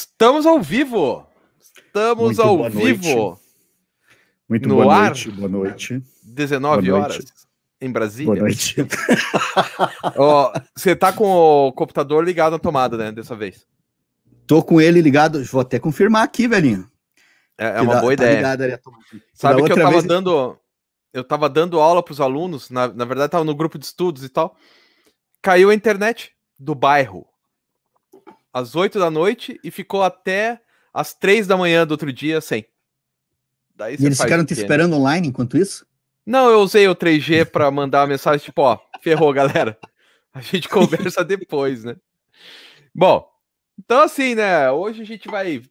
Estamos ao vivo! Estamos Muito ao vivo! Noite. Muito no boa ar, noite, boa noite. 19 boa horas noite. em Brasília. Boa noite. Ó, você tá com o computador ligado na tomada, né, dessa vez? Tô com ele ligado, vou até confirmar aqui, velhinho. É, é uma dá, boa tá ideia. Sabe que eu tava vez... dando eu tava dando aula para os alunos, na, na verdade tava no grupo de estudos e tal. Caiu a internet do bairro às 8 da noite e ficou até às 3 da manhã do outro dia sem. Daí e eles ficaram te esperando online enquanto isso? Não, eu usei o 3G para mandar uma mensagem tipo, ó, ferrou, galera. A gente conversa depois, né? Bom, então assim, né, hoje a gente vai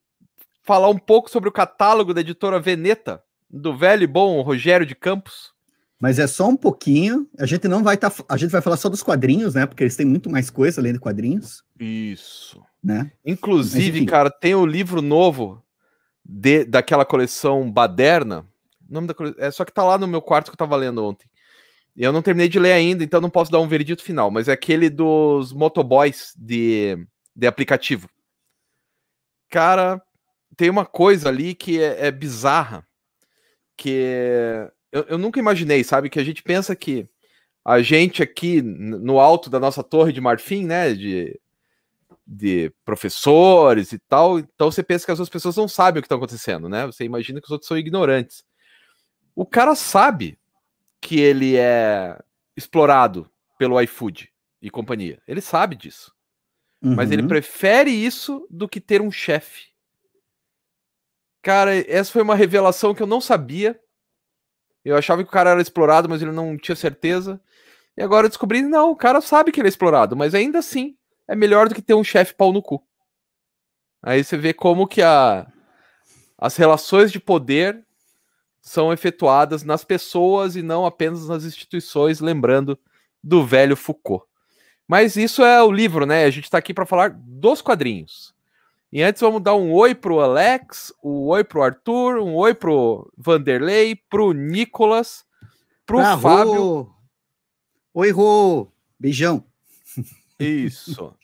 falar um pouco sobre o catálogo da editora Veneta, do velho e bom Rogério de Campos. Mas é só um pouquinho. A gente não vai estar. Tá, a gente vai falar só dos quadrinhos, né? Porque eles têm muito mais coisa além de quadrinhos. Isso. Né? Inclusive, Mas, cara, tem o livro novo de, daquela coleção Baderna. O nome da coleção. É só que tá lá no meu quarto que eu tava lendo ontem. Eu não terminei de ler ainda, então não posso dar um veredito final. Mas é aquele dos motoboys de, de aplicativo. Cara, tem uma coisa ali que é, é bizarra que eu, eu nunca imaginei, sabe? Que a gente pensa que a gente aqui no alto da nossa torre de marfim, né? De, de professores e tal, então você pensa que as outras pessoas não sabem o que está acontecendo, né? Você imagina que os outros são ignorantes. O cara sabe que ele é explorado pelo iFood e companhia. Ele sabe disso. Uhum. Mas ele uhum. prefere isso do que ter um chefe Cara, essa foi uma revelação que eu não sabia. Eu achava que o cara era explorado, mas ele não tinha certeza. E agora eu descobri, não, o cara sabe que ele é explorado, mas ainda assim é melhor do que ter um chefe pau no cu. Aí você vê como que a, as relações de poder são efetuadas nas pessoas e não apenas nas instituições, lembrando do velho Foucault. Mas isso é o livro, né? A gente está aqui para falar dos quadrinhos. E antes vamos dar um oi pro Alex, um oi pro Arthur, um oi pro Vanderlei, pro Nicolas, pro ah, Fábio. Oi, Rô! Beijão. Isso.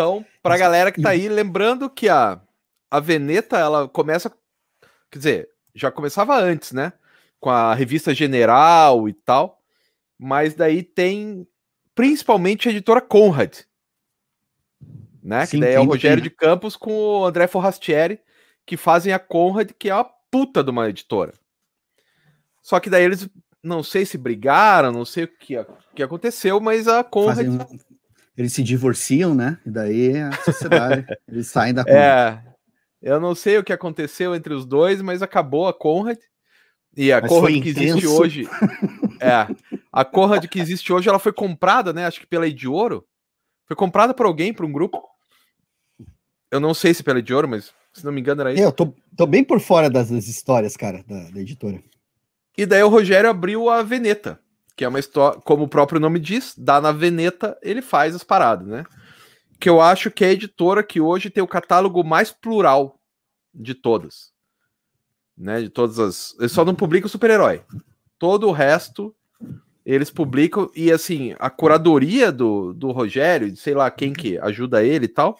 Então, pra galera que tá aí, lembrando que a, a Veneta, ela começa. Quer dizer, já começava antes, né? Com a revista General e tal. Mas daí tem principalmente a editora Conrad, né? Sim, que daí é o Rogério de Campos com o André Forrastieri, que fazem a Conrad, que é a puta de uma editora. Só que daí eles, não sei se brigaram, não sei o que, que aconteceu, mas a Conrad. Fazem... Eles se divorciam, né? E daí a sociedade, eles saem da Conrad. É, eu não sei o que aconteceu entre os dois, mas acabou a Conrad. E a mas Conrad que existe hoje. é, a Conrad que existe hoje, ela foi comprada, né? Acho que pela Edioro. Foi comprada por alguém, por um grupo. Eu não sei se pela de ouro, mas se não me engano era isso. É, eu tô, tô bem por fora das, das histórias, cara, da, da, editora. E daí o Rogério abriu a Veneta, que é uma história, como o próprio nome diz, dá na Veneta, ele faz as paradas, né? Que eu acho que é a editora que hoje tem o catálogo mais plural de todas. Né, de todas as. Ele só não publica o super-herói. Todo o resto eles publicam, e assim, a curadoria do, do Rogério, sei lá quem que ajuda ele e tal,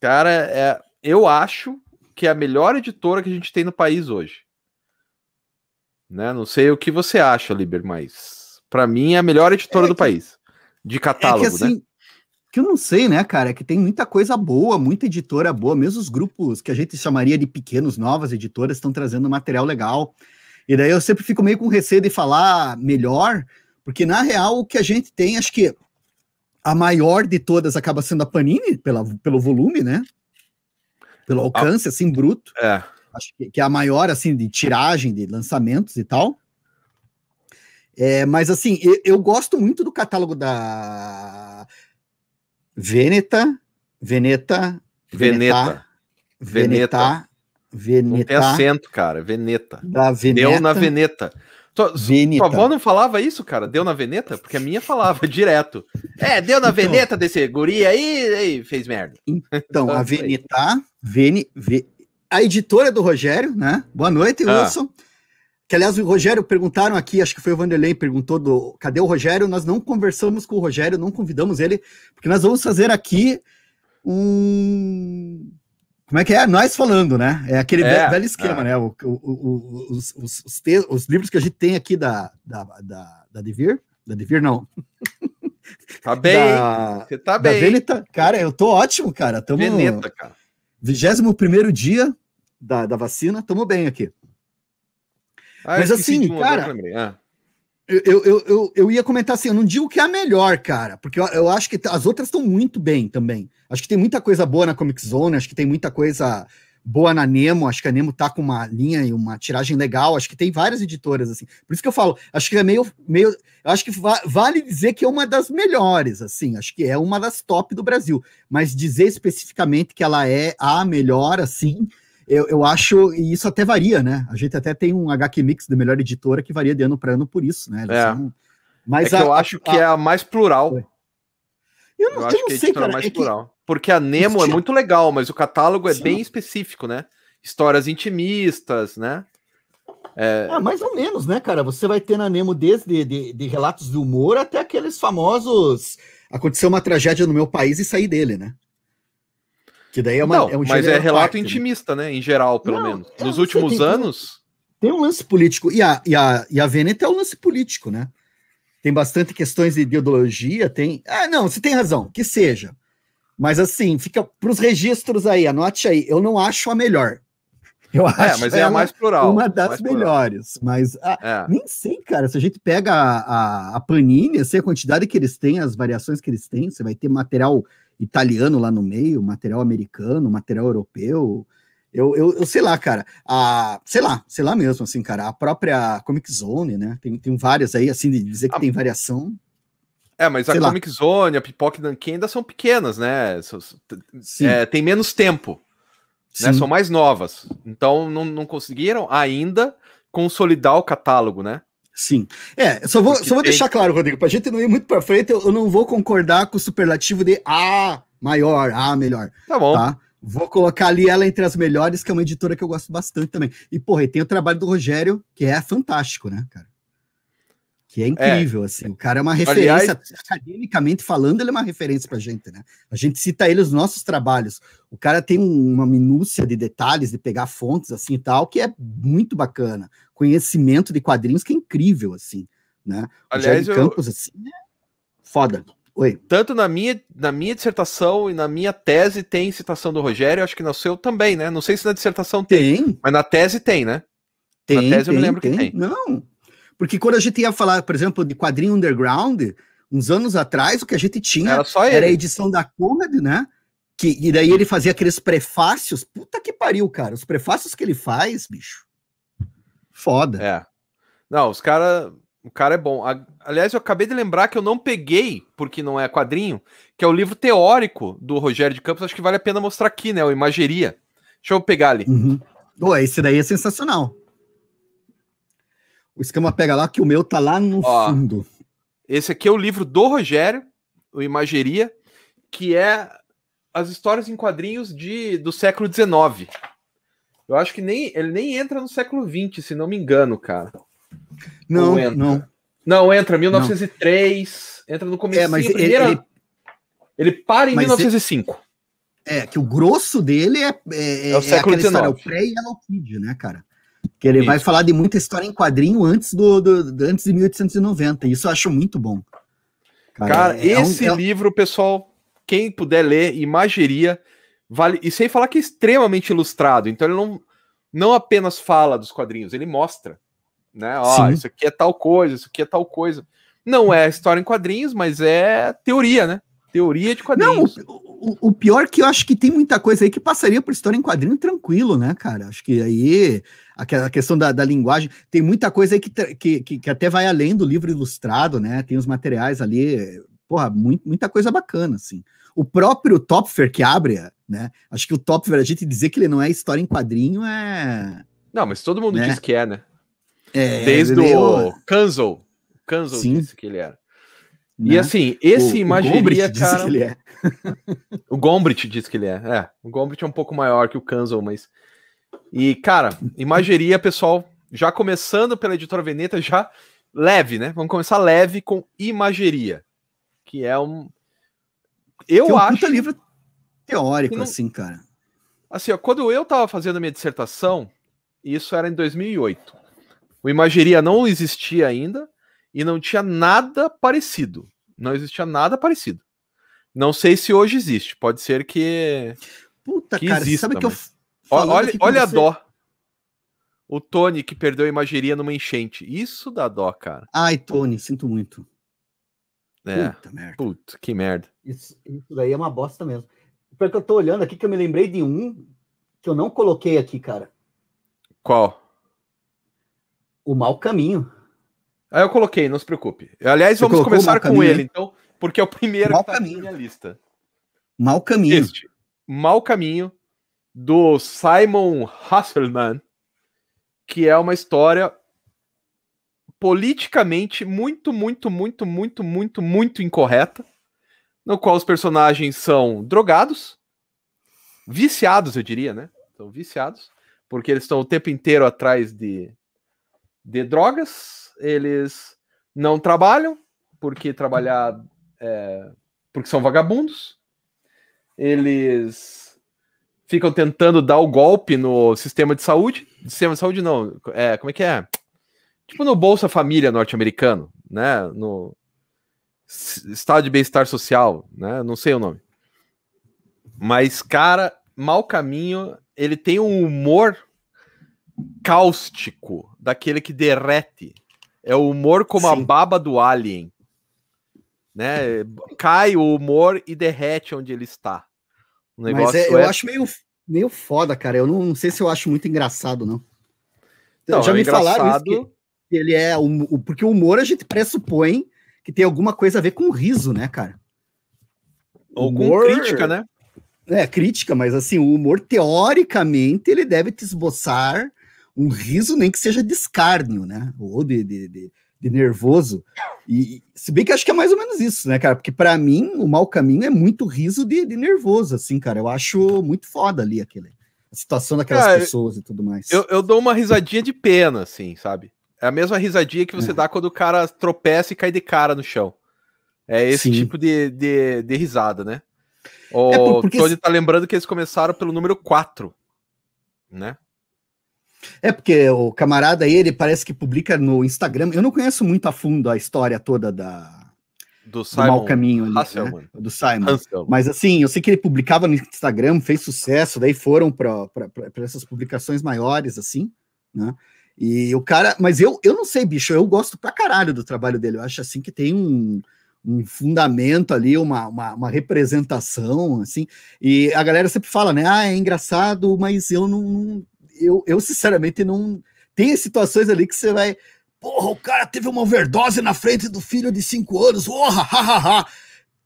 Cara, é, eu acho que é a melhor editora que a gente tem no país hoje. Né? Não sei o que você acha, Liber, mas para mim é a melhor editora é do país. De catálogo, é que, assim, né? Que eu não sei, né, cara? É que tem muita coisa boa, muita editora boa, mesmo os grupos que a gente chamaria de pequenos, novas editoras, estão trazendo material legal. E daí eu sempre fico meio com receio de falar melhor, porque na real o que a gente tem, acho que a maior de todas acaba sendo a Panini, pela, pelo volume, né? Pelo alcance, assim, bruto. É. Acho que, que, é a maior, assim, de tiragem, de lançamentos e tal. É, mas, assim, eu, eu, gosto muito do catálogo da Veneta, Veneta, Veneta, Veneta, Veneta, Veneta. Não tem acento, cara, Veneta. Da Veneta. Deu na Veneta. Tua, tua avó não falava isso, cara? Deu na veneta? Porque a minha falava direto. É, deu na então, veneta desse guri aí, aí fez merda. Então, a Veneta, Vene, v, a editora do Rogério, né? Boa noite, ah. Wilson. Que, aliás, o Rogério perguntaram aqui, acho que foi o Vanderlei, perguntou do cadê o Rogério? Nós não conversamos com o Rogério, não convidamos ele, porque nós vamos fazer aqui um. Como é que é? Nós falando, né? É aquele é, velho esquema, é. né? O, o, o, os, os, os, te, os, livros que a gente tem aqui da, da, da, da Devir, da Devir não. Tá bem, da, você tá bem. Veneta, cara, eu tô ótimo, cara. Tamo Veneta, cara. 21 dia da, da vacina, tamo bem aqui. Ah, Mas assim, cara, ah. eu, eu, eu, eu ia comentar assim, eu não digo que é a melhor, cara, porque eu, eu acho que as outras estão muito bem também. Acho que tem muita coisa boa na Comic Zone, acho que tem muita coisa boa na Nemo, acho que a Nemo tá com uma linha e uma tiragem legal, acho que tem várias editoras assim. Por isso que eu falo, acho que é meio meio, acho que va vale dizer que é uma das melhores, assim, acho que é uma das top do Brasil, mas dizer especificamente que ela é a melhor assim, eu, eu acho, e isso até varia, né? A gente até tem um HQ Mix da melhor editora que varia de ano para ano por isso, né? é. São... Mas é a, eu acho a, que é a mais plural. Eu não, eu acho eu não que sei, cara. É mais é plural. Que... Porque a Nemo é muito legal, mas o catálogo é Sim. bem específico, né? Histórias intimistas, né? É... Ah, mais ou menos, né, cara? Você vai ter na Nemo desde de, de relatos de humor até aqueles famosos. Aconteceu uma tragédia no meu país e saí dele, né? Que daí é, uma, não, é um Mas é relato parte, né? intimista, né? Em geral, pelo não, menos. É, Nos últimos tem, anos. Tem um lance político. E a, e a, e a Veneta é um lance político, né? Tem bastante questões de ideologia, tem. Ah, não, você tem razão, que seja. Mas assim, fica para os registros aí, anote aí. Eu não acho a melhor. Eu é, acho mas é a mais plural. Uma das melhores. Plural. Mas ah, é. nem sei, cara. Se a gente pega a, a, a Panini, assim, a quantidade que eles têm, as variações que eles têm, você vai ter material italiano lá no meio, material americano, material europeu. Eu, eu, eu, sei lá, cara. A, sei lá, sei lá mesmo, assim, cara. A própria Comic Zone, né? Tem, tem várias aí, assim, de dizer que a, tem variação. É, mas a Comic lá. Zone, a Pipoca e Nankin ainda são pequenas, né? É, tem menos tempo. Né? São mais novas. Então não, não conseguiram ainda consolidar o catálogo, né? Sim. É, só vou, só vou deixar claro, Rodrigo, para a gente não ir muito para frente, eu, eu, não vou concordar com o superlativo de A maior, A melhor. Tá bom. Tá? Vou colocar ali ela entre as melhores, que é uma editora que eu gosto bastante também. E, porra, e tem o trabalho do Rogério, que é fantástico, né, cara? Que é incrível, é. assim. O cara é uma referência, Aliás, academicamente falando, ele é uma referência pra gente, né? A gente cita ele nos nossos trabalhos. O cara tem uma minúcia de detalhes, de pegar fontes, assim, e tal, que é muito bacana conhecimento de quadrinhos que é incrível, assim, né? Aliás, eu... Campos, assim, é foda. Oi. Tanto na minha, na minha dissertação e na minha tese tem citação do Rogério, acho que no seu também, né? Não sei se na dissertação tem, tem. mas na tese tem, né? Tem, na tese tem, eu me lembro tem. que tem. Não, porque quando a gente ia falar, por exemplo, de quadrinho underground, uns anos atrás, o que a gente tinha era, só era a edição da Comedy, né? Que, e daí ele fazia aqueles prefácios. Puta que pariu, cara. Os prefácios que ele faz, bicho. Foda. É. Não, os caras. O cara é bom. Aliás, eu acabei de lembrar que eu não peguei, porque não é quadrinho, que é o livro teórico do Rogério de Campos. Acho que vale a pena mostrar aqui, né? O Imageria. Deixa eu pegar ali. Uhum. Pô, esse daí é sensacional. O esquema pega lá que o meu tá lá no Ó, fundo. Esse aqui é o livro do Rogério, o Imageria, que é as histórias em quadrinhos de, do século XIX. Eu acho que nem ele nem entra no século XX, se não me engano, cara. Não, entra. não. Não, entra 1903, não. entra no começo. É, mas primeira... ele, ele para em mas 1905. Ele... É, que o grosso dele é, é, é o século XIX. História, o pré-Yellow Kid, né, cara? Que ele Isso. vai falar de muita história em quadrinho antes, do, do, do, antes de 1890. Isso eu acho muito bom. Cara, cara é, esse é um, livro, pessoal, quem puder ler, imageria, vale. E sem falar que é extremamente ilustrado. Então ele não, não apenas fala dos quadrinhos, ele mostra. Né? Ó, isso aqui é tal coisa, isso aqui é tal coisa. Não é história em quadrinhos, mas é teoria, né? Teoria de quadrinhos. Não, o, o, o pior que eu acho que tem muita coisa aí que passaria por história em quadrinho tranquilo, né, cara? Acho que aí a questão da, da linguagem, tem muita coisa aí que, que, que, que, até vai além do livro ilustrado, né? Tem os materiais ali, porra, muito, muita coisa bacana, assim. O próprio Topfer que abre, né? Acho que o Topfer, a gente dizer que ele não é história em quadrinho é. Não, mas todo mundo né? diz que é, né? É, Desde o Kanzo. Kanzo disse que ele era. Né? E assim, esse o, imageria, o cara. ele é. o Gombrich diz que ele é. É, o Gombrich é um pouco maior que o Kanzo, mas. E, cara, imageria, pessoal, já começando pela editora Veneta, já leve, né? Vamos começar leve com imageria, que é um. Eu que é um acho. livro teórico, não... assim, cara. Assim, ó, quando eu tava fazendo a minha dissertação, isso era em 2008. O Imageria não existia ainda e não tinha nada parecido. Não existia nada parecido. Não sei se hoje existe. Pode ser que. Puta, que cara, exista, sabe mas... que eu. Olha, olha você... a dó. O Tony que perdeu a imageria numa enchente. Isso dá dó, cara. Ai, Tony, sinto muito. É. Puta merda. Puta, que merda. Isso, isso daí é uma bosta mesmo. Porque eu tô olhando aqui que eu me lembrei de um que eu não coloquei aqui, cara. Qual? O Mau Caminho. Ah, eu coloquei, não se preocupe. Aliás, Você vamos começar com ele, então, porque é o primeiro Mal que tá caminho. na minha lista. Mau Caminho. Este, Mau Caminho, do Simon Hasselman, que é uma história politicamente muito, muito, muito, muito, muito, muito incorreta, no qual os personagens são drogados, viciados, eu diria, né? São viciados, porque eles estão o tempo inteiro atrás de, de drogas, eles não trabalham, porque trabalhar é, porque são vagabundos, eles ficam tentando dar o golpe no sistema de saúde, sistema de saúde não, é, como é que é? tipo no Bolsa Família norte-americano, né? No Estado de Bem-Estar Social, né? Não sei o nome. Mas, cara, Mal Caminho, ele tem um humor cáustico, daquele que derrete. É o humor como Sim. a baba do alien. Né? Cai o humor e derrete onde ele está. O negócio Mas é, eu é... acho meio, meio foda, cara. Eu não, não, sei se eu acho muito engraçado, não. não Já é me engraçado... falaram isso que ele é. O, porque o humor a gente pressupõe que tem alguma coisa a ver com riso, né, cara? Ou humor, com crítica, né? É, crítica, mas assim, o humor, teoricamente, ele deve te esboçar um riso, nem que seja de escárnio, né? Ou de, de, de, de nervoso. E se bem que acho que é mais ou menos isso, né, cara? Porque para mim, o mau caminho é muito riso de, de nervoso, assim, cara. Eu acho muito foda ali aquele, a situação daquelas cara, pessoas e tudo mais. Eu, eu dou uma risadinha de pena, assim, sabe? É a mesma risadinha que você é. dá quando o cara tropeça e cai de cara no chão. É esse Sim. tipo de, de, de, risada, né? O é porque... Tony tá lembrando que eles começaram pelo número 4, né? É porque o camarada aí, ele parece que publica no Instagram. Eu não conheço muito a fundo a história toda da do, Simon do mau caminho ali, né? do Simon. Mas assim, eu sei que ele publicava no Instagram, fez sucesso, daí foram para essas publicações maiores assim, né? E o cara, mas eu, eu não sei, bicho, eu gosto pra caralho do trabalho dele. Eu acho assim que tem um, um fundamento ali, uma, uma, uma, representação, assim. E a galera sempre fala, né? Ah, é engraçado, mas eu não. Eu, eu sinceramente não. Tem situações ali que você vai. Porra, o cara teve uma overdose na frente do filho de cinco anos. Porra, hahaha.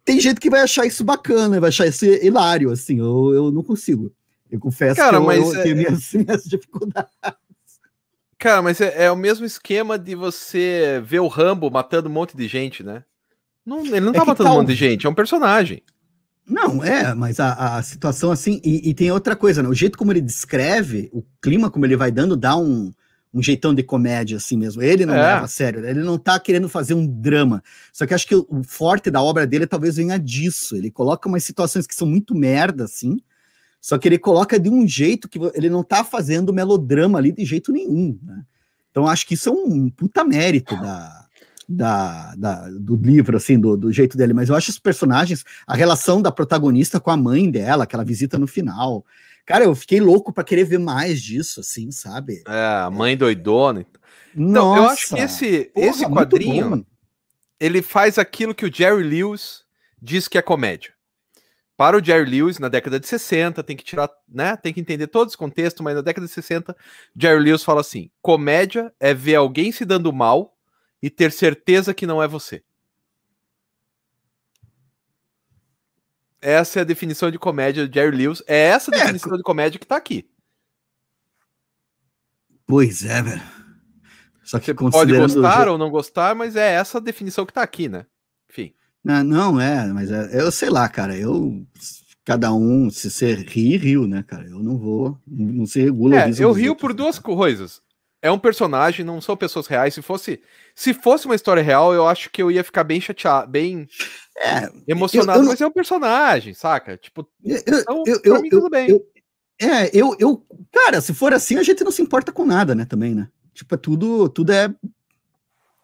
Tem gente que vai achar isso bacana, vai achar isso hilário, assim. Eu, eu não consigo. Eu confesso cara, que eu, mas eu é... tenho minhas, minhas dificuldades. Cara, mas é, é, o mesmo esquema de você ver o Rambo matando um monte de gente, né? Não, ele não é tá matando um monte de gente, é um personagem. Não, é, mas a, a situação assim, e, e, tem outra coisa, né? O jeito como ele descreve, o clima como ele vai dando, dá um, um jeitão de comédia assim mesmo. Ele não é. leva a sério, ele não tá querendo fazer um drama. Só que acho que o, o forte da obra dele talvez venha disso. Ele coloca umas situações que são muito merda, assim, só que ele coloca de um jeito que ele não tá fazendo melodrama ali de jeito nenhum, né? Então acho que isso é um puta mérito da, da, da, do livro, assim, do, do, jeito dele. Mas eu acho os personagens, a relação da protagonista com a mãe dela, aquela visita no final. Cara, eu fiquei louco para querer ver mais disso, assim, sabe? É, a mãe doidona. Então, eu acho que esse, porra, esse quadrinho, ele faz aquilo que o Jerry Lewis diz que é comédia para o Jerry Lewis na década de 60, tem que tirar, né? Tem que entender todo esse contexto, mas na década de 60, Jerry Lewis fala assim: comédia é ver alguém se dando mal e ter certeza que não é você. Essa é a definição de comédia de Jerry Lewis. É essa a é, definição de comédia que tá aqui. Pois é, velho. Só que Você pode gostar ou não gostar, mas é essa a definição que tá aqui, né? Enfim. Não, não é, mas é, eu sei lá, cara, eu cada um, se você ri, riu, né, cara? Eu não vou, não se regula. É, eu rio por duas coisas. É um personagem, não são pessoas reais. Se fosse, se fosse uma história real, eu acho que eu ia ficar bem chateado, bem é, emocionado, eu, eu mas é um personagem, saca? Tipo, eu, então, eu, eu, mim, tudo bem. é, eu, eu, cara, se for assim, a gente não se importa com nada, né, também, né? Tipo, é tudo, tudo é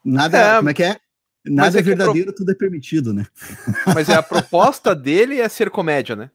nada, é, como é que é? Nada é, é verdadeiro, pro... tudo é permitido, né? Mas é a proposta dele é ser comédia, né?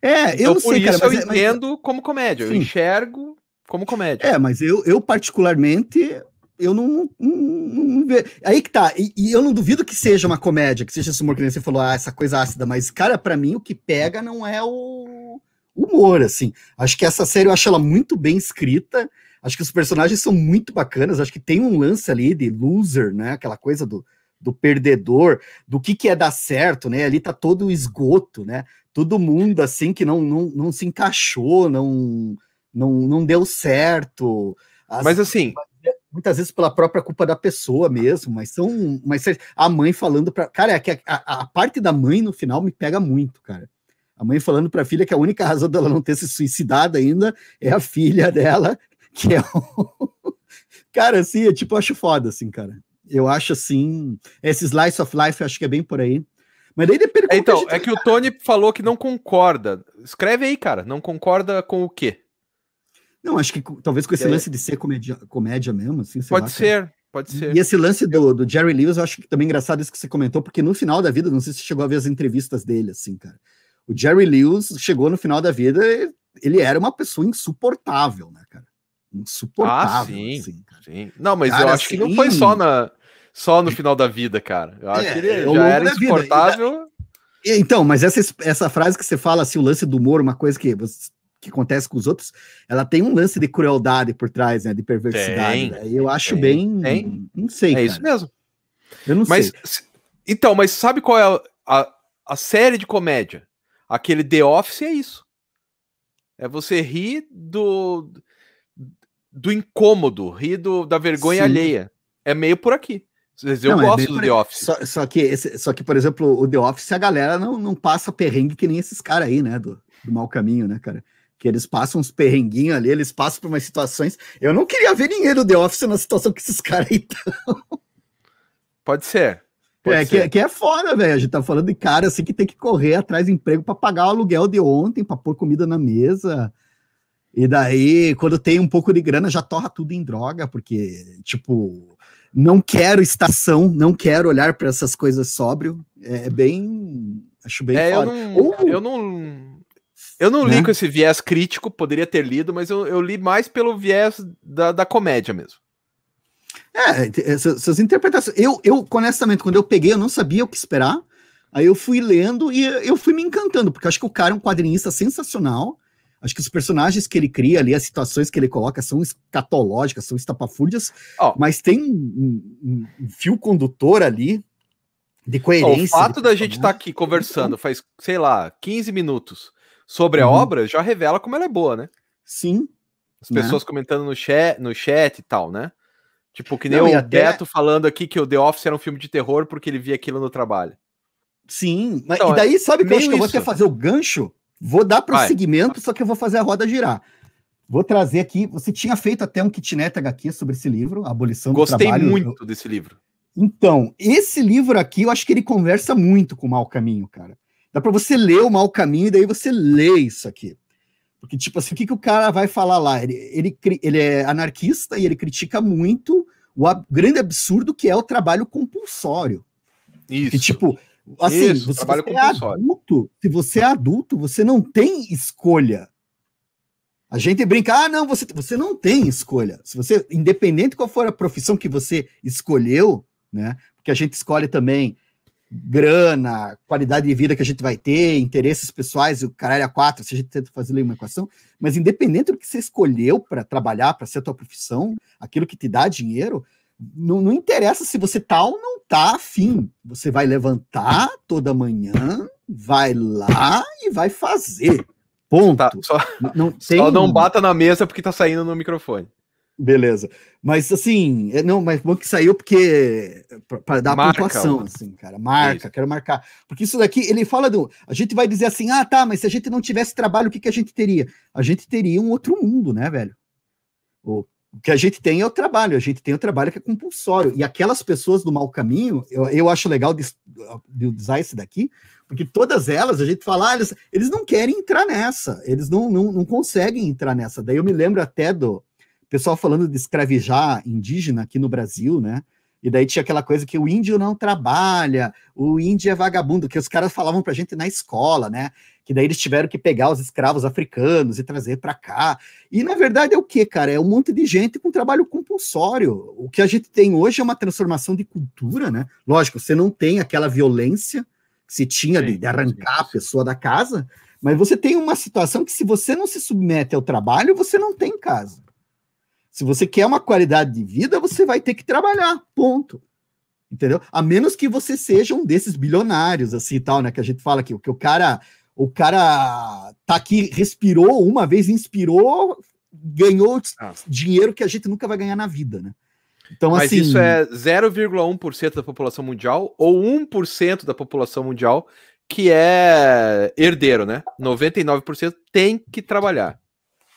É, então, eu não sei, cara, mas, eu entendo mas... como comédia, Sim. eu enxergo como comédia. É, mas eu, eu particularmente, eu não, não, não, vejo. Aí que tá, e, e, eu não duvido que seja uma comédia, que seja esse humor que você falou, ah, essa coisa ácida, mas, cara, para mim o que pega não é o humor, assim. Acho que essa série eu acho ela muito bem escrita, acho que os personagens são muito bacanas, acho que tem um lance ali de loser, né, aquela coisa do, do perdedor, do que que é dar certo, né, ali tá todo o esgoto, né, todo mundo, assim, que não, não, não se encaixou, não não, não deu certo. As, mas assim. Muitas vezes pela própria culpa da pessoa mesmo, mas são. Mas a mãe falando para. Cara, é que a, a, a, parte da mãe no final me pega muito, cara. A mãe falando para a filha que a única razão dela não ter se suicidado ainda é a filha dela, que é o. cara, assim, é tipo, eu acho foda, assim, cara. Eu acho assim. Esse slice of life, eu acho que é bem por aí. Mas daí depende. Então, é que o Tony falou que não concorda. Escreve aí, cara. Não concorda com o quê? Não, acho que talvez com esse é. lance de ser comédia, comédia mesmo, assim. Pode lá, ser, cara. pode ser. E esse lance do, do Jerry Lewis, eu acho que também engraçado isso que você comentou, porque no final da vida, não sei se você chegou a ver as entrevistas dele, assim, cara. O Jerry Lewis chegou no final da vida, ele era uma pessoa insuportável, né, cara? Insuportável. Ah, sim, assim, sim. Não, mas cara, eu acho assim, que não foi só, na, só no final da vida, cara. Eu acho é, que ele já era insuportável. Então, mas essa, essa frase que você fala, assim, o lance do humor, uma coisa que você que acontece com os outros, ela tem um lance de crueldade por trás, né? De perversidade. Né? Eu acho tem, bem. Tem. Não sei. É cara. isso mesmo. Eu não mas, sei. Então, mas sabe qual é a, a, a, série de comédia? Aquele The Office é isso. É você rir do, do incômodo, rir do, da vergonha Sim. alheia. É meio por aqui. Eu não, é gosto é do The Office. Só, só, que esse, só que, por exemplo, o The Office, a galera não, não passa perrengue que nem esses caras aí, né? Do, do mau caminho, né, cara? Que eles passam uns perrenguinhos ali, eles passam por umas situações. Eu não queria ver ninguém do The Office na situação que esses caras estão. Pode ser. Pode é, ser. Que, que, é foda, velho. A gente tá falando de cara assim que tem que correr atrás de emprego para pagar o aluguel de ontem, para pôr comida na mesa. E daí, quando tem um pouco de grana, já torra tudo em droga, porque, tipo, não quero estação, não quero olhar para essas coisas sóbrio. É bem. Acho bem é, foda. Eu não, Ou, eu não eu não né? li com esse viés crítico, poderia ter lido, mas eu, eu li mais pelo viés da, da comédia mesmo. É, essas, interpretações. Eu, eu, honestamente, quando eu peguei, eu não sabia o que esperar. Aí eu fui lendo e eu fui me encantando, porque acho que o cara é um quadrinista sensacional. Acho que os personagens que ele cria ali, as situações que ele coloca são escatológicas, são estapafúrdias, oh. mas tem um, um, um, fio condutor ali de coerência. Oh, o fato da gente estar tá aqui conversando faz, sei lá, 15 minutos sobre a uhum. obra já revela como ela é boa, né? Sim. As né? pessoas comentando no chat, no chat e tal, né? Tipo, que nem Não, o até... Beto falando aqui que o The Office era um filme de terror porque ele via aquilo no trabalho. Sim, mas então, e daí sabe que eu acho que eu vou até fazer o gancho? Vou dar prosseguimento, só que eu vou fazer a roda girar. Vou trazer aqui. Você tinha feito até um kitnet HQ sobre esse livro, a Abolição Gostei do Trabalho. Gostei muito desse livro. Então, esse livro aqui, eu acho que ele conversa muito com o Mal Caminho, cara. Dá para você ler o mau caminho e daí você lê isso aqui. Porque, tipo assim, o que, que o cara vai falar lá? Ele, ele, ele é anarquista e ele critica muito o ab grande absurdo que é o trabalho compulsório. Isso. Que, tipo, assim, isso, você, você é adulto, se você é adulto, você não tem escolha. A gente brinca, ah, não, você, você não tem escolha. Se você, independente qual for a profissão que você escolheu, né? Porque a gente escolhe também grana, qualidade de vida que a gente vai ter, interesses pessoais, o caralho a quatro, se a gente tenta fazer uma equação, mas independente do que você escolheu para trabalhar, para ser a tua profissão, aquilo que te dá dinheiro, não, não interessa se você tá ou não tá afim. Você vai levantar toda manhã, vai lá e vai fazer. Ponto. Tá, só, não, tem... só não bata na mesa porque tá saindo no microfone. Beleza. Mas assim, é, não, mas bom que saiu porque para dar Marca, pontuação, assim, cara. Marca, isso. quero marcar. Porque isso daqui, ele fala do. A gente vai dizer assim: ah, tá, mas se a gente não tivesse trabalho, o que, que a gente teria? A gente teria um outro mundo, né, velho? O O que a gente tem é o trabalho, a gente tem o trabalho que é compulsório. E aquelas pessoas do mau caminho, eu, eu acho legal de, de usar esse daqui, porque todas elas, a gente fala, ah, eles, eles não querem entrar nessa, eles não, não, não conseguem entrar nessa. Daí eu me lembro até do pessoal falando de escravijar indígena aqui no Brasil, né? E daí tinha aquela coisa que o índio não trabalha, o índio é vagabundo, que os caras falavam pra gente na escola, né? Que daí eles tiveram que pegar os escravos africanos e trazer para cá. E na verdade é o que, cara? É um monte de gente com trabalho compulsório. O que a gente tem hoje é uma transformação de cultura, né? Lógico, você não tem aquela violência que se tinha de, de, arrancar a pessoa da casa, mas você tem uma situação que se você não se submete ao trabalho, você não tem casa. Se você quer uma qualidade de vida, você vai ter que trabalhar, ponto. Entendeu? A menos que você seja um desses bilionários, assim e tal, né? Que a gente fala que, que o cara, o cara tá aqui, respirou uma vez, inspirou, ganhou ah. dinheiro que a gente nunca vai ganhar na vida, né? Então, Mas assim, isso é 0,1% da população mundial ou 1% da população mundial que é herdeiro, né? 99% tem que trabalhar.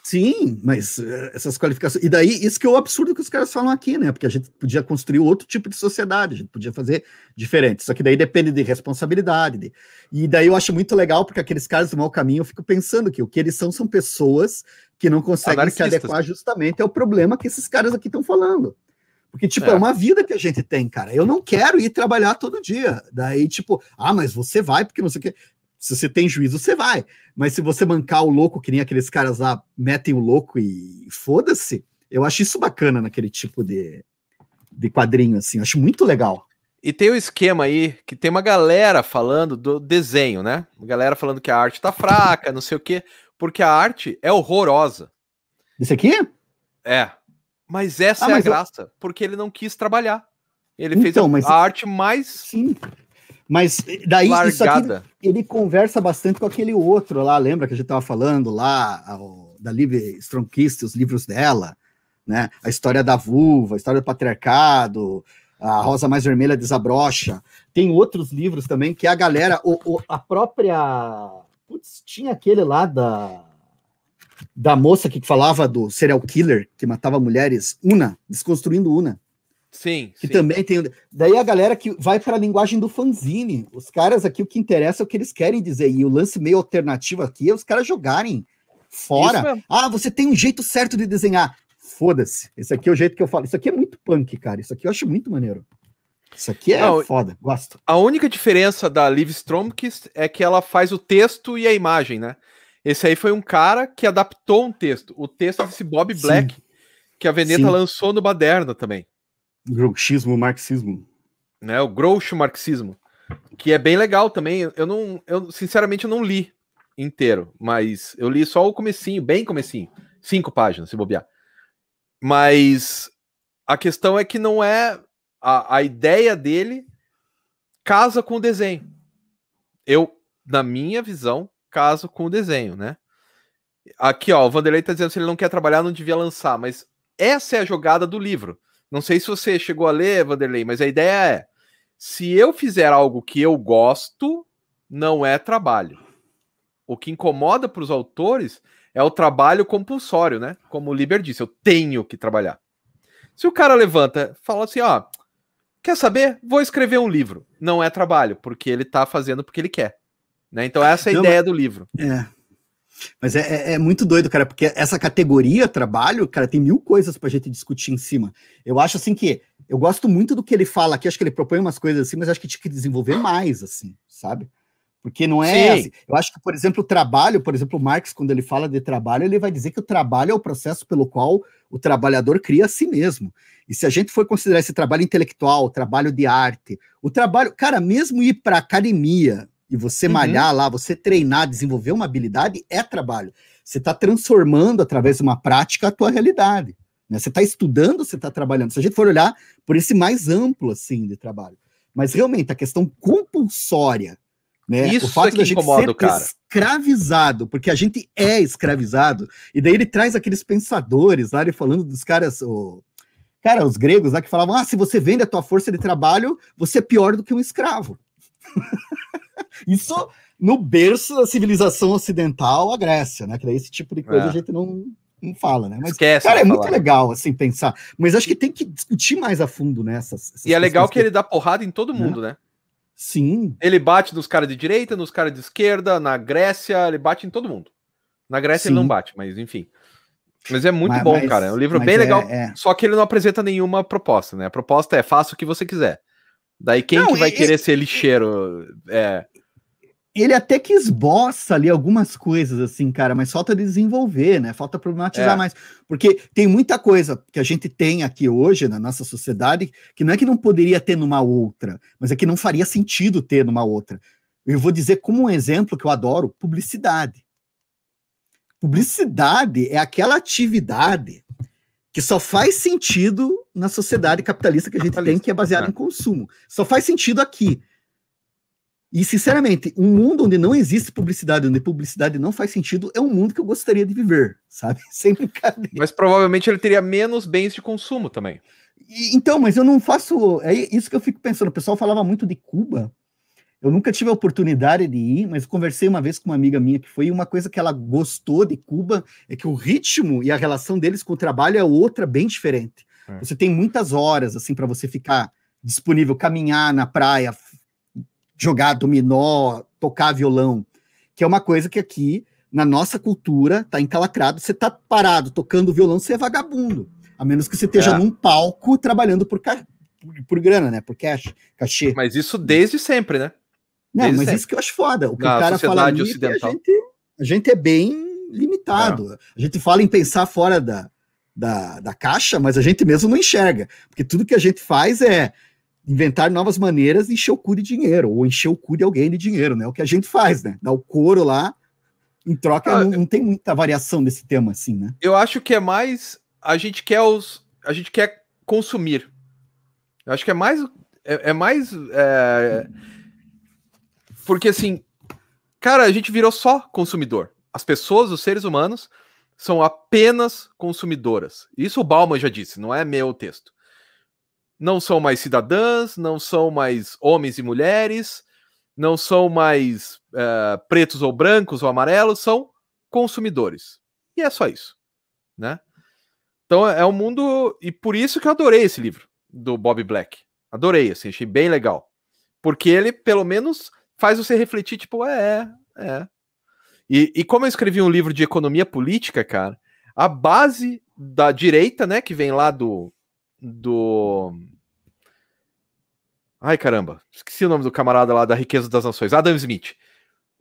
Sim, mas eh, essas qualificações. E daí, isso que é o absurdo que os caras falam aqui, né? Porque a gente podia construir outro tipo de sociedade, a gente podia fazer diferente. Só que daí depende de responsabilidade. De... E daí eu acho muito legal, porque aqueles caras do mau caminho, eu fico pensando que o que eles são são pessoas que não conseguem se adequar justamente ao problema que esses caras aqui estão falando. Porque, tipo, é. é. uma vida que a gente tem, cara. Eu não quero ir trabalhar todo dia. Daí, tipo, ah, mas você vai porque não sei o quê. Se você tem juízo, você vai. Mas se você mancar o louco, que nem aqueles caras lá metem o louco e foda-se, eu acho isso bacana naquele tipo de, de quadrinho, assim. Eu acho muito legal. E tem o esquema aí que tem uma galera falando do desenho, né? Uma galera falando que a arte tá fraca, não sei o quê, porque a arte é horrorosa. Isso aqui? É. Mas essa ah, é mas a graça, eu... porque ele não quis trabalhar. Ele então, fez a, mas... a arte mais Sim. Mas daí Largada. aqui, ele conversa bastante com aquele outro lá, lembra que a gente estava falando lá, da Liv Stromkist, os livros dela, né? A história da vulva, a história do patriarcado, a Rosa Mais Vermelha desabrocha. Tem outros livros também que a galera, o, o, a própria. Putz, tinha aquele lá da. Da moça que falava do serial killer que matava mulheres, Una, desconstruindo Una. Sim. Que sim. também tem. Daí a galera que vai para a linguagem do fanzine. Os caras aqui, o que interessa é o que eles querem dizer. E o lance meio alternativo aqui é os caras jogarem fora. Ah, você tem um jeito certo de desenhar. Foda-se. Esse aqui é o jeito que eu falo. Isso aqui é muito punk, cara. Isso aqui eu acho muito maneiro. Isso aqui é Não, foda, gosto. A única diferença da Liv Stromkist é que ela faz o texto e a imagem, né? Esse aí foi um cara que adaptou um texto. O texto desse Bob Black, Sim. que a Veneta Sim. lançou no Baderna também. Grouchismo, marxismo. Né, o groucho marxismo, que é bem legal também. Eu não, eu sinceramente eu não li inteiro, mas eu li só o comecinho, bem comecinho, cinco páginas, se bobear. Mas a questão é que não é a, a ideia dele casa com o desenho. Eu, na minha visão, caso com o desenho, né? Aqui, ó, o Vanderlei tá dizendo que ele não quer trabalhar, não devia lançar, mas essa é a jogada do livro. Não sei se você chegou a ler, Vanderlei, mas a ideia é: se eu fizer algo que eu gosto, não é trabalho. O que incomoda para os autores é o trabalho compulsório, né? Como o Liber disse, eu tenho que trabalhar. Se o cara levanta, fala assim, ó, quer saber? Vou escrever um livro. Não é trabalho, porque ele está fazendo porque ele quer. Né? Então essa é a não, ideia do livro. É. Mas é, é, é, muito doido, cara, porque essa categoria trabalho, cara, tem mil coisas pra gente discutir em cima. Eu acho assim que eu gosto muito do que ele fala aqui, acho que ele propõe umas coisas assim, mas acho que tinha que desenvolver mais, assim, sabe? Porque não é. Assim. Eu acho que, por exemplo, o trabalho, por exemplo, o Marx, quando ele fala de trabalho, ele vai dizer que o trabalho é o processo pelo qual o trabalhador cria a si mesmo. E se a gente for considerar esse trabalho intelectual, trabalho de arte, o trabalho, cara, mesmo ir para academia, e você uhum. malhar lá, você treinar, desenvolver uma habilidade é trabalho. Você está transformando através de uma prática a tua realidade. Né? Você está estudando, você está trabalhando. Se a gente for olhar por esse mais amplo assim de trabalho, mas realmente a questão compulsória, né? Isso o fato é da gente incomoda, ser cara. escravizado, porque a gente é escravizado. E daí ele traz aqueles pensadores lá, ele falando dos caras, o, cara, os gregos lá que falavam: ah, se você vende a tua força de trabalho, você é pior do que um escravo. Isso no berço da civilização ocidental, a Grécia, né? Que daí esse tipo de coisa é. a gente não, não fala, né? Mas, Esquece cara, é falar. muito legal, assim, pensar. Mas acho que tem que discutir mais a fundo nessas. Né, e é legal que, que ele dá porrada em todo mundo, né? né? Sim. Ele bate nos caras de direita, nos caras de esquerda, na Grécia, ele bate em todo mundo. Na Grécia Sim. ele não bate, mas enfim. Mas é muito mas, bom, mas, cara. É um livro bem é, legal. É. Só que ele não apresenta nenhuma proposta, né? A proposta é faça o que você quiser. Daí quem não, que vai e, querer e, ser lixeiro? É ele até que esboça ali algumas coisas, assim, cara, mas falta desenvolver, né? Falta problematizar é. mais. Porque tem muita coisa que a gente tem aqui hoje na nossa sociedade que não é que não poderia ter numa outra, mas é que não faria sentido ter numa outra. Eu vou dizer como um exemplo que eu adoro: publicidade. Publicidade é aquela atividade que só faz sentido na sociedade capitalista que a gente tem, que é baseada é. em consumo. Só faz sentido aqui. E, sinceramente, um mundo onde não existe publicidade, onde publicidade não faz sentido, é um mundo que eu gostaria de viver, sabe? Sem brincadeira. Mas provavelmente ele teria menos bens de consumo também. E, então, mas eu não faço. É isso que eu fico pensando. O pessoal falava muito de Cuba. Eu nunca tive a oportunidade de ir, mas conversei uma vez com uma amiga minha que foi uma coisa que ela gostou de Cuba é que o ritmo e a relação deles com o trabalho é outra bem diferente. É. Você tem muitas horas assim para você ficar disponível, caminhar na praia, jogar dominó, tocar violão, que é uma coisa que aqui na nossa cultura tá encalacrado. Você tá parado tocando violão, você é vagabundo. A menos que você esteja é. num palco trabalhando por, ca... por grana, né? Por cash, cachê. Mas isso desde sempre, né? Não, desde mas sempre. isso que eu acho foda. O que na o cara fala ali, ocidental. a gente, a gente é bem limitado. É. A gente fala em pensar fora da, da, da caixa, mas a gente mesmo não enxerga. Porque tudo que a gente faz é inventar novas maneiras de encher o cu de dinheiro, ou encher o cu de alguém de dinheiro, né? O que a gente faz, né? Dá o couro lá, em troca, ah, não, não, tem muita variação desse tema, assim, né? Eu acho que é mais. A gente quer os. A gente quer consumir. Eu acho que é mais. É, é mais. É... Porque assim. Cara, a gente virou só consumidor. As pessoas, os seres humanos, são apenas consumidoras. Isso o Bauman já disse, não é meu texto não são mais cidadãs, não são mais homens e mulheres, não são mais uh, pretos ou brancos ou amarelos, são consumidores. E é só isso, né? Então é um mundo e por isso que eu adorei esse livro do Bob Black. Adorei, assim, achei bem legal. Porque ele, pelo menos, faz você refletir, tipo, é, é. E, e como eu escrevi um livro de economia política, cara, a base da direita, né, que vem lá do, do. Ai, caramba, esqueci o nome do camarada lá da Riqueza das Nações, Adam Smith.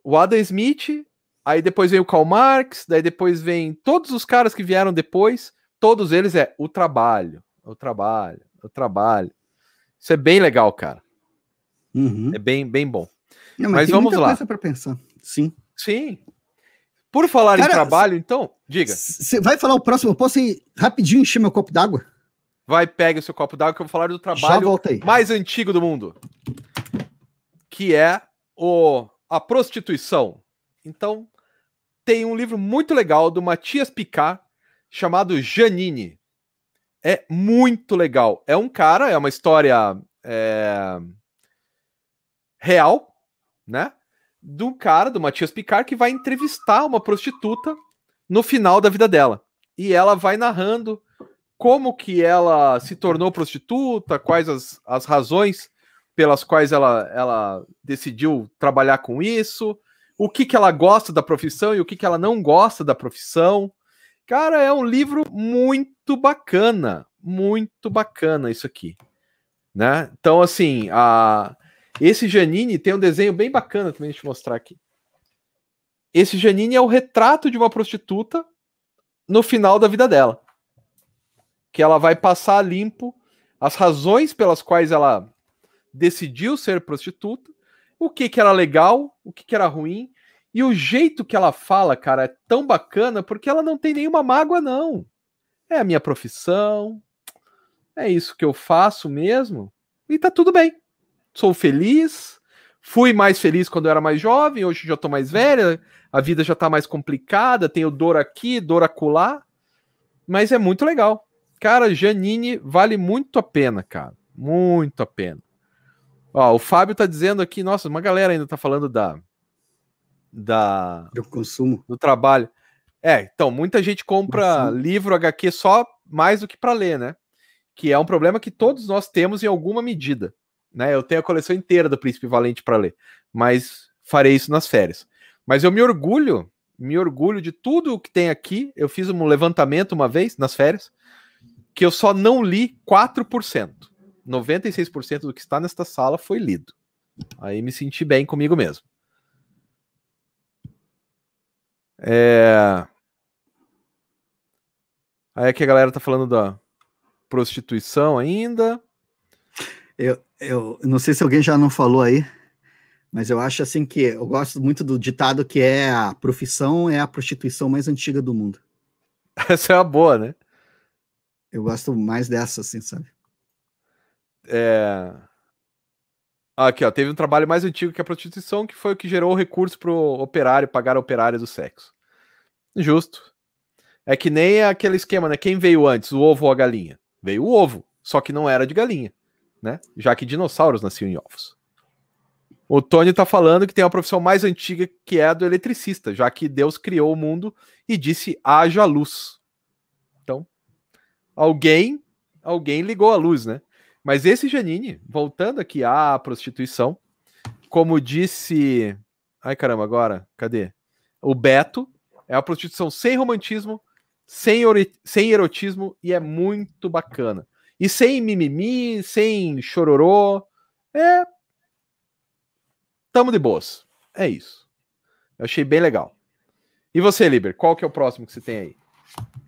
O Adam Smith, aí depois vem o Karl Marx, daí depois vem todos os caras que vieram depois, todos eles é o trabalho, o trabalho, o trabalho. Isso é bem legal, cara. Uhum. É bem, bem bom. Não, mas, mas vamos lá. para pensar. Sim. Sim. Por falar cara, em trabalho, então, diga. Você vai falar o próximo? Eu posso ir rapidinho encher meu copo d'água? Vai, pega o seu copo d'água que eu vou falar do trabalho mais antigo do mundo. Que é o, a prostituição. Então, tem um livro muito legal do Matias Picard chamado Janine. É muito legal. É um cara, é uma história é, real, né? Do cara, do Matias Picard, que vai entrevistar uma prostituta no final da vida dela. E ela vai narrando como que ela se tornou prostituta, quais as, as razões pelas quais ela, ela decidiu trabalhar com isso, o que, que ela gosta da profissão e o que, que ela não gosta da profissão. Cara, é um livro muito bacana, muito bacana isso aqui. Né? Então, assim, a... esse Janine tem um desenho bem bacana também, deixa eu mostrar aqui. Esse Janine é o retrato de uma prostituta no final da vida dela que ela vai passar limpo as razões pelas quais ela decidiu ser prostituta, o que que era legal, o que que era ruim, e o jeito que ela fala, cara, é tão bacana porque ela não tem nenhuma mágoa, não. É a minha profissão, é isso que eu faço mesmo, e tá tudo bem. Sou feliz, fui mais feliz quando eu era mais jovem, hoje já tô mais velha, a vida já tá mais complicada, tenho dor aqui, dor acolá, mas é muito legal. Cara, Janine vale muito a pena, cara. Muito a pena. Ó, o Fábio tá dizendo aqui, nossa, uma galera ainda tá falando da. Da. Do consumo. Do trabalho. É, então, muita gente compra Assim. livro HQ só mais do que para ler, né? Que é um problema que todos nós temos em alguma medida. Né? Eu tenho a coleção inteira do Príncipe Valente para ler, mas farei isso nas férias. Mas eu me orgulho, me orgulho de tudo o que tem aqui. Eu fiz um levantamento uma vez nas férias, que eu só não li 4%. 96% do que está nesta sala foi lido. Aí me senti bem comigo mesmo. É... Aí aqui a galera tá falando da prostituição ainda. Eu, eu não sei se alguém já não falou aí, mas eu acho assim que eu gosto muito do ditado que é a profissão é a prostituição mais antiga do mundo. Essa é uma boa, né? Eu gosto mais dessa, assim, sabe? É... Aqui, ó, teve um trabalho mais antigo que a prostituição, que foi o que gerou o recurso para o operário pagar a operária do sexo. Justo. É que nem aquele esquema, né? Quem veio antes, o ovo ou a galinha? Veio o ovo, só que não era de galinha, né? Já que dinossauros nasciam em ovos. O Tony tá falando que tem uma profissão mais antiga que é a do eletricista, já que Deus criou o mundo e disse haja luz. Alguém, alguém ligou a luz, né? Mas esse Janine, voltando aqui à prostituição, como disse. Ai caramba, agora, cadê? O Beto é a prostituição sem romantismo, sem, sem erotismo e é muito bacana. E sem mimimi, sem chororô. É. Tamo de boas. É isso. Eu achei bem legal. E você, Liber, qual que é o próximo que você tem aí?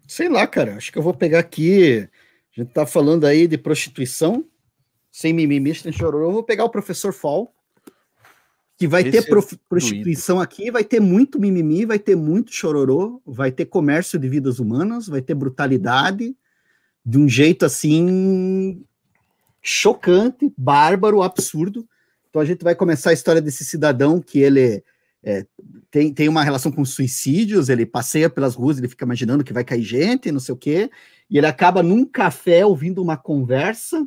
Sei lá, cara. Acho que eu vou pegar aqui. A gente tá falando aí de prostituição, sem mimimi, sem chororô. Eu vou pegar o professor Fall, que vai Esse ter prof... é prostituição aqui, vai ter muito mimimi, vai ter muito chororô, vai ter comércio de vidas humanas, vai ter brutalidade, de um jeito assim chocante, bárbaro, absurdo. Então a gente vai começar a história desse cidadão que ele é, tem, tem uma relação com suicídios, ele passeia pelas ruas, ele fica imaginando que vai cair gente, não sei o quê, e ele acaba num café ouvindo uma conversa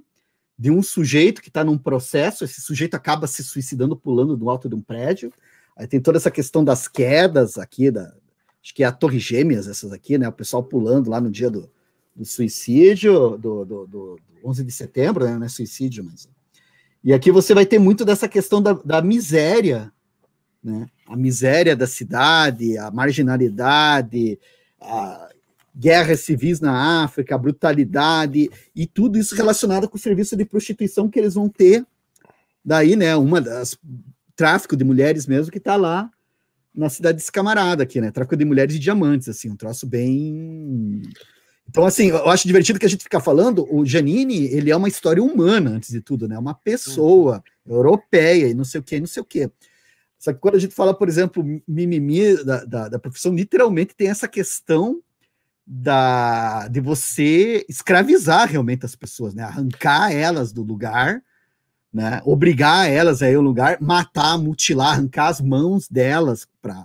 de um sujeito que está num processo, esse sujeito acaba se suicidando pulando do alto de um prédio. Aí tem toda essa questão das quedas aqui, da, acho que é a Torre Gêmeas, essas aqui, né? O pessoal pulando lá no dia do, do suicídio, do, do, do 11 de setembro, né? Não é suicídio, mas. E aqui você vai ter muito dessa questão da, da miséria, né? A miséria da cidade, a marginalidade, a, guerras civis na África, brutalidade e tudo isso relacionado com o serviço de prostituição que eles vão ter. Daí, né, uma das tráfico de mulheres mesmo que está lá na cidade desse camarada aqui, né? Tráfico de mulheres e diamantes, assim, um troço bem. Então, assim, eu acho divertido que a gente fica falando, o Janine, ele é uma história humana, antes de tudo, né? Uma pessoa europeia e não sei o que, não sei o que. Só que quando a gente fala, por exemplo, mimimi da, da, da profissão, literalmente tem essa questão da, de você escravizar realmente as pessoas, né? Arrancar elas do lugar, né? Obrigar elas a ir ao lugar, matar, mutilar, arrancar as mãos delas para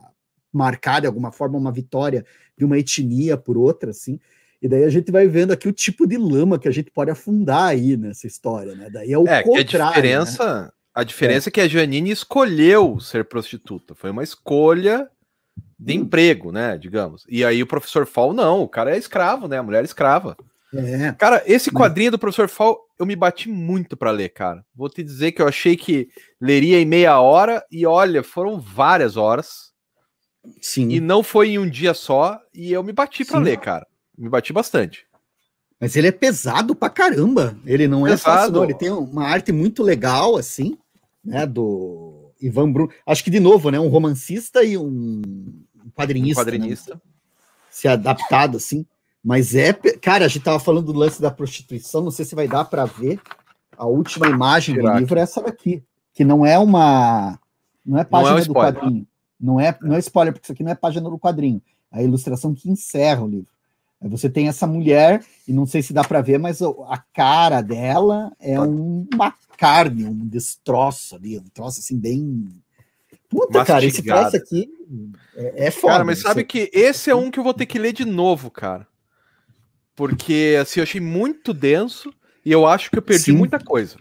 marcar de alguma forma uma vitória de uma etnia por outra, assim. E daí a gente vai vendo aqui o tipo de lama que a gente pode afundar aí nessa história, né? Daí é o é, contrário. a diferença, né? A diferença é. é que a Janine escolheu ser prostituta. Foi uma escolha de hum. emprego, né? Digamos. E aí o professor Fall, não, o cara é escravo, né? A mulher é escrava. É. Cara, esse quadrinho do professor Fall, eu me bati muito para ler, cara. Vou te dizer que eu achei que leria em meia hora e olha, foram várias horas. Sim. E não foi em um dia só e eu me bati para ler, cara. Me bati bastante. Mas ele é pesado pra caramba. Ele não é pesado. fácil, não. Ele tem uma arte muito legal, assim, né? Do Ivan Bruno. Acho que, de novo, né? Um romancista e um quadrinista. Um quadrinista. Né? Se adaptado, assim. Mas é. Cara, a gente tava falando do lance da prostituição, não sei se vai dar para ver. A última imagem do livro é essa daqui, que não é uma. Não é página não é do quadrinho. Não é, não é spoiler, porque isso aqui não é página do quadrinho. É a ilustração que encerra o livro. Aí você tem essa mulher, e não sei se dá para ver, mas a cara dela é uma carne, um destroço ali, um troço assim, bem Puta, cara, esse troço aqui é, é foda. Cara, mas sabe que esse é um que eu vou ter que ler de novo, cara. Porque, assim, eu achei muito denso e eu acho que eu perdi Sim. muita coisa.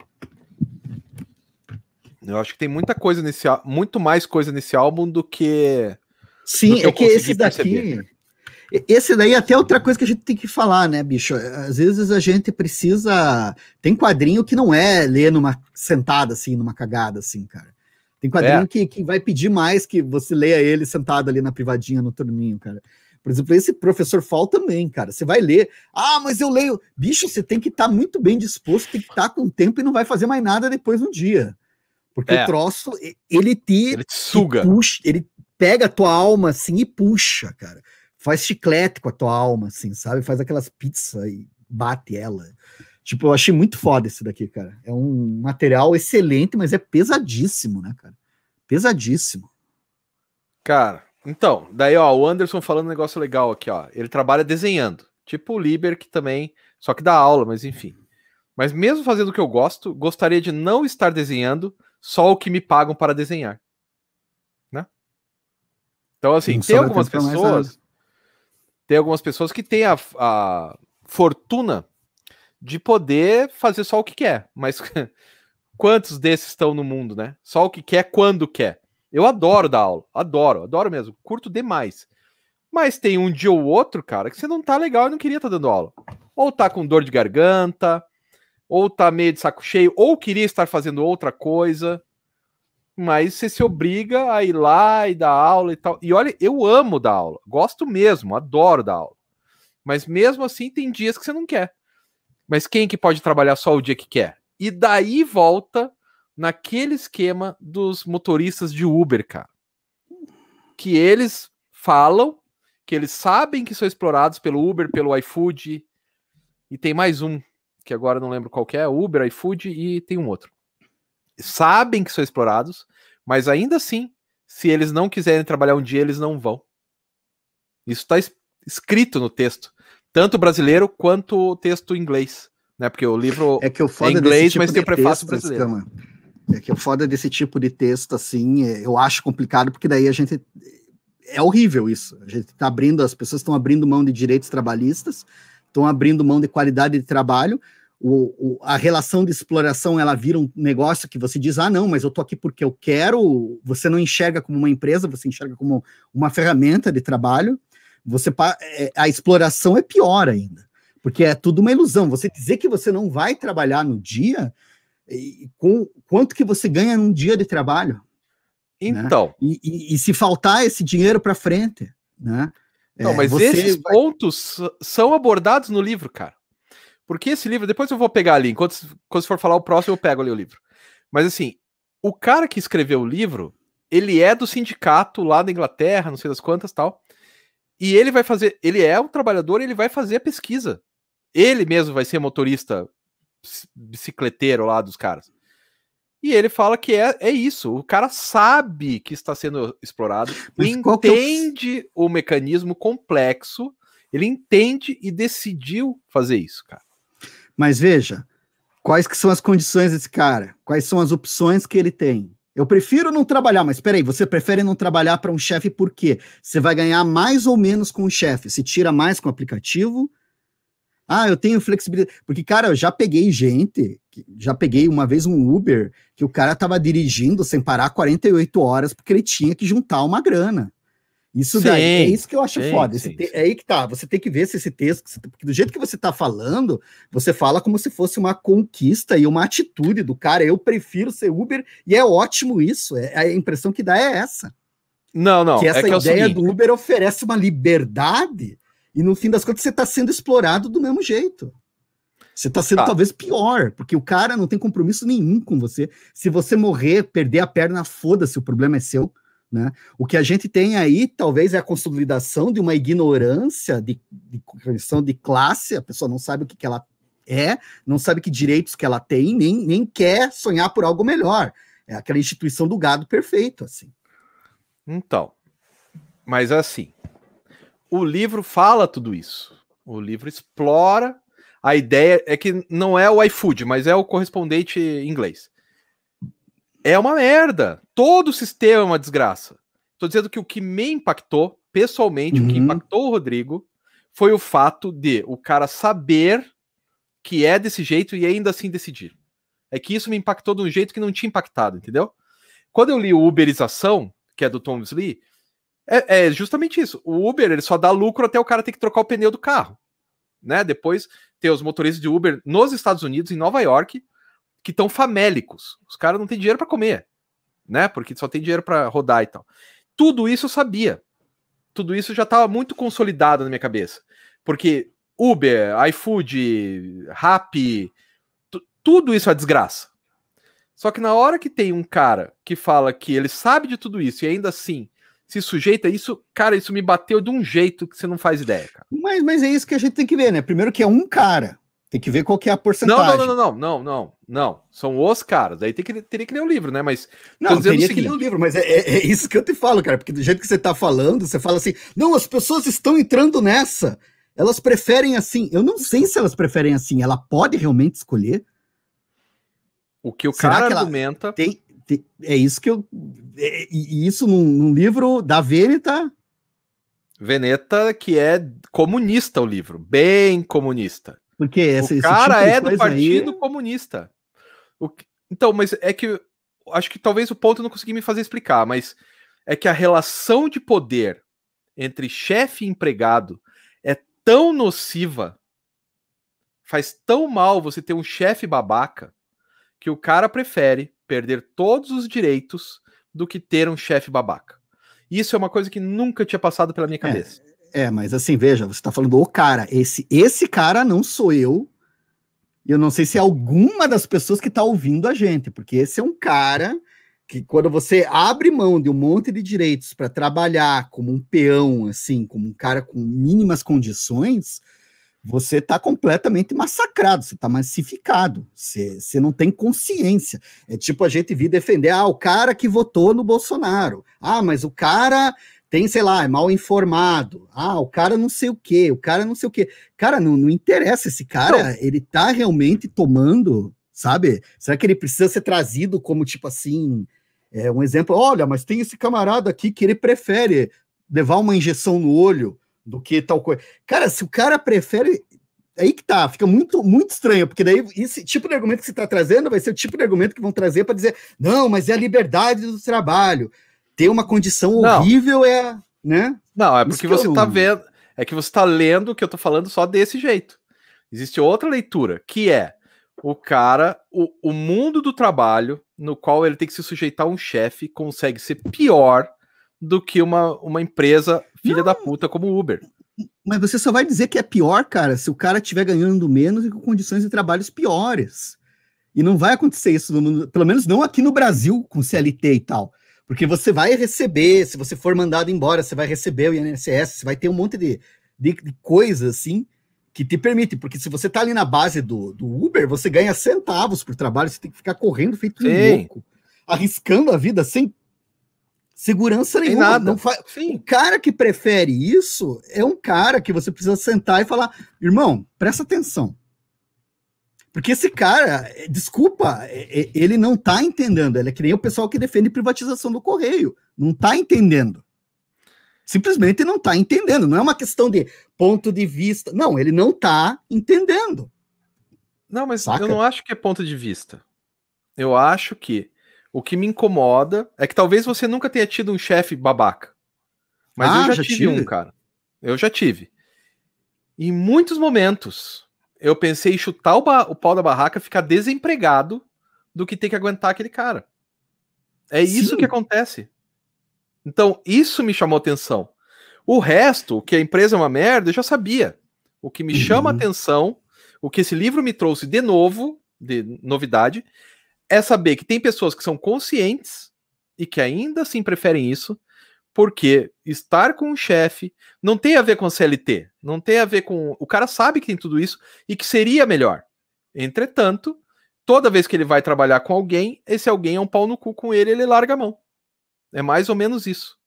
Eu acho que tem muita coisa nesse muito mais coisa nesse álbum do que. Sim, do que é que esse daqui. Esse daí é até outra coisa que a gente tem que falar, né, bicho? Às vezes a gente precisa. Tem quadrinho que não é ler numa sentada, assim, numa cagada, assim, cara. Tem quadrinho é. que, que vai pedir mais que você leia ele sentado ali na privadinha, no turninho, cara. Por exemplo, esse professor Fall também, cara. Você vai ler. Ah, mas eu leio. Bicho, você tem que estar tá muito bem disposto, tem que estar tá com tempo e não vai fazer mais nada depois no dia. Porque é. o troço, ele te, ele te suga. Puxa, ele pega a tua alma assim e puxa, cara faz chiclete com a tua alma, assim, sabe? Faz aquelas pizzas e bate ela. Tipo, eu achei muito foda esse daqui, cara. É um material excelente, mas é pesadíssimo, né, cara? Pesadíssimo. Cara, então, daí, ó, o Anderson falando um negócio legal aqui, ó. Ele trabalha desenhando. Tipo o Liber, que também. Só que dá aula, mas enfim. Mas mesmo fazendo o que eu gosto, gostaria de não estar desenhando só o que me pagam para desenhar. Né? Então, assim, tem algumas pessoas tem algumas pessoas que têm a, a fortuna de poder fazer só o que quer, mas quantos desses estão no mundo, né? Só o que quer quando quer. Eu adoro dar aula, adoro, adoro mesmo, curto demais. Mas tem um dia ou outro, cara, que você não tá legal e não queria estar tá dando aula. Ou tá com dor de garganta, ou tá meio de saco cheio, ou queria estar fazendo outra coisa mas você se obriga a ir lá e dar aula e tal. E olha, eu amo dar aula, gosto mesmo, adoro dar aula. Mas mesmo assim, tem dias que você não quer. Mas quem que pode trabalhar só o dia que quer? E daí volta naquele esquema dos motoristas de Uber, cara. Que eles falam que eles sabem que são explorados pelo Uber, pelo iFood, e tem mais um, que agora não lembro qual é, Uber, iFood e tem um outro sabem que são explorados, mas ainda assim, se eles não quiserem trabalhar um dia, eles não vão. Isso está escrito no texto, tanto brasileiro quanto o texto inglês, né? Porque o livro é, que o é inglês, tipo mas tem o prefácio texto, brasileiro. É que o foda desse tipo de texto, assim, é, eu acho complicado, porque daí a gente. É horrível isso. A gente está abrindo, as pessoas estão abrindo mão de direitos trabalhistas, estão abrindo mão de qualidade de trabalho, o, o, a relação de exploração ela vira um negócio que você diz, ah, não, mas eu tô aqui porque eu quero. Você não enxerga como uma empresa, você enxerga como uma ferramenta de trabalho. Você é, a exploração é pior ainda, porque é tudo uma ilusão. Você dizer que você não vai trabalhar no dia, e, com quanto que você ganha num dia de trabalho? Né? Então. Né? E, e, e, se faltar esse dinheiro para frente, né? Não, é, mas esses vai... pontos são abordados no livro, cara. Porque esse livro, depois eu vou pegar ali, enquanto quando for falar o próximo, eu pego ali o livro. Mas assim, o cara que escreveu o livro, ele é do sindicato lá da Inglaterra, não sei das quantas tal. E ele vai fazer, ele é um trabalhador, ele vai fazer a pesquisa. Ele mesmo vai ser motorista bicicleteiro lá dos caras. E ele fala que é, é isso. O cara sabe que está sendo explorado, Mas entende eu... o mecanismo complexo, ele entende e decidiu fazer isso, cara. Mas veja, quais que são as condições desse cara? Quais são as opções que ele tem? Eu prefiro não trabalhar, mas peraí, você prefere não trabalhar para um chefe por quê? Você vai ganhar mais ou menos com o chefe? Se tira mais com o aplicativo? Ah, eu tenho flexibilidade. Porque, cara, eu já peguei gente, já peguei uma vez um Uber, que o cara tava dirigindo sem parar 48 horas porque ele tinha que juntar uma grana. Isso sim, daí é isso que eu acho sim, foda. Sim, te, é aí que tá. Você tem que ver se esse texto, porque do jeito que você tá falando, você fala como se fosse uma conquista e uma atitude do cara. Eu prefiro ser Uber e é ótimo isso. É, a impressão que dá é essa. Não, não. Que essa é que ideia é do Uber oferece uma liberdade e no fim das contas você está sendo explorado do mesmo jeito. Você está sendo tá. talvez pior, porque o cara não tem compromisso nenhum com você. Se você morrer, perder a perna, foda-se, o problema é seu. Né? O que a gente tem aí, talvez, é a consolidação de uma ignorância de, de questão de classe, a pessoa não sabe o que, que ela é, não sabe que direitos que ela tem, nem, nem quer sonhar por algo melhor. É aquela instituição do gado perfeito, assim. Então, mas assim, o livro fala tudo isso. O livro explora a ideia, é que não é o iFood, mas é o correspondente inglês é uma merda. Todo o sistema é uma desgraça. Tô dizendo que o que me impactou, pessoalmente, uhum. o que uhum. impactou o Rodrigo, foi o fato de o cara saber que é desse jeito e ainda assim decidir. É que isso me impactou de um jeito que não tinha impactado, entendeu? Quando eu li o Uberização, que é do Tom Lee, É, é, justamente isso. O Uber ele só dá lucro até o cara ter que trocar o pneu do carro. Né? Depois tem os motoristas de Uber nos Estados Unidos, em Nova York, que estão famélicos. Os caras não têm dinheiro para comer, né? Porque só tem dinheiro para rodar e tal. Tudo isso eu sabia. Tudo isso já estava muito consolidado na minha cabeça. Porque Uber, iFood, Rappi, tudo isso é desgraça. Só que na hora que tem um cara que fala que ele sabe de tudo isso e ainda assim se sujeita a isso, cara, isso me bateu de um jeito que você não faz ideia, cara. Mas, mas é isso que a gente tem que ver, né? Primeiro que é um cara. Tem que ver qual que é a porcentagem. Não, não, não, não, não, não, não. São os caras. Aí tem que, teria que ler o livro, né? Mas. Não, teria que ler o livro, mas é, é, é, isso que eu te falo, cara. Porque do jeito que você tá falando, você fala assim: não, as pessoas estão entrando nessa. Elas preferem assim. Eu não sei se elas preferem assim. Ela pode realmente escolher. O que o Será cara argumenta. Tem, tem, é isso que eu. É, e isso num, num, livro da Veneta. Veneta, que é comunista o livro, bem comunista. Porque esse, o cara tipo é do Partido aí... Comunista. O, então, mas é que acho que talvez o ponto eu não consegui me fazer explicar, mas é que a relação de poder entre chefe e empregado é tão nociva, faz tão mal você ter um chefe babaca, que o cara prefere perder todos os direitos do que ter um chefe babaca. Isso é uma coisa que nunca tinha passado pela minha é, cabeça. É, mas assim, veja, você está falando o cara. Esse, esse cara não sou eu. Eu não sei se é alguma das pessoas que está ouvindo a gente, porque esse é um cara que quando você abre mão de um monte de direitos para trabalhar como um peão, assim, como um cara com mínimas condições, você está completamente massacrado, você está massificado, você, você não tem consciência. É tipo a gente vir defender, ah, o cara que votou no Bolsonaro, ah, mas o cara tem, sei lá, é mal informado, ah, o cara não sei o quê, o cara não sei o quê. Cara, não, não interessa, esse cara, não. ele tá realmente tomando, sabe? Será que ele precisa ser trazido como, tipo assim, é, um exemplo, olha, mas tem esse camarada aqui que ele prefere levar uma injeção no olho do que tal coisa. Cara, se o cara prefere. Aí que tá, fica muito, muito estranho, porque daí esse tipo de argumento que você está trazendo vai ser o tipo de argumento que vão trazer para dizer, não, mas é a liberdade do trabalho. Ter uma condição não. horrível é. Né? Não, é porque você está vendo. É que você está lendo o que eu estou falando só desse jeito. Existe outra leitura, que é o cara, o, o mundo do trabalho, no qual ele tem que se sujeitar a um chefe, consegue ser pior do que uma, uma empresa filha não, da puta como Uber. Mas você só vai dizer que é pior, cara, se o cara estiver ganhando menos e com condições de trabalhos piores. E não vai acontecer isso, no mundo, pelo menos não aqui no Brasil, com CLT e tal. Porque você vai receber, se você for mandado embora, você vai receber o INSS, você vai ter um monte de, de, de coisas assim que te permite, porque se você tá ali na base do, do Uber, você ganha centavos por trabalho, você tem que ficar correndo feito um louco, arriscando a vida sem segurança nenhuma. Nada. Não fa... O cara que prefere isso é um cara que você precisa sentar e falar, irmão, presta atenção. Porque esse cara, eh, desculpa, eh, eh, ele não tá entendendo. Ele é que nem o pessoal que defende privatização do correio. Não tá entendendo. Simplesmente não tá entendendo. Não é uma questão de ponto de vista. Não, ele não tá entendendo. Não, mas Saca? eu não acho que é ponto de vista. Eu acho que o que me incomoda é que talvez você nunca tenha tido um chefe babaca. Mas ah, eu já, já tive, tive um, cara. Eu já tive. Em muitos momentos, eu pensei em chutar o, o pau da barraca, ficar desempregado, do que ter que aguentar aquele cara. É Sim. isso que acontece. Então, isso me chamou atenção. O resto, que a empresa é uma merda, eu já sabia. O que me uhum. chama atenção, o que esse livro me trouxe de novo, de novidade, é saber que tem pessoas que são conscientes e que ainda assim preferem isso, porque estar com um chefe não tem a ver com CLT, não tem a ver com. O cara sabe que tem tudo isso e que seria melhor. Entretanto, toda vez que ele vai trabalhar com alguém, esse alguém é um pau no cu com ele, ele larga a mão. É mais ou menos isso.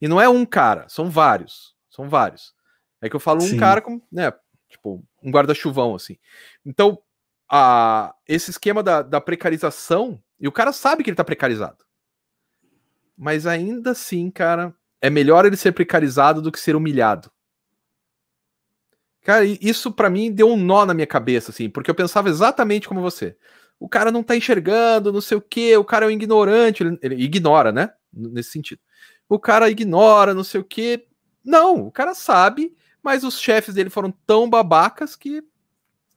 E não é um cara, são vários. São vários. É que eu falo Sim. um cara com, né, tipo, um guarda-chuvão assim. Então, a, esse esquema da, da precarização, e o cara sabe que ele tá precarizado. Mas ainda assim, cara, é melhor ele ser precarizado do que ser humilhado. Cara, isso para mim deu um nó na minha cabeça, assim, porque eu pensava exatamente como você. O cara não tá enxergando, não sei o que, o cara é um ignorante, ele, ele, ignora, né? Nesse sentido. o cara ignora, não sei o quê. Não, o cara sabe, mas os chefes dele foram tão babacas que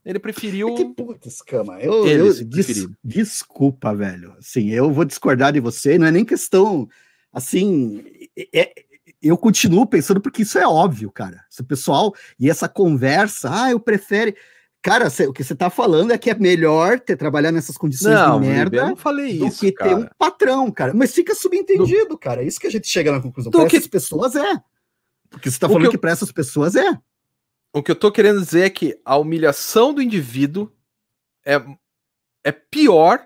ele preferiu. É que putz, cama. Eu, eu des, desculpa, velho. Assim, eu vou discordar de você. Não é nem questão assim. É, eu continuo pensando porque isso é óbvio, cara. Se o pessoal e essa conversa, ah, eu prefere. Cara, cê, o que você tá falando é que é melhor ter trabalhar nessas condições não, de merda eu não falei do isso, que cara. ter um patrão, cara. Mas fica subentendido, do... cara. É isso que a gente chega na conclusão. Para que... essas pessoas é. Porque você tá falando que, eu... que para essas pessoas é. O que eu tô querendo dizer é que a humilhação do indivíduo é, é pior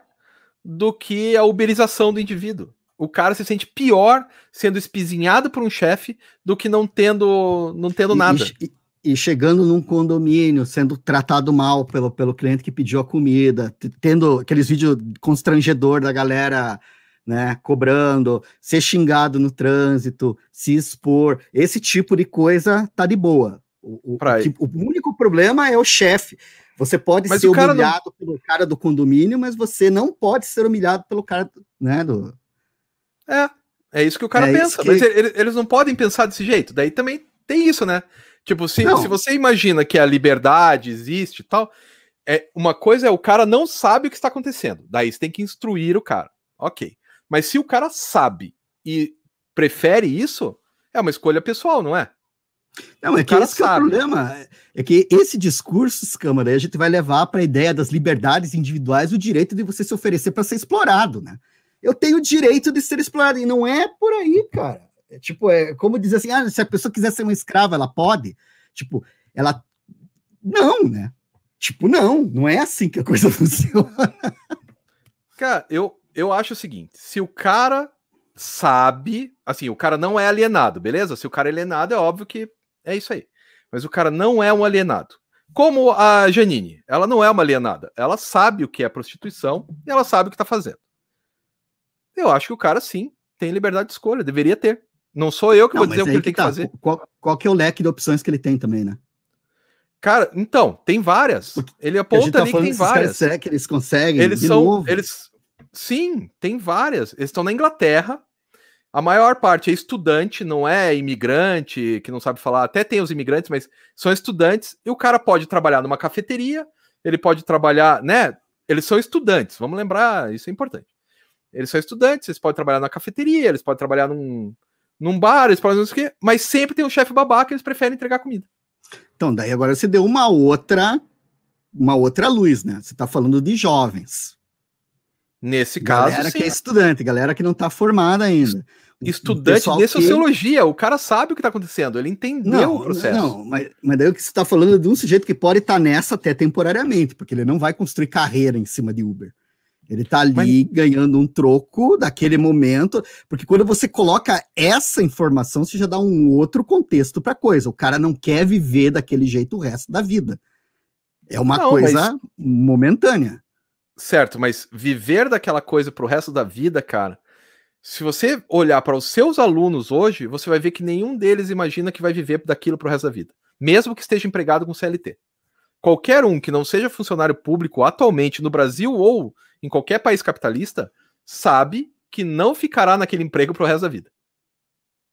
do que a uberização do indivíduo. O cara se sente pior sendo espizinhado por um chefe do que não tendo, não tendo e, nada. E, e, chegando num condomínio, sendo tratado mal pelo, pelo cliente que pediu a comida, tendo aqueles vídeos constrangedor da galera né, cobrando, ser xingado no trânsito, se expor, esse tipo de coisa tá de boa. O, o, o, o único problema é o chefe. Você pode mas ser humilhado não... pelo cara do condomínio, mas você não pode ser humilhado pelo cara, né, do... É, é isso que o cara é pensa. Que... Mas eles, eles não podem pensar desse jeito. Daí também tem isso, né? Tipo, se, se você imagina que a liberdade existe e tal, é, uma coisa é o cara não sabe o que está acontecendo. Daí você tem que instruir o cara. Ok. Mas se o cara sabe e prefere isso, é uma escolha pessoal, não é? Não, é que esse que é o problema. É que esse discurso, Câmara, a gente vai levar para a ideia das liberdades individuais o direito de você se oferecer para ser explorado, né? Eu tenho o direito de ser explorado, e não é por aí, cara. É, tipo, é como dizer assim: ah, se a pessoa quiser ser uma escrava, ela pode. Tipo, ela. Não, né? Tipo, não, não é assim que a coisa funciona. Cara, eu, eu acho o seguinte: se o cara sabe, assim, o cara não é alienado, beleza? Se o cara é alienado, é óbvio que é isso aí. Mas o cara não é um alienado. Como a Janine, ela não é uma alienada. Ela sabe o que é prostituição e ela sabe o que está fazendo. Eu acho que o cara, sim, tem liberdade de escolha, deveria ter. Não sou eu que não, vou dizer o que ele que tem tá. que fazer. Qual, qual que é o leque de opções que ele tem também, né? Cara, então, tem várias. Ele aponta tá ali que tem várias. Será que eles conseguem? Eles são. Novo? Eles. Sim, tem várias. Eles estão na Inglaterra. A maior parte é estudante, não é imigrante, que não sabe falar. Até tem os imigrantes, mas são estudantes. E o cara pode trabalhar numa cafeteria, ele pode trabalhar, né? Eles são estudantes, vamos lembrar, isso é importante. Eles são estudantes, eles podem trabalhar na cafeteria, eles podem trabalhar num, num bar, eles podem não sei o quê, mas sempre tem um chefe babaca, eles preferem entregar comida. Então, daí agora você deu uma outra, uma outra luz, né? Você está falando de jovens. Nesse caso, galera sim. que é estudante, galera que não está formada ainda estudante de sociologia, que... o cara sabe o que está acontecendo, ele entendeu não, o processo. Não, mas, mas daí o que você está falando é de um sujeito que pode estar tá nessa até temporariamente, porque ele não vai construir carreira em cima de Uber. Ele está ali mas... ganhando um troco daquele momento, porque quando você coloca essa informação, você já dá um outro contexto para a coisa. O cara não quer viver daquele jeito o resto da vida. É uma não, coisa mas... momentânea. Certo, mas viver daquela coisa para o resto da vida, cara, se você olhar para os seus alunos hoje, você vai ver que nenhum deles imagina que vai viver daquilo para o resto da vida, mesmo que esteja empregado com CLT. Qualquer um que não seja funcionário público atualmente no Brasil ou em qualquer país capitalista sabe que não ficará naquele emprego para o resto da vida.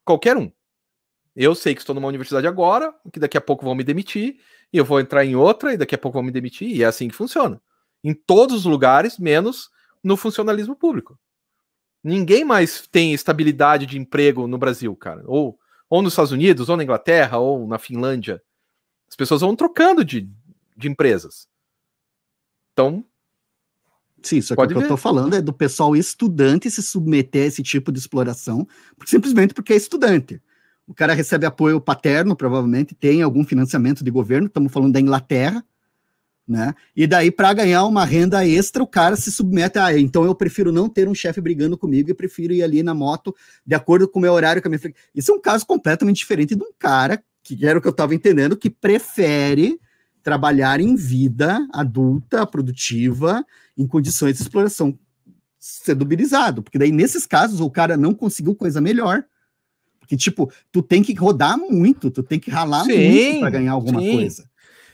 Qualquer um. Eu sei que estou numa universidade agora, que daqui a pouco vão me demitir, e eu vou entrar em outra, e daqui a pouco vão me demitir, e é assim que funciona. Em todos os lugares, menos no funcionalismo público. Ninguém mais tem estabilidade de emprego no Brasil, cara. Ou, ou nos Estados Unidos, ou na Inglaterra, ou na Finlândia. As pessoas vão trocando de, de empresas. Então. Sim, só que o que ver. eu tô falando é do pessoal estudante se submeter a esse tipo de exploração, simplesmente porque é estudante. O cara recebe apoio paterno, provavelmente, tem algum financiamento de governo, estamos falando da Inglaterra, né? E daí, para ganhar uma renda extra, o cara se submete a. Então, eu prefiro não ter um chefe brigando comigo e prefiro ir ali na moto de acordo com o meu horário. Com a minha... Isso é um caso completamente diferente de um cara, que era o que eu estava entendendo, que prefere trabalhar em vida adulta, produtiva, em condições de exploração sendo porque daí nesses casos o cara não conseguiu coisa melhor. Porque, tipo, tu tem que rodar muito, tu tem que ralar sim, muito para ganhar alguma sim. coisa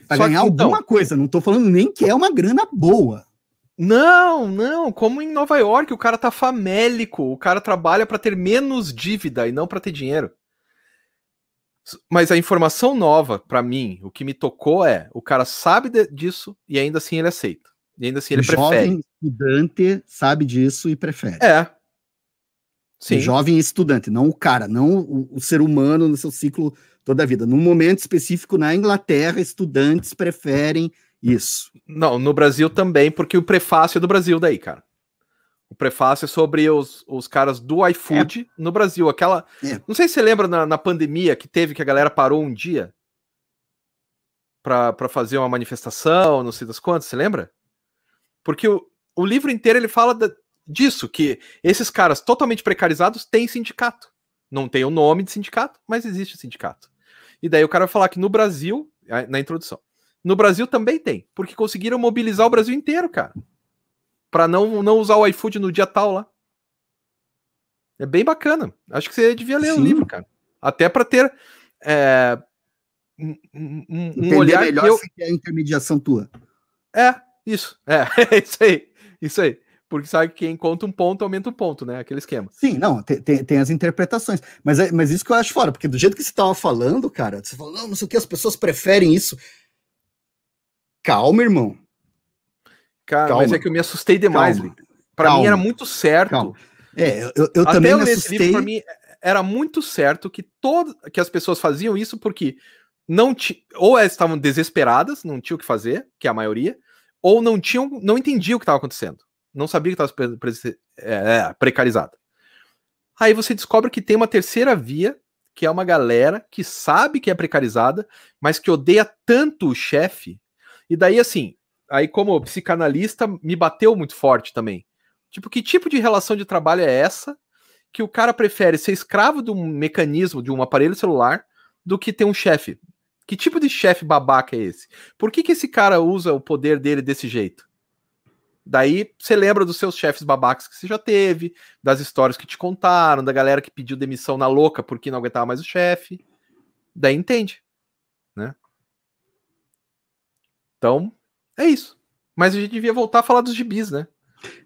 para ganhar que, então, alguma coisa. Não estou falando nem que é uma grana boa. Não, não, como em Nova York, o cara tá famélico, o cara trabalha para ter menos dívida e não para ter dinheiro. Mas a informação nova para mim, o que me tocou é, o cara sabe de, disso e ainda assim ele aceita. E ainda assim ele o prefere. Jovem estudante sabe disso e prefere. É. Sim. O jovem estudante, não o cara, não o, o ser humano no seu ciclo toda a vida. Num momento específico na Inglaterra, estudantes preferem isso. Não, no Brasil também, porque o prefácio é do Brasil daí, cara. O prefácio é sobre os, os caras do iFood é. no Brasil. Aquela. É. Não sei se você lembra na, na pandemia que teve que a galera parou um dia para fazer uma manifestação, não sei das quantas, você lembra? Porque o, o livro inteiro ele fala da, disso, que esses caras totalmente precarizados têm sindicato. Não tem o nome de sindicato, mas existe sindicato. E daí o cara vai falar que no Brasil, na introdução, no Brasil também tem, porque conseguiram mobilizar o Brasil inteiro, cara. Para não, não usar o iFood no dia tal lá. É bem bacana. Acho que você devia ler Sim. o livro, cara. Até para ter é, um, um, um olhar melhor eu... que é a intermediação tua. É, isso. É, é isso aí. Isso aí. Porque sabe que quem conta um ponto aumenta um ponto, né? Aquele esquema. Sim, não, tem, tem, tem as interpretações. Mas, é, mas isso que eu acho fora, porque do jeito que você estava falando, cara, você falou, não, não sei o que, as pessoas preferem isso. Calma, irmão. Cara, Calma. mas é que eu me assustei demais. Para mim era muito certo. Calma. É, eu, eu também me assustei. Livro, pra mim era muito certo que todo que as pessoas faziam isso porque não ti, ou elas estavam desesperadas, não tinham o que fazer, que é a maioria, ou não tinham, não entendiam o que estava acontecendo. Não sabia que estava é, é, precarizado. Aí você descobre que tem uma terceira via, que é uma galera que sabe que é precarizada, mas que odeia tanto o chefe e daí, assim, aí como psicanalista, me bateu muito forte também. Tipo, que tipo de relação de trabalho é essa que o cara prefere ser escravo de um mecanismo, de um aparelho celular, do que ter um chefe? Que tipo de chefe babaca é esse? Por que, que esse cara usa o poder dele desse jeito? Daí você lembra dos seus chefes babacas que você já teve, das histórias que te contaram, da galera que pediu demissão na louca porque não aguentava mais o chefe. Daí entende, né? Então, é isso. Mas a gente devia voltar a falar dos gibis, né?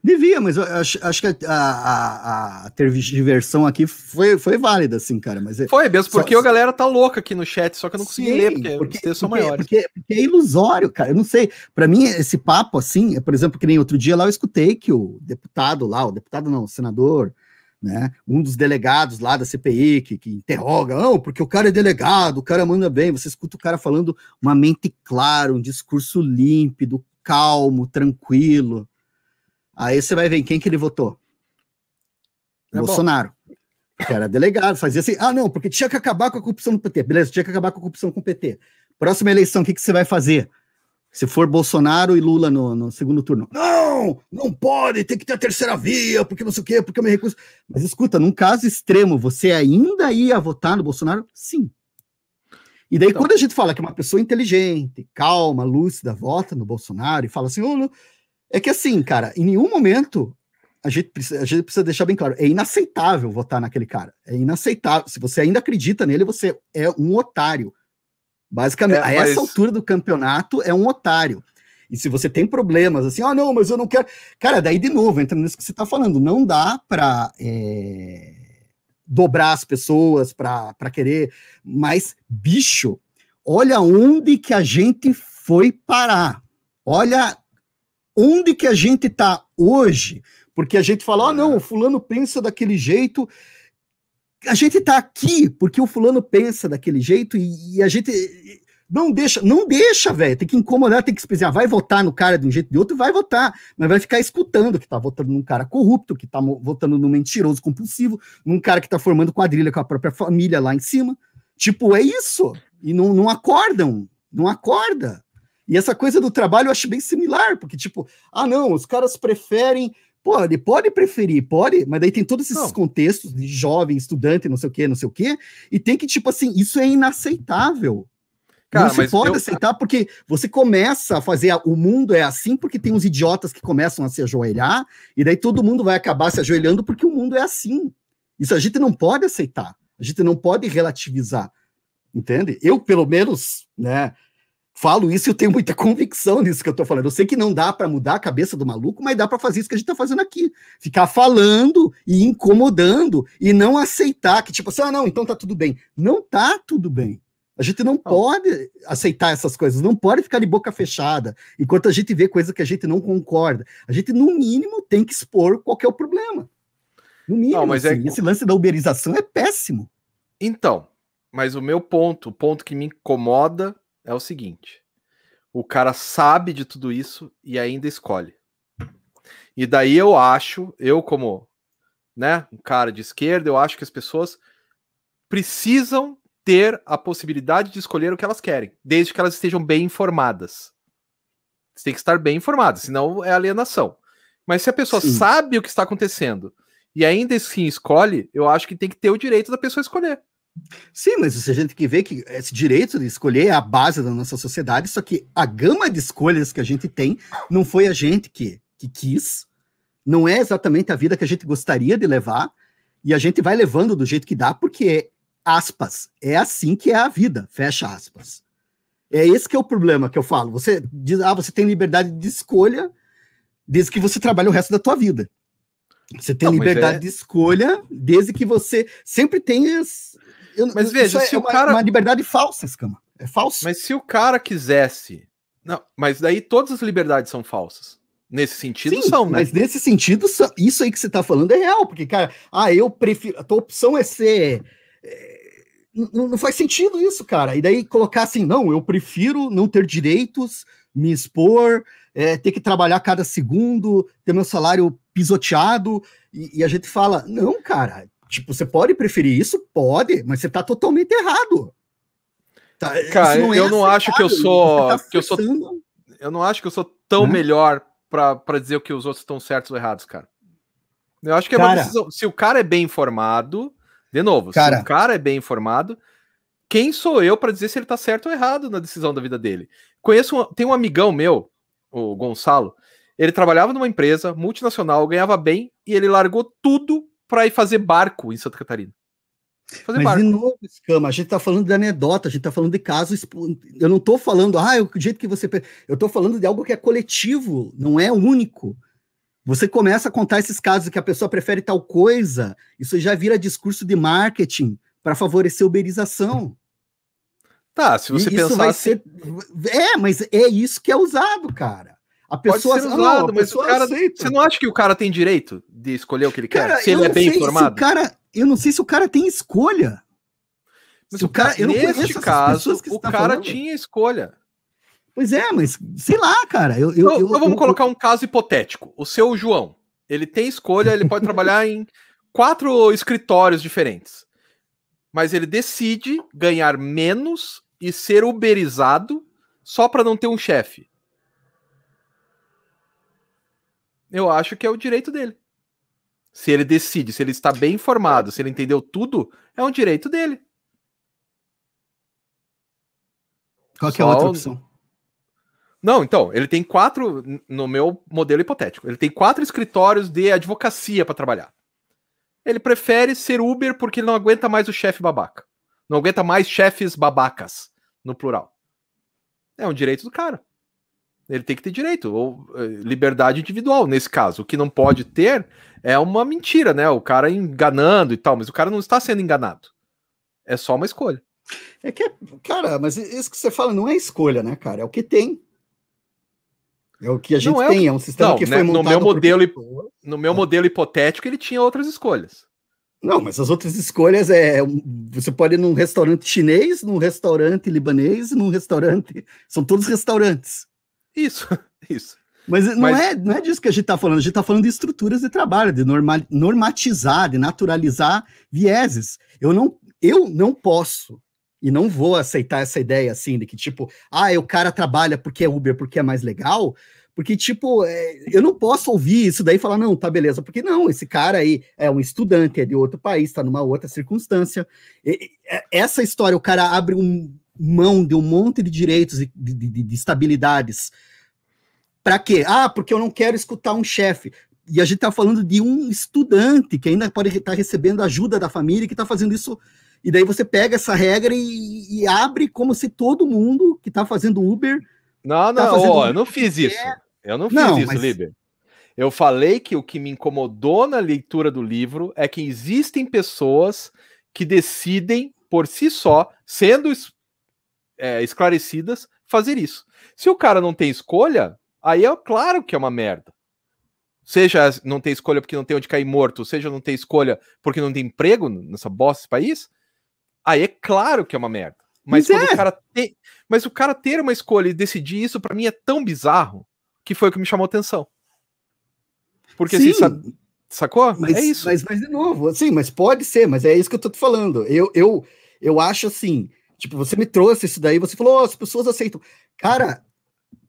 Devia, mas eu acho, acho que a, a, a diversão aqui foi, foi válida, assim, cara. Mas é, foi mesmo, porque só, a galera tá louca aqui no chat, só que eu não consegui sim, ler, porque, porque os textos são maiores. Porque, porque, é ilusório, cara. Eu não sei. Para mim, esse papo, assim, é, por exemplo, que nem outro dia lá eu escutei que o deputado lá, o deputado não, o senador, né? Um dos delegados lá da CPI que, que interroga, não, porque o cara é delegado, o cara manda bem. Você escuta o cara falando uma mente clara, um discurso límpido, calmo, tranquilo. Aí você vai ver quem que ele votou. É Bolsonaro. Bom. Que era delegado, fazia assim, ah, não, porque tinha que acabar com a corrupção no PT. Beleza, tinha que acabar com a corrupção com o PT. Próxima eleição, o que, que você vai fazer? Se for Bolsonaro e Lula no, no, segundo turno. Não, não pode, tem que ter a terceira via, porque não sei o quê, porque eu me recuso. Mas escuta, num caso extremo, você ainda ia votar no Bolsonaro? Sim. E daí, então, quando a gente fala que uma pessoa inteligente, calma, lúcida, vota no Bolsonaro e fala assim, oh, é que assim, cara, em nenhum momento a gente, precisa, a gente precisa deixar bem claro, é inaceitável votar naquele cara. É inaceitável. Se você ainda acredita nele, você é um otário. Basicamente, é, a essa altura do campeonato é um otário. E se você tem problemas, assim, ah, não, mas eu não quero. Cara, daí de novo, entra nisso que você está falando, não dá para é... dobrar as pessoas, para querer. Mas, bicho, olha onde que a gente foi parar. Olha onde que a gente está hoje. Porque a gente fala, ah, não, o fulano pensa daquele jeito a gente tá aqui porque o fulano pensa daquele jeito e, e a gente não deixa, não deixa, velho. Tem que incomodar, tem que especiar. Vai votar no cara de um jeito ou de outro, vai votar, mas vai ficar escutando que tá votando num cara corrupto, que tá votando num mentiroso compulsivo, num cara que tá formando quadrilha com a própria família lá em cima. Tipo, é isso. E não, não acordam, não acorda. E essa coisa do trabalho eu acho bem similar, porque, tipo, ah, não, os caras preferem Pode, pode preferir, pode, mas daí tem todos esses não. contextos de jovem, estudante, não sei o quê, não sei o quê, e tem que, tipo assim, isso é inaceitável. Cara, não se pode eu... aceitar porque você começa a fazer a, o mundo é assim porque tem uns idiotas que começam a se ajoelhar e daí todo mundo vai acabar se ajoelhando porque o mundo é assim. Isso a gente não pode aceitar. A gente não pode relativizar. Entende? Eu, pelo menos, né, falo isso e eu tenho muita convicção nisso que eu tô falando. Eu sei que não dá para mudar a cabeça do maluco, mas dá para fazer isso que a gente tá fazendo aqui. Ficar falando e incomodando e não aceitar que, tipo assim, ah, não, então tá tudo bem. Não tá tudo bem. A gente não pode aceitar essas coisas, não pode ficar de boca fechada enquanto a gente vê coisa que a gente não concorda. A gente, no mínimo, tem que expor qual é o problema. No mínimo, não, mas é assim, é... esse lance da uberização é péssimo. Então, mas o meu ponto, o ponto que me incomoda é o seguinte: o cara sabe de tudo isso e ainda escolhe. E daí eu acho, eu como, né, um cara de esquerda, eu acho que as pessoas precisam ter a possibilidade de escolher o que elas querem, desde que elas estejam bem informadas. Você tem que estar bem informado, senão é alienação. Mas se a pessoa Sim. sabe o que está acontecendo e ainda assim escolhe, eu acho que tem que ter o direito da pessoa escolher. Sim, mas a gente tem que ver que esse direito de escolher é a base da nossa sociedade, só que a gama de escolhas que a gente tem não foi a gente que, que quis, não é exatamente a vida que a gente gostaria de levar, e a gente vai levando do jeito que dá, porque, aspas, é assim que é a vida, fecha aspas. É esse que é o problema que eu falo. Você diz, ah, você tem liberdade de escolha desde que você trabalha o resto da tua vida. Você tem não, liberdade é... de escolha desde que você sempre tenha eu, mas veja, se é o uma, cara. uma liberdade falsa, escama. É falso. Mas se o cara quisesse. Não, mas daí todas as liberdades são falsas. Nesse sentido, Sim, são, né? Mas nesse sentido, isso aí que você tá falando é real, porque, cara, ah, eu prefiro. A tua opção é ser. É, não, não faz sentido isso, cara. E daí colocar assim, não, eu prefiro não ter direitos, me expor, é, ter que trabalhar cada segundo, ter meu salário pisoteado, e, e, a gente fala, não, cara, Tipo, você pode preferir isso? Pode, mas você tá totalmente errado. Tá, Cara, não é eu não acho que eu sou. Tá que eu sou. Eu não acho que eu sou tão melhor para dizer que os outros estão certos ou errados, cara. Eu acho que é cara, uma decisão. Se o cara é bem informado, de novo, cara, se o cara é bem informado, quem sou eu para dizer se ele tá certo ou errado na decisão da vida dele? Conheço, um, tem um amigão meu, o Gonçalo, ele trabalhava numa empresa multinacional, ganhava bem e ele largou tudo para ir fazer barco em Santa Catarina. Fazer Mas barco. de novo, Escama, a gente tá falando de anedota, a gente tá falando de casos. Eu não tô falando, ah, o jeito que você. Eu tô falando de algo que é coletivo, não é único. Você começa a contar esses casos que a pessoa prefere tal coisa, isso já vira discurso de marketing para favorecer a uberização. Tá, se você pensar. Vai assim... ser... É, mas é isso que é usado, cara. A pessoa Pode ser usado, não, mas o cara, aceita. você não acha que o cara tem direito de escolher o que ele cara, quer? Se ele é bem informado? cara, eu não sei se o cara tem escolha. Mas se o cara, eu neste caso, o tá cara falando. tinha escolha. Pois é, mas sei lá, cara. Eu, eu, eu, vamos colocar um caso hipotético. O seu João, ele tem escolha, ele pode trabalhar em quatro escritórios diferentes. Mas ele decide ganhar menos e ser uberizado só para não ter um chefe. Eu acho que é o direito dele. Se ele decide, se ele está bem informado, se ele entendeu tudo, é um direito dele. Qual que é a outra opção? Não, então, ele tem quatro, no meu modelo hipotético, ele tem quatro escritórios de advocacia para trabalhar. Ele prefere ser Uber porque ele não aguenta mais o chefe babaca. Não aguenta mais chefes babacas, no plural. É um direito do cara. Ele tem que ter direito, ou eh, liberdade individual, nesse caso. O que não pode ter é uma mentira, né? O cara enganando e tal, mas o cara não está sendo enganado. É só uma escolha. É que, cara, mas isso que você fala não é escolha, né, cara? É o que tem. É o que a gente é tem, é um sistema não, que né, foi montado no meu modelo No meu é. modelo hipotético, ele tinha outras escolhas. Não, mas as outras escolhas é. Você pode ir num restaurante chinês, num restaurante libanês, num restaurante. São todos restaurantes. Isso, isso. Mas não, Mas... É, não é disso que a gente está falando, a gente está falando de estruturas de trabalho, de norma, normatizar, de naturalizar vieses. Eu não, eu não posso e não vou aceitar essa ideia assim, de que tipo, ah, o cara trabalha porque é Uber, porque é mais legal, porque, tipo, é, eu não posso ouvir isso daí e falar, não, tá beleza, porque não, esse cara aí é um estudante, é de outro país, está numa outra circunstância. E, essa história, o cara abre um, mão de um monte de direitos e de, de, de estabilidades. Para quê? Ah, porque eu não quero escutar um chefe. E a gente está falando de um estudante que ainda pode estar recebendo ajuda da família, que está fazendo isso E daí você pega essa regra e, e abre como se todo mundo que está fazendo Uber. Não, tá não, fazendo ó, eu não fiz isso. é- Eu não fiz Não, isso, mas- Liber. Eu falei que o que me incomodou na leitura do livro é que existem pessoas que decidem por si só, sendo é, esclarecidas, fazer isso. Se o cara não tem escolha, aí é claro que é uma merda. Seja não tem escolha porque não tem onde cair morto, seja não tem escolha porque não tem emprego nessa bosta desse país, aí é claro que é uma merda. Mas, Mas é. o cara tem, mas o cara ter uma escolha e decidir isso pra mim é tão bizarro que foi o que me chamou atenção. Porque assim, Sim, sabe, sacou? Mas, é isso. Mas, mas, de novo, sim, mas pode ser, mas é isso que eu tô te falando. Eu, eu, eu acho assim, tipo, você me trouxe isso daí, você falou, "Oh, as pessoas aceitam. Cara,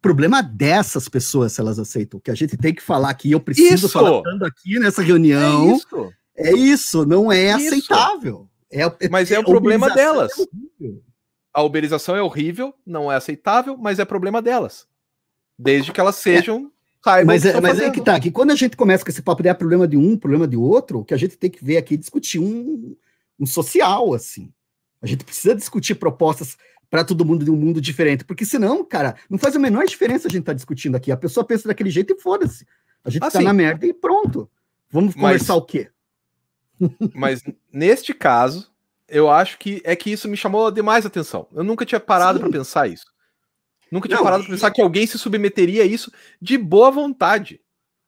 problema dessas pessoas se elas aceitam. O que a gente tem que falar aqui, eu preciso Isso! falar aqui nessa É reunião. isso. É isso, não é Isso. aceitável. É, é- Mas é o a problema uberização delas. é. A uberização é horrível, não é aceitável, mas é problema delas. Desde que elas sejam. saibam Mas, o que é, mas é que tá, que quando a gente começa com esse papo de é problema de um, problema de outro, o que a gente tem que ver aqui é discutir um, um social, assim. A gente precisa discutir propostas para todo mundo de um mundo diferente, porque senão, cara, não faz a menor diferença a gente estar discutindo aqui. A pessoa pensa daquele jeito e foda-se. A gente Ah, tá sim. na merda e pronto. Vamos Mas- conversar o quê? Mas neste caso, eu acho que é que isso me chamou demais atenção. Eu nunca tinha parado para pensar isso. Nunca tinha Não, parado para pensar que alguém se submeteria a isso de boa vontade,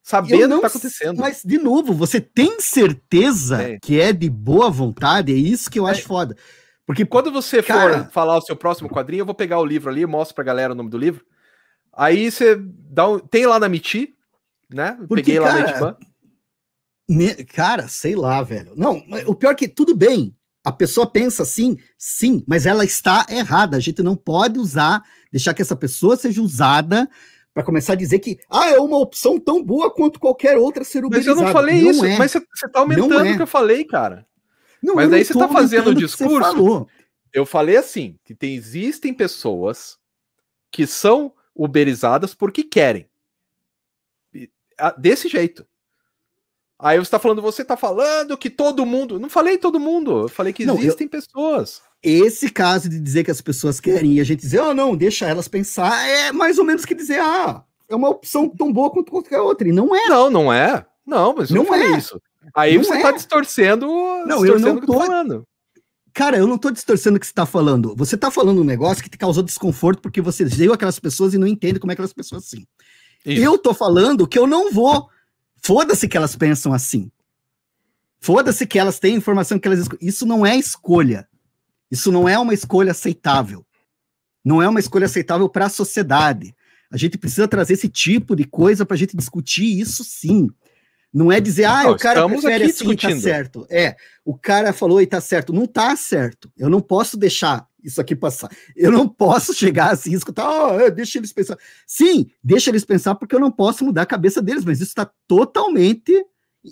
sabendo o que tá s- acontecendo. Mas, de novo, você tem certeza É. que é de boa vontade? É isso que eu acho foda. Porque Quando você Cara- for falar o seu próximo quadrinho, eu vou pegar o livro ali, mostro pra galera o nome do livro. Aí você dá um, tem lá na Miti, né? Porque, Peguei lá na cara, Itiban. Ne- Cara, sei lá, velho. Não, o pior é que tudo bem. A pessoa pensa assim, sim, mas ela está errada. A gente não pode usar, deixar que essa pessoa seja usada para começar a dizer que ah, é uma opção tão boa quanto qualquer outra ser Mas eu uberizada. não falei isso, é. mas você, você tá aumentando Não é. o que eu falei, cara. Não, mas eu não você tô tá fazendo o discurso. Eu falei assim, que tem, existem pessoas que são uberizadas porque querem. Ah, Desse jeito. Aí você tá falando, você tá falando que todo mundo. Não falei todo mundo, eu falei que Não, eu- existem pessoas. Esse caso de dizer que as pessoas querem e a gente dizer, oh, não, deixa elas pensar, é mais ou menos que dizer, ah, é uma opção tão boa quanto qualquer outra. E não é. Não, não é. Não, mas eu não Não falei é. isso. Aí Não você é. tá distorcendo, Não, eu não distorcendo o que eu tô- falando. Cara, eu não tô distorcendo o que você tá falando. Você tá falando um negócio que te causou desconforto porque você viu aquelas pessoas e não entende como é aquelas pessoas assim. Isso. Eu tô falando que eu não vou. Foda-se que elas pensam assim. Foda-se que elas têm informação que elas. Isso não é escolha. Isso não é uma escolha aceitável. Não é uma escolha aceitável para a sociedade. A gente precisa trazer esse tipo de coisa para a gente discutir isso sim. Não é dizer, ah, Não, o cara prefere assim tá discutindo. certo. É, o cara falou e tá certo. Não tá certo. Eu não posso deixar isso aqui passar. Eu não posso chegar assim e escutar, oh, deixa eles pensar. Sim, deixa eles pensar porque eu não posso mudar a cabeça deles, mas isso está totalmente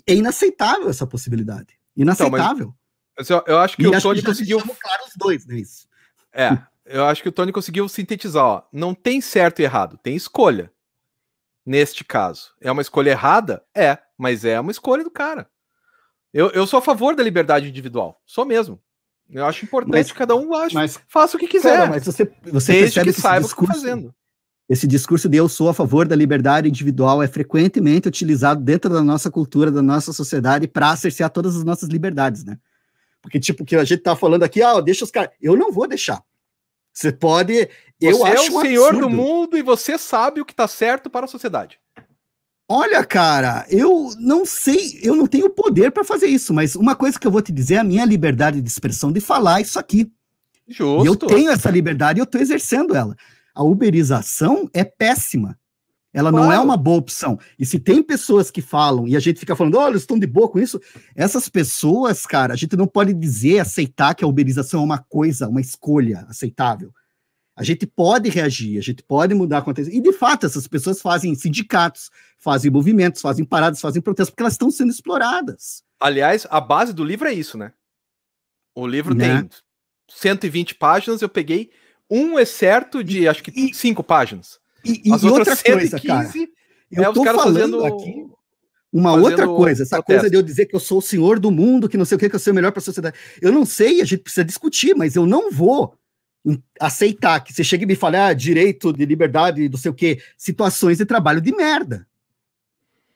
é inaceitável essa possibilidade. Inaceitável. Mas eu, eu acho que E o acho Tony que conseguiu. claro os dois, né? Isso. É, eu acho que o Tony conseguiu sintetizar, ó. Não tem certo e errado, tem escolha. Neste caso. É uma escolha errada? É, mas é uma escolha do cara. Eu, eu sou a favor da liberdade individual. Sou mesmo. Eu acho importante Mas- que cada um ache, Mas, faça o que quiser. cara, mas você, você desde que que saiba o que tá discurso, fazendo. esse discurso de eu sou a favor da liberdade individual é frequentemente utilizado dentro da nossa cultura, da nossa sociedade, para cercear todas as nossas liberdades, né? Porque, tipo, que a gente tá falando aqui, ah, deixa os caras. Eu não vou deixar. Você pode. Eu você acho é o um senhor do absurdo. mundo e você sabe o que tá certo para a sociedade. Olha, cara, eu não sei, eu não tenho poder para fazer isso, mas uma coisa que eu vou te dizer é a minha liberdade de expressão de falar isso aqui. Justo. E eu tenho essa liberdade e eu estou exercendo ela. A uberização é péssima. Ela não é Claro. uma boa opção. E se tem pessoas que falam e a gente fica falando, olha, eles estão de boa com isso, essas pessoas, cara, a gente não pode dizer, aceitar que a uberização é uma coisa, uma escolha aceitável. A gente pode reagir, a gente pode mudar a contexto. E de fato, essas pessoas fazem sindicatos, fazem movimentos, fazem paradas, fazem protestos, porque elas estão sendo exploradas. Aliás, a base do livro é isso, né? O livro Né? tem 120 páginas, eu peguei um excerto de acho que E- cinco páginas. E, e As outra outras coisa, cara. 115 Eu é os tô falando fazendo. aqui Uma outra coisa, essa protesto. coisa de eu dizer que eu sou o senhor do mundo, que não sei o que, que eu sou o melhor para a sociedade. Eu não sei, a gente precisa discutir, mas eu não vou aceitar que você chegue e me fale, ah, direito de liberdade, não sei o que, situações de trabalho de merda.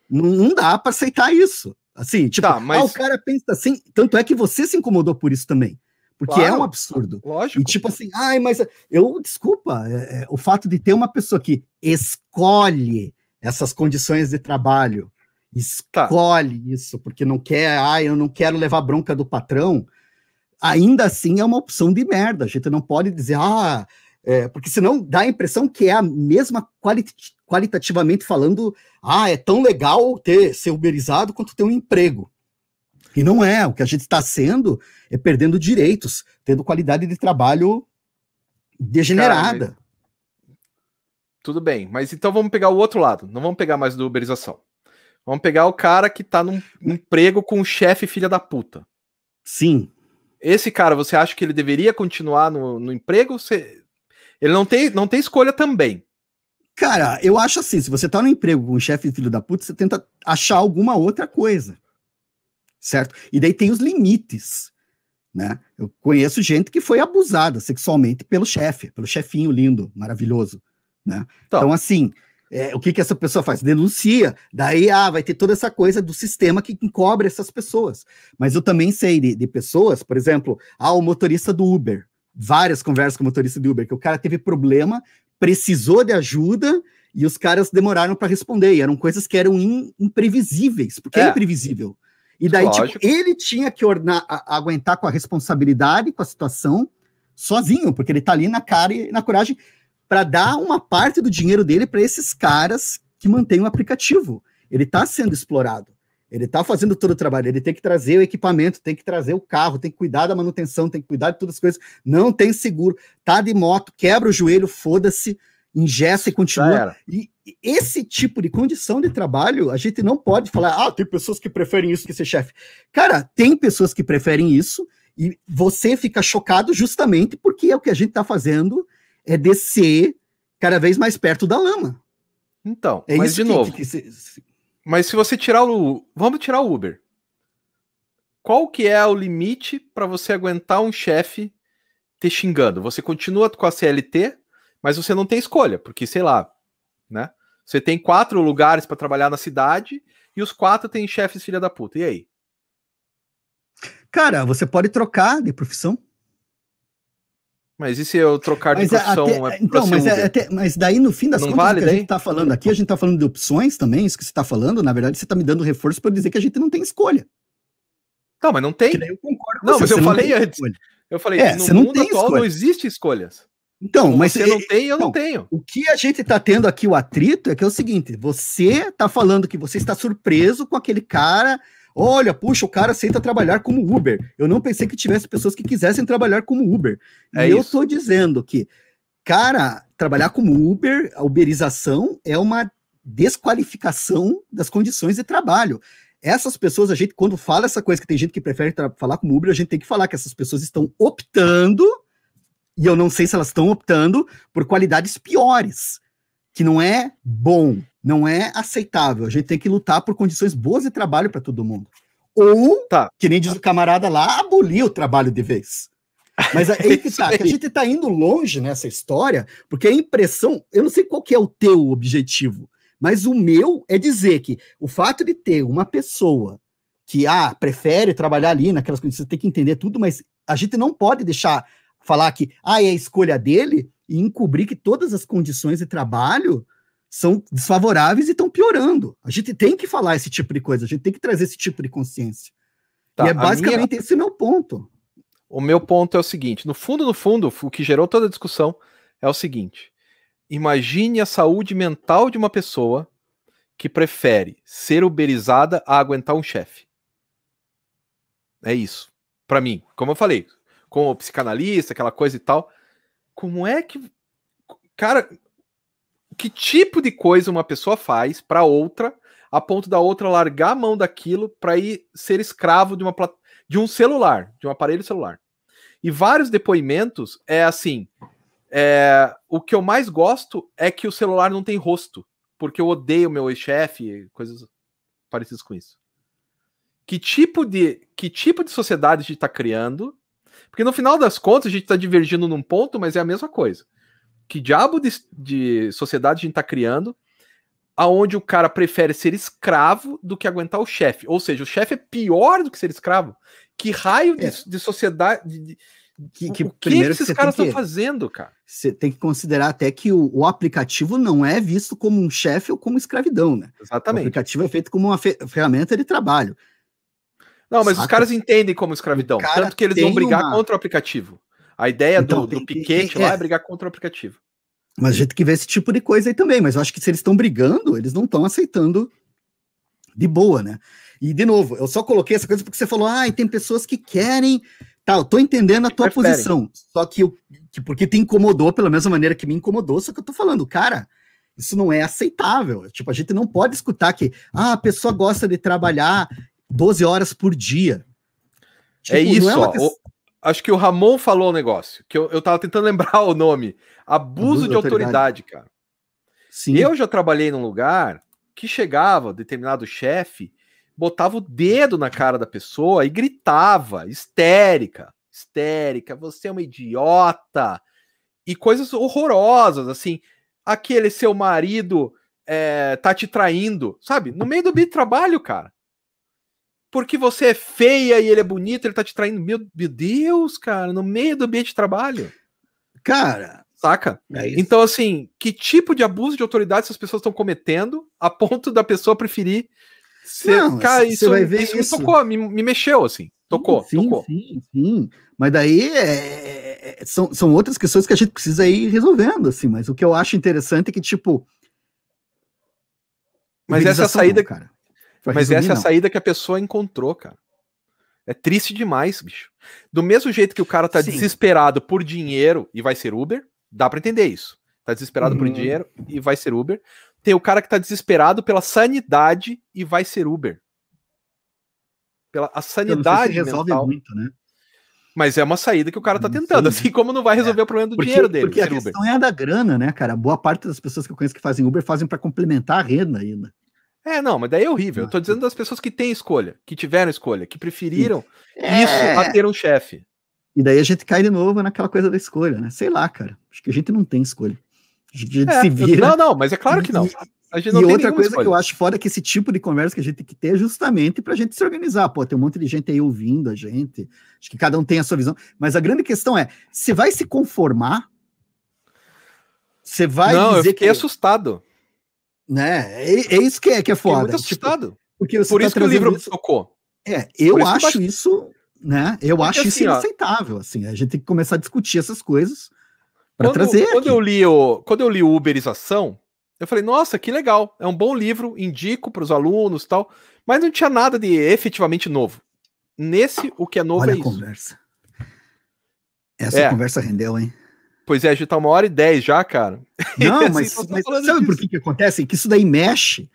Não, não dá para aceitar isso. Assim, tipo, tá, mas... ah, o cara pensa assim, tanto é que você se incomodou por isso também. Porque claro, é um absurdo. Lógico. E tipo assim, ai, mas eu, desculpa, é, é, o fato de ter uma pessoa que escolhe essas condições de trabalho, escolhe tá. isso, porque não quer, ai, eu não quero levar bronca do patrão, ainda assim é uma opção de merda. A gente não pode dizer, ah, é, porque senão dá a impressão que é a mesma quali qualitativamente falando, ah, é tão legal ter ser uberizado quanto ter um emprego. E não é, o que a gente está sendo é perdendo direitos, tendo qualidade de trabalho degenerada. Cara, tudo bem, mas então vamos pegar o outro lado, não vamos pegar mais do uberização. Vamos pegar o cara que está num emprego com um chefe filha da puta. Sim. Esse cara, você acha que ele deveria continuar no, no emprego? Você... Ele não tem, não tem escolha também. Cara, eu acho assim, se você está no emprego com um chefe filho da puta, você tenta achar alguma outra coisa certo? E daí tem os limites, né? Eu conheço gente que foi abusada sexualmente pelo chefe, pelo chefinho lindo, maravilhoso, né? Então, então assim, é, o que que essa pessoa faz? Denuncia, daí ah, vai ter toda essa coisa do sistema que encobre essas pessoas. Mas eu também sei de, de pessoas, por exemplo, ah, o motorista do Uber, várias conversas com o motorista do Uber, que o cara teve problema, precisou de ajuda e os caras demoraram para responder. E eram coisas que eram in, imprevisíveis, porque é, é imprevisível. E daí, tipo, ele tinha que a, aguentar com a responsabilidade, com a situação, sozinho, porque ele tá ali na cara e na coragem para dar uma parte do dinheiro dele para esses caras que mantêm o aplicativo. Ele tá sendo explorado. Ele tá fazendo todo o trabalho, ele tem que trazer o equipamento, tem que trazer o carro, tem que cuidar da manutenção, tem que cuidar de todas as coisas. Não tem seguro, tá de moto, quebra o joelho, foda-se, ingessa e continua. E esse tipo de condição de trabalho, a gente não pode falar, ah, tem pessoas que preferem isso que ser chefe. Cara, tem pessoas que preferem isso e você fica chocado justamente porque é o que a gente está fazendo é descer cada vez mais perto da lama. Então, é mas de que, novo. Que, que. Mas se você tirar o. Vamos tirar o Uber. Qual que é o limite para você aguentar um chefe te xingando? Você continua com a CLT, mas você não tem escolha, porque, sei lá, né? Você tem quatro lugares para trabalhar na cidade e os quatro têm chefes filha da puta. E aí? Cara, você pode trocar de profissão. Mas e se eu trocar de mas é profissão? Até, é então, mas, é, até, mas daí no fim das não contas, vale, que a gente tá falando aqui, a gente tá falando de opções também, isso que você tá falando, na verdade, você tá me dando reforço para dizer que a gente não tem escolha. Não, mas não tem. eu concordo não, você, mas eu falei antes. Escolha. Eu falei, é, no mundo atual escolha. não existe escolhas. Então, mas você não tem, eu então, não tenho. O que a gente está tendo aqui o atrito é que é o seguinte: você está falando que você está surpreso com aquele cara. Olha, puxa, o cara aceita trabalhar como Uber. Eu não pensei que tivesse pessoas que quisessem trabalhar como Uber. É e eu estou dizendo que, cara, trabalhar como Uber, a uberização é uma desqualificação das condições de trabalho. Essas pessoas, a gente, quando fala essa coisa que tem gente que prefere falar como Uber, a gente tem que falar que essas pessoas estão optando e eu não sei se elas estão optando por qualidades piores, que não é bom, não é aceitável. A gente tem que lutar por condições boas de trabalho para todo mundo. Ou, tá. que nem diz o camarada lá, abolir o trabalho de vez. Mas aí que tá, que a gente está indo longe nessa história, porque a impressão, eu não sei qual que é o teu objetivo, mas o meu é dizer que o fato de ter uma pessoa que ah, prefere trabalhar ali naquelas condições, você tem que entender tudo, mas a gente não pode deixar falar que ah, é a escolha dele e encobrir que todas as condições de trabalho são desfavoráveis e estão piorando. A gente tem que falar esse tipo de coisa, a gente tem que trazer esse tipo de consciência. Tá, e é basicamente minha... esse meu ponto. O meu ponto é o seguinte: no fundo, no fundo, o que gerou toda a discussão é o seguinte: imagine a saúde mental de uma pessoa que prefere ser uberizada a aguentar um chefe. É isso. Para mim, como eu falei, com o psicanalista, aquela coisa e tal. Como é que. Cara, que tipo de coisa uma pessoa faz para outra, a ponto da outra largar a mão daquilo para ir ser escravo de, uma, de um celular, de um aparelho celular? E vários depoimentos é assim. É, o que eu mais gosto é que o celular não tem rosto, porque eu odeio meu ex-chefe, coisas. parecidos com isso. Que tipo de, que tipo de sociedade a gente está criando? Porque no final das contas a gente está divergindo num ponto, mas é a mesma coisa. Que diabo de, de sociedade a gente está criando? aonde o cara prefere ser escravo do que aguentar o chefe. Ou seja, o chefe é pior do que ser escravo. Que raio é. de, de, sociedade. De, que, que, o que esses que caras estão fazendo, cara? Você tem que considerar até que o, o, aplicativo não é visto como um chefe ou como escravidão, né? Exatamente. O aplicativo é feito como uma ferramenta de trabalho. Não, mas Saca? os caras entendem como escravidão. Tanto que eles vão brigar uma... contra o aplicativo. A ideia então, do, do piquete que, lá é. é brigar contra o aplicativo. Mas a gente que vê esse tipo de coisa aí também, mas eu acho que se eles estão brigando, eles não estão aceitando de boa, né? E, de novo, eu só coloquei essa coisa porque você falou, ah, tem pessoas que querem. Tá, eu tô entendendo a tua Preferem. posição. Só que, eu, que porque te incomodou pela mesma maneira que me incomodou, só que eu tô falando, cara, isso não é aceitável. Tipo, a gente não pode escutar que ah, a pessoa gosta de trabalhar 12 horas por dia. Tipo, é isso, é ó, o, acho que o Ramon falou um negócio, que eu, eu tava tentando lembrar o nome. Abuso, Abuso de autoridade, autoridade, cara. Sim. Eu já trabalhei num lugar que chegava determinado chefe, botava o dedo na cara da pessoa e gritava, histérica, histérica, você é uma idiota, e coisas horrorosas, assim, aquele seu marido é, tá te traindo, sabe? No meio do de trabalho, cara. Porque você é feia e ele é bonito, ele tá te traindo. Meu, Deus, cara, no meio do ambiente de trabalho. Cara, Saca? É então, assim, que tipo de abuso de autoridade essas pessoas estão cometendo a ponto da pessoa preferir ser. Não, cara, isso, vai ver isso, isso. me tocou, me, me, mexeu, assim. Tocou, sim, tocou. Sim, sim. Mas daí é, é, são, são outras questões que a gente precisa ir resolvendo, assim. Mas o que eu acho interessante é que, tipo. Mas essa saída. Cara. Mas resumir, essa é a saída que a pessoa encontrou, cara. É triste demais, bicho. Do mesmo jeito que o cara tá Sim. desesperado por dinheiro e vai ser Uber, Dá para entender isso. Tá desesperado uhum. por dinheiro e vai ser Uber. Tem o cara que tá desesperado pela sanidade e vai ser Uber. Pela a sanidade se resolve mental. muito, né? Mas é uma saída que o cara tá tentando, Sim. assim como não vai resolver é. o problema do porque, dinheiro dele. Porque a Uber. questão é a da grana, né, cara? Boa parte das pessoas que eu conheço que fazem Uber fazem para complementar a renda ainda. É, não, mas daí é horrível. Eu tô dizendo das pessoas que têm escolha, que tiveram escolha, que preferiram é... isso a ter um chefe. E daí a gente cai de novo naquela coisa da escolha, né? Sei lá, cara. Acho que a gente não tem escolha. A gente é, se vira. Não, não, mas é claro que não. e outra coisa escolha. que eu acho foda é que esse tipo de conversa que a gente tem que ter é justamente pra gente se organizar. Pô, tem um monte de gente aí ouvindo a gente. Acho que cada um tem a sua visão. Mas a grande questão é: você vai se conformar? Você vai não, dizer eu fiquei que... assustado. Né? É, é, isso que é, que é foda. Muito tipo, assustado. Tipo, porque Por tá isso que o livro isso... tocou. É, eu acho isso né? Eu Porque, acho assim, isso inaceitável, assim. A gente tem que começar a discutir essas coisas para trazer. Quando aqui. eu li o, quando eu li o Uberização, eu falei, nossa, que legal, é um bom livro, indico para os alunos, tal. Mas não tinha nada de efetivamente novo. Nesse, o que é novo Olha é a isso. conversa. Essa é. conversa rendeu, hein? Pois é, a gente tá uma hora e dez já, cara. Não, assim, mas, mas sabe disso. por que que acontece? Que isso daí mexe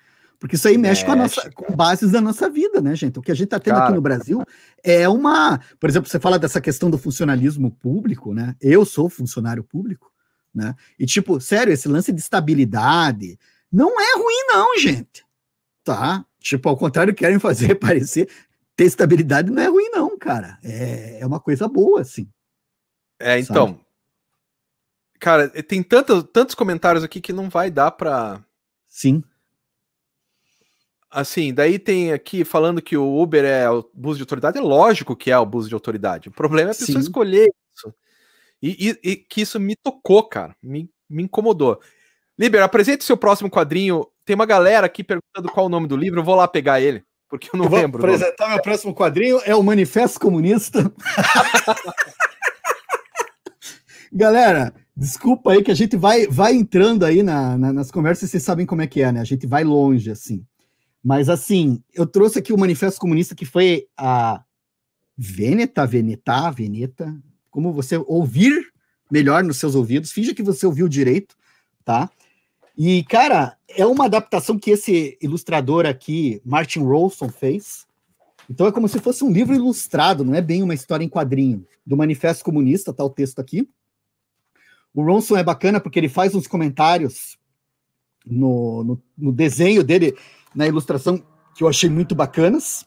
porque isso aí mexe, mexe com, a nossa, com bases da nossa vida, né, gente? O que a gente está tendo Cara. aqui no Brasil é uma. Por exemplo, você fala dessa questão do funcionalismo público, né? Eu sou funcionário público, né? E, tipo, sério, esse lance de estabilidade não é ruim, não, gente. Tá? Tipo, ao contrário, querem fazer parecer. Ter estabilidade não é ruim, não, cara. É, é uma coisa boa, assim. É, então. Sabe? Cara, tem tantos, tantos comentários aqui que não vai dar para. Sim Assim, daí tem aqui falando que o Uber é o abuso de autoridade. É lógico que é o abuso de autoridade. O problema é a pessoa Sim. escolher isso. E, e, e, que isso me tocou, cara. Me, me incomodou. Liber, apresente seu próximo quadrinho. Tem uma galera aqui perguntando qual é o nome do livro. Eu vou lá pegar ele, porque eu não eu vou lembro. apresentar meu próximo quadrinho. É o Manifesto Comunista. Galera, desculpa aí que a gente vai, vai entrando aí na, na, nas conversas. Vocês sabem como é que é, né? A gente vai longe, assim. Mas assim, eu trouxe aqui o Manifesto Comunista, que foi a Veneta, Veneta, Veneta, como você ouvir melhor nos seus ouvidos, finja que você ouviu direito, tá? E, cara, é uma adaptação que esse ilustrador aqui, Martin Rolson, fez. Então é como se fosse um livro ilustrado, não é bem uma história em quadrinho, do Manifesto Comunista, tá o texto aqui. O Ronson é bacana porque ele faz uns comentários no, no, no desenho dele na ilustração que eu achei muito bacanas.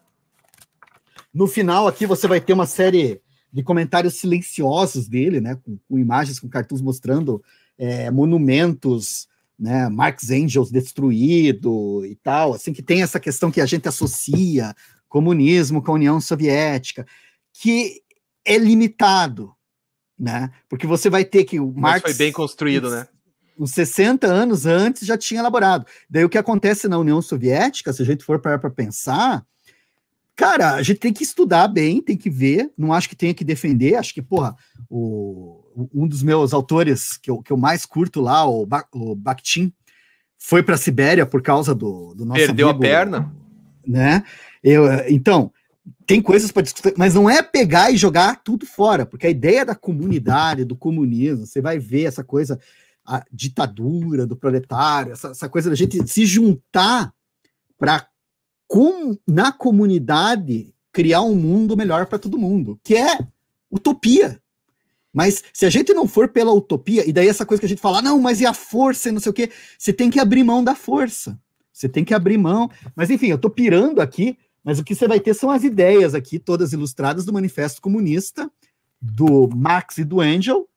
No final aqui você vai ter uma série de comentários silenciosos dele, né, com, com imagens, com cartuns mostrando é, monumentos, né, Marx Angels destruído e tal, assim, que tem essa questão que a gente associa comunismo com a União Soviética, que é limitado, né, porque você vai ter que o Marx... Mas foi bem construído, né? Uns 60 anos antes já tinha elaborado. Daí o que acontece na União Soviética, se a gente for para pensar, Cara, a gente tem que estudar bem, tem que ver, não acho que tenha que defender, acho que, porra, o, um dos meus autores que eu, que eu mais curto lá, o, ba, o Bakhtin, foi para a Sibéria por causa do, do nosso Perdeu amigo, a perna? Né? Eu, então, tem coisas para discutir, mas não é pegar e jogar tudo fora, porque a ideia da comunidade, do comunismo, você vai ver essa coisa, a ditadura do proletário, essa, essa coisa da gente se juntar para com, na comunidade criar um mundo melhor para todo mundo, que é utopia. Mas se a gente não for pela utopia, e daí essa coisa que a gente fala, não, mas e a força e não sei o quê, você tem que abrir mão da força. Você tem que abrir mão. Mas enfim, eu tô pirando aqui, mas o que você vai ter são as ideias aqui, todas ilustradas do Manifesto Comunista, do Marx e do Engel,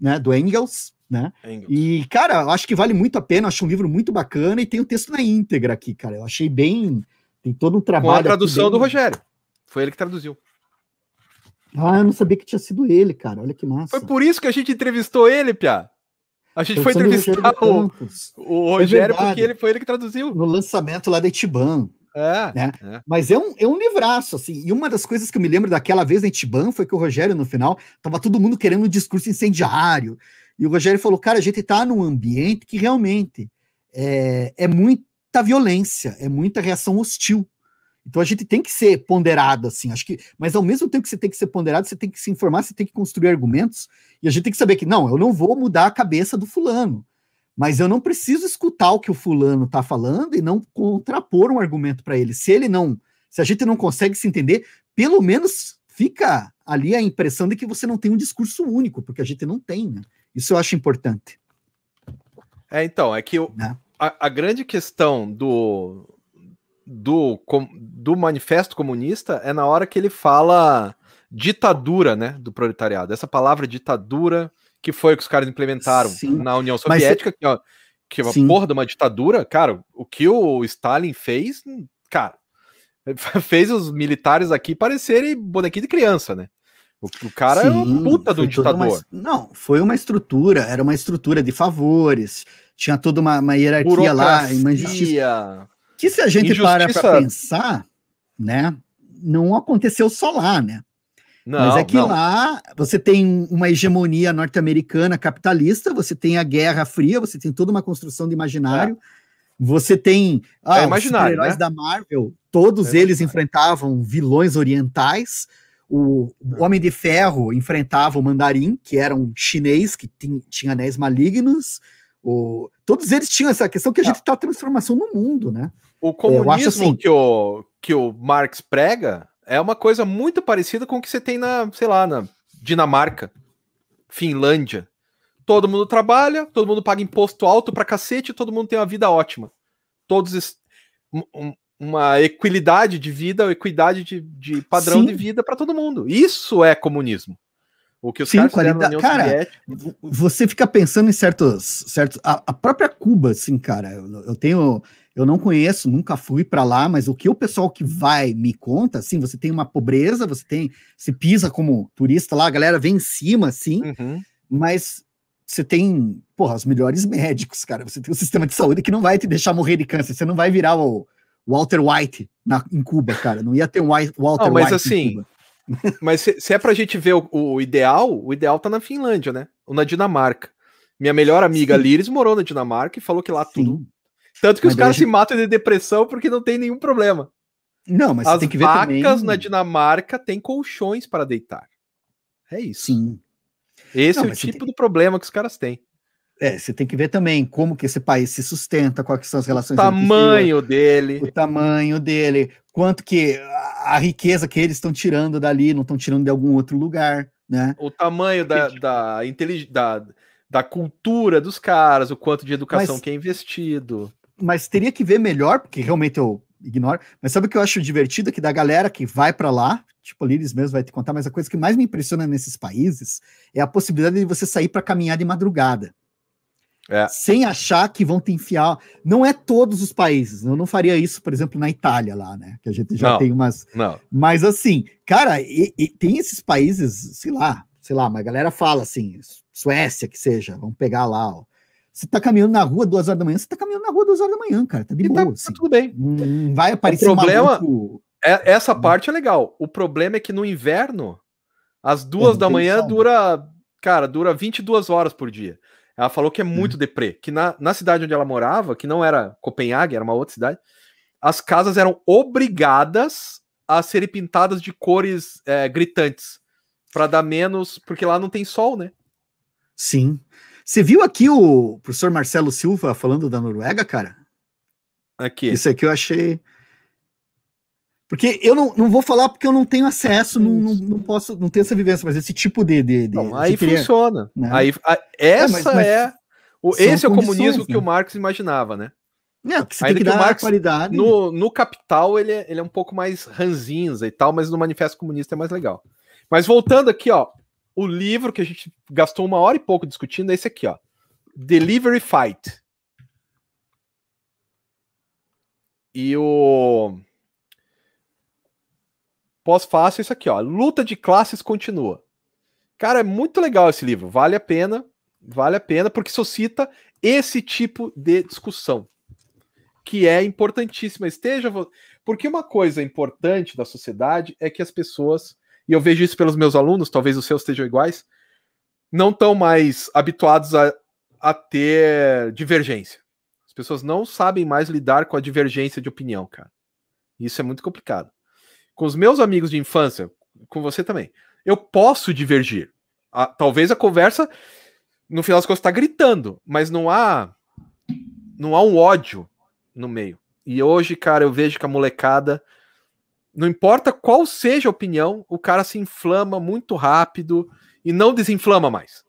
né, do Engels, né? Engels. E, cara, eu acho que vale muito a pena, acho um livro muito bacana e tem o texto na íntegra aqui, cara. Eu achei bem. Tem todo um trabalho. Com a tradução do Rogério. Foi ele que traduziu. Ah, eu não sabia que tinha sido ele, cara. Olha que massa. Foi por isso que a gente entrevistou ele, Pia. A gente foi entrevistar o, o Rogério é porque ele foi ele que traduziu. No lançamento lá da Itiban. É, né? é. Mas é um, é um livraço, assim. E uma das coisas que eu me lembro daquela vez na Itiban foi que o Rogério, no final, tava todo mundo querendo um discurso incendiário. E o Rogério falou, cara, a gente está num ambiente que realmente é, é muita violência, é muita reação hostil. Então a gente tem que ser ponderado, assim, acho que, mas ao mesmo tempo que você tem que ser ponderado, você tem que se informar, você tem que construir argumentos, e a gente tem que saber que, não, eu não vou mudar a cabeça do fulano, mas eu não preciso escutar o que o fulano está falando e não contrapor um argumento para ele. Se ele não, se a gente não consegue se entender, pelo menos fica ali a impressão de que você não tem um discurso único, porque a gente não tem, né? Isso eu acho importante. É, então, é que né? a, a, grande questão do, do, do manifesto comunista é na hora que ele fala ditadura, né, do proletariado. Essa palavra ditadura que foi o que os caras implementaram Sim. na União Soviética, Mas, que, ó, que é uma Sim. porra de uma ditadura, cara, o que o Stalin fez, cara, fez os militares aqui parecerem bonequinho de criança, né? O, o cara Sim, é uma puta do ditador. Uma, não, foi uma estrutura, era uma estrutura de favores, tinha toda uma, uma hierarquia lá, uma justiça. Que se a gente para para pensar, né, não aconteceu só lá, né? Não, Mas é que não. lá você tem uma hegemonia norte-americana capitalista, você tem a Guerra Fria, você tem toda uma construção de imaginário. É. Você tem ah, é os heróis né? da Marvel, todos é eles enfrentavam vilões orientais. O, Homem de Ferro enfrentava o Mandarim, que era um chinês que tinha anéis malignos. O, todos eles tinham essa questão que a gente está transformação no mundo, né? O comunismo assim, que, o, que o Marx prega é uma coisa muito parecida com o que você tem na, sei lá, na Dinamarca, Finlândia. Todo mundo trabalha, todo mundo paga imposto alto pra cacete, todo mundo tem uma vida ótima. Todos um, uma equidade de vida, equidade de, de padrão Sim. de vida para todo mundo. Isso é comunismo. O que os Sim, caras qualidade, cara, Soviética... você fica pensando em certos, certos a, a própria Cuba, assim, cara. Eu, eu, tenho, eu não conheço, nunca fui para lá, mas o que o pessoal que vai me conta, assim, você tem uma pobreza, você tem, se pisa como turista lá, a galera vem em cima, assim, uhum. mas você tem, porra, os melhores médicos, cara. Você tem um sistema de saúde que não vai te deixar morrer de câncer. Você não vai virar o, Walter White na, em Cuba, cara. Não ia ter um Walter não, mas White assim, mas se, se, é pra gente ver o, o, ideal, o ideal tá na Finlândia, né? Ou na Dinamarca. Minha melhor amiga Sim. Liris morou na Dinamarca e falou que lá Sim. tudo. Tanto que mas os caras gente... se matam de depressão porque não tem nenhum problema. Não, mas As tem que ver vacas também... na Dinamarca têm colchões para deitar. É isso. Sim. Esse não, é o tipo tem... do problema que os caras têm. É, você tem que ver também como que esse país se sustenta, quais são as relações. O tamanho dele. O tamanho dele, quanto que a riqueza que eles estão tirando dali, não estão tirando de algum outro lugar, né? O tamanho da, da, da, da cultura dos caras, o quanto de educação mas, que é investido. Mas teria que ver melhor, porque realmente eu ignoro. Mas sabe o que eu acho divertido? É que da galera que vai para lá, tipo, Liris mesmo vai te contar, mas a coisa que mais me impressiona nesses países é a possibilidade de você sair para caminhar de madrugada. É. Sem achar que vão te enfiar. Não é todos os países. Eu não faria isso, por exemplo, na Itália lá, né? Que a gente já não, tem umas. Não. Mas assim, cara, e, e tem esses países, sei lá, sei lá, mas a galera fala assim, Suécia que seja, vamos pegar lá, ó. Você tá caminhando na rua duas horas da manhã, você tá caminhando na rua duas horas da manhã, cara. Tá de e boa. Tá, assim. tá tudo bem. Não vai aparecer o problema, um é, essa parte é legal. O problema é que no inverno, às duas da manhã, dura. Cara, dura 22 horas por dia. Ela falou que é muito hum. deprê. Que na, na cidade onde ela morava, que não era Copenhague, era uma outra cidade, as casas eram obrigadas a serem pintadas de cores é, gritantes. para dar menos. Porque lá não tem sol, né? Sim. Você viu aqui o professor Marcelo Silva falando da Noruega, cara? Aqui. Isso aqui eu achei. Porque eu não, não vou falar porque eu não tenho acesso, não, não, não posso, não tenho essa vivência, mas esse tipo de. de, de não, aí funciona. Né? Aí, a, essa é, mas, mas é. O, esse é o comunismo né? que o Marx imaginava, né? É, que você Ainda tem que, que dar Marx, qualidade. No, no Capital, ele é, ele é um pouco mais ranzinza e tal, mas no Manifesto Comunista é mais legal. Mas voltando aqui, ó, o livro que a gente gastou uma hora e pouco discutindo é esse aqui, ó. Delivery Fight. E o pós-fácil isso aqui, ó. Luta de classes continua. Cara, é muito legal esse livro. Vale a pena, vale a pena, porque suscita esse tipo de discussão, que é importantíssima. Esteja. Porque uma coisa importante da sociedade é que as pessoas e eu vejo isso pelos meus alunos, talvez os seus estejam iguais, não estão mais habituados a, a ter divergência. As pessoas não sabem mais lidar com a divergência de opinião, cara. Isso é muito complicado. Com os meus amigos de infância, com você também, eu posso divergir. A, talvez a conversa, no final das contas, está gritando, mas não há, não há um ódio no meio. E hoje, cara, eu vejo que a molecada não importa qual seja a opinião, o cara se inflama muito rápido e não desinflama mais.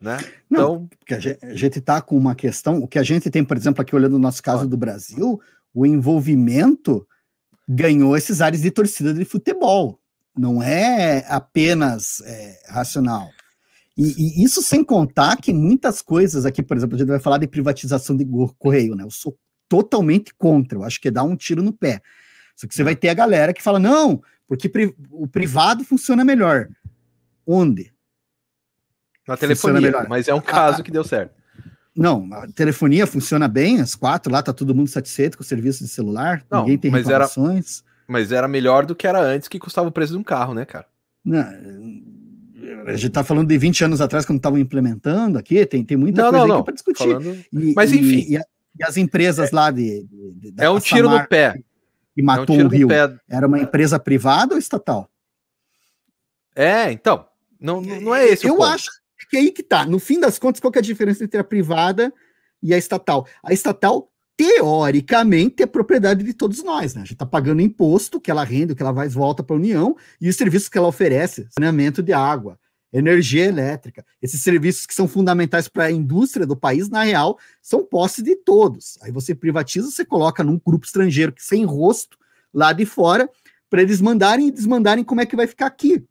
Né? Não, então, porque a gente está com uma questão, o que a gente tem, por exemplo, aqui olhando o nosso caso do Brasil, o envolvimento ganhou esses ares de torcida de futebol. Não é apenas é, racional. E, e, isso sem contar que muitas coisas aqui, por exemplo, a gente vai falar de privatização de correio, né? Eu sou totalmente contra, eu acho que é dar um tiro no pé. Só que você vai ter a galera que fala, não, porque pri o privado funciona melhor. Onde? Na telefonia, mas é um caso que deu certo. Não, a telefonia funciona bem, as quatro lá, tá todo mundo satisfeito com o serviço de celular, não, ninguém tem mas reclamações. Era, mas era melhor do que era antes, que custava o preço de um carro, né, cara? Não, a gente tá falando de 20 anos atrás, quando estavam implementando aqui, tem, tem muita não, coisa não, não. para discutir. Falando... E, mas enfim. E, e, a, e, as empresas é, lá de. de, de é um tiro no pé e matou é um o Rio, era uma empresa privada ou estatal? É, então, não, não é esse Eu acho que é aí que tá. No fim das contas, qual é a diferença entre a privada e a estatal? A estatal, teoricamente, é propriedade de todos nós, né? A gente está pagando imposto que ela rende, que ela vai volta para a União, e os serviços que ela oferece, saneamento de água, energia elétrica, esses serviços que são fundamentais para a indústria do país, na real, são posse de todos. Aí você privatiza, você coloca num grupo estrangeiro que sem rosto lá de fora, para eles mandarem e desmandarem como é que vai ficar aqui.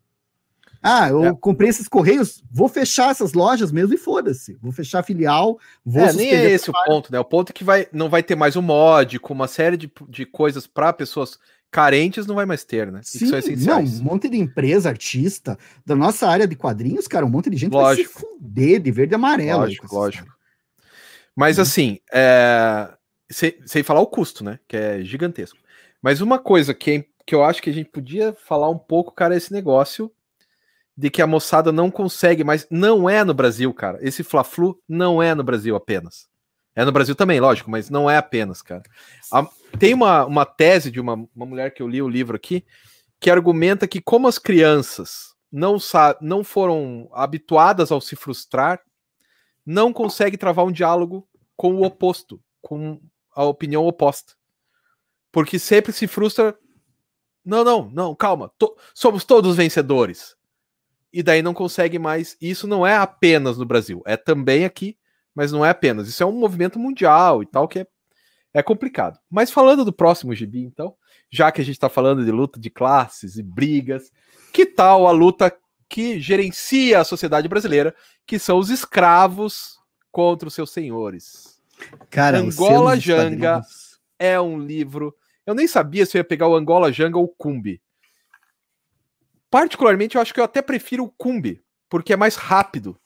Ah, eu é. comprei esses correios, vou fechar essas lojas mesmo e foda-se. Vou fechar a filial, vou É, nem é esse o ponto, né? O ponto é que vai, não vai ter mais o mod, com uma série de, de coisas para pessoas carentes não vai mais ter, né? Sim, não, um monte de empresa, artista, da nossa área de quadrinhos, cara, um monte de gente lógico. vai se fuder de verde e amarelo. Lógico, lógico. Mas hum. assim, é... sem, sem falar o custo, né? Que é gigantesco. Mas uma coisa que, é, que eu acho que a gente podia falar um pouco, cara, é esse negócio de que a moçada não consegue, mas não é no Brasil, cara. Esse Fla-Flu não é no Brasil apenas. É no Brasil também, lógico, mas não é apenas, cara. A, tem uma, uma tese de uma, uma mulher que eu li o livro aqui, que argumenta que como as crianças não, não foram habituadas ao se frustrar, não consegue travar um diálogo com o oposto, com a opinião oposta. Porque sempre se frustra. Não, não, não, calma. To somos todos vencedores. E daí não consegue mais. Isso não é apenas no Brasil, é também aqui mas não é apenas. Isso é um movimento mundial e tal, que é, É complicado. Mas falando do próximo gibi, então, já que a gente está falando de luta de classes e brigas, que tal a luta que gerencia a sociedade brasileira, que são os escravos contra os seus senhores? Cara, Angola Janga é um livro. Eu nem sabia se eu ia pegar o Angola Janga ou o Cumbi. Particularmente, eu acho que eu até prefiro o Cumbi, porque é mais rápido.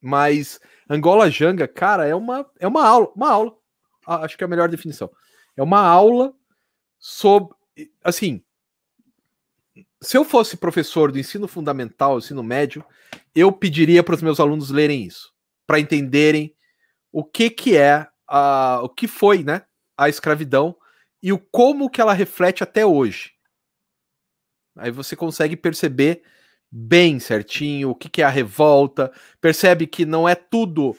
Mas Angola Janga, cara, é uma, é uma aula, uma aula. Acho que é a melhor definição. É uma aula sobre, assim, se eu fosse professor do ensino fundamental, ensino médio, eu pediria para os meus alunos lerem isso, para entenderem o que que é a, o que foi, né, a escravidão e o como que ela reflete até hoje. Aí você consegue perceber bem certinho o que, que é a revolta, percebe que não é tudo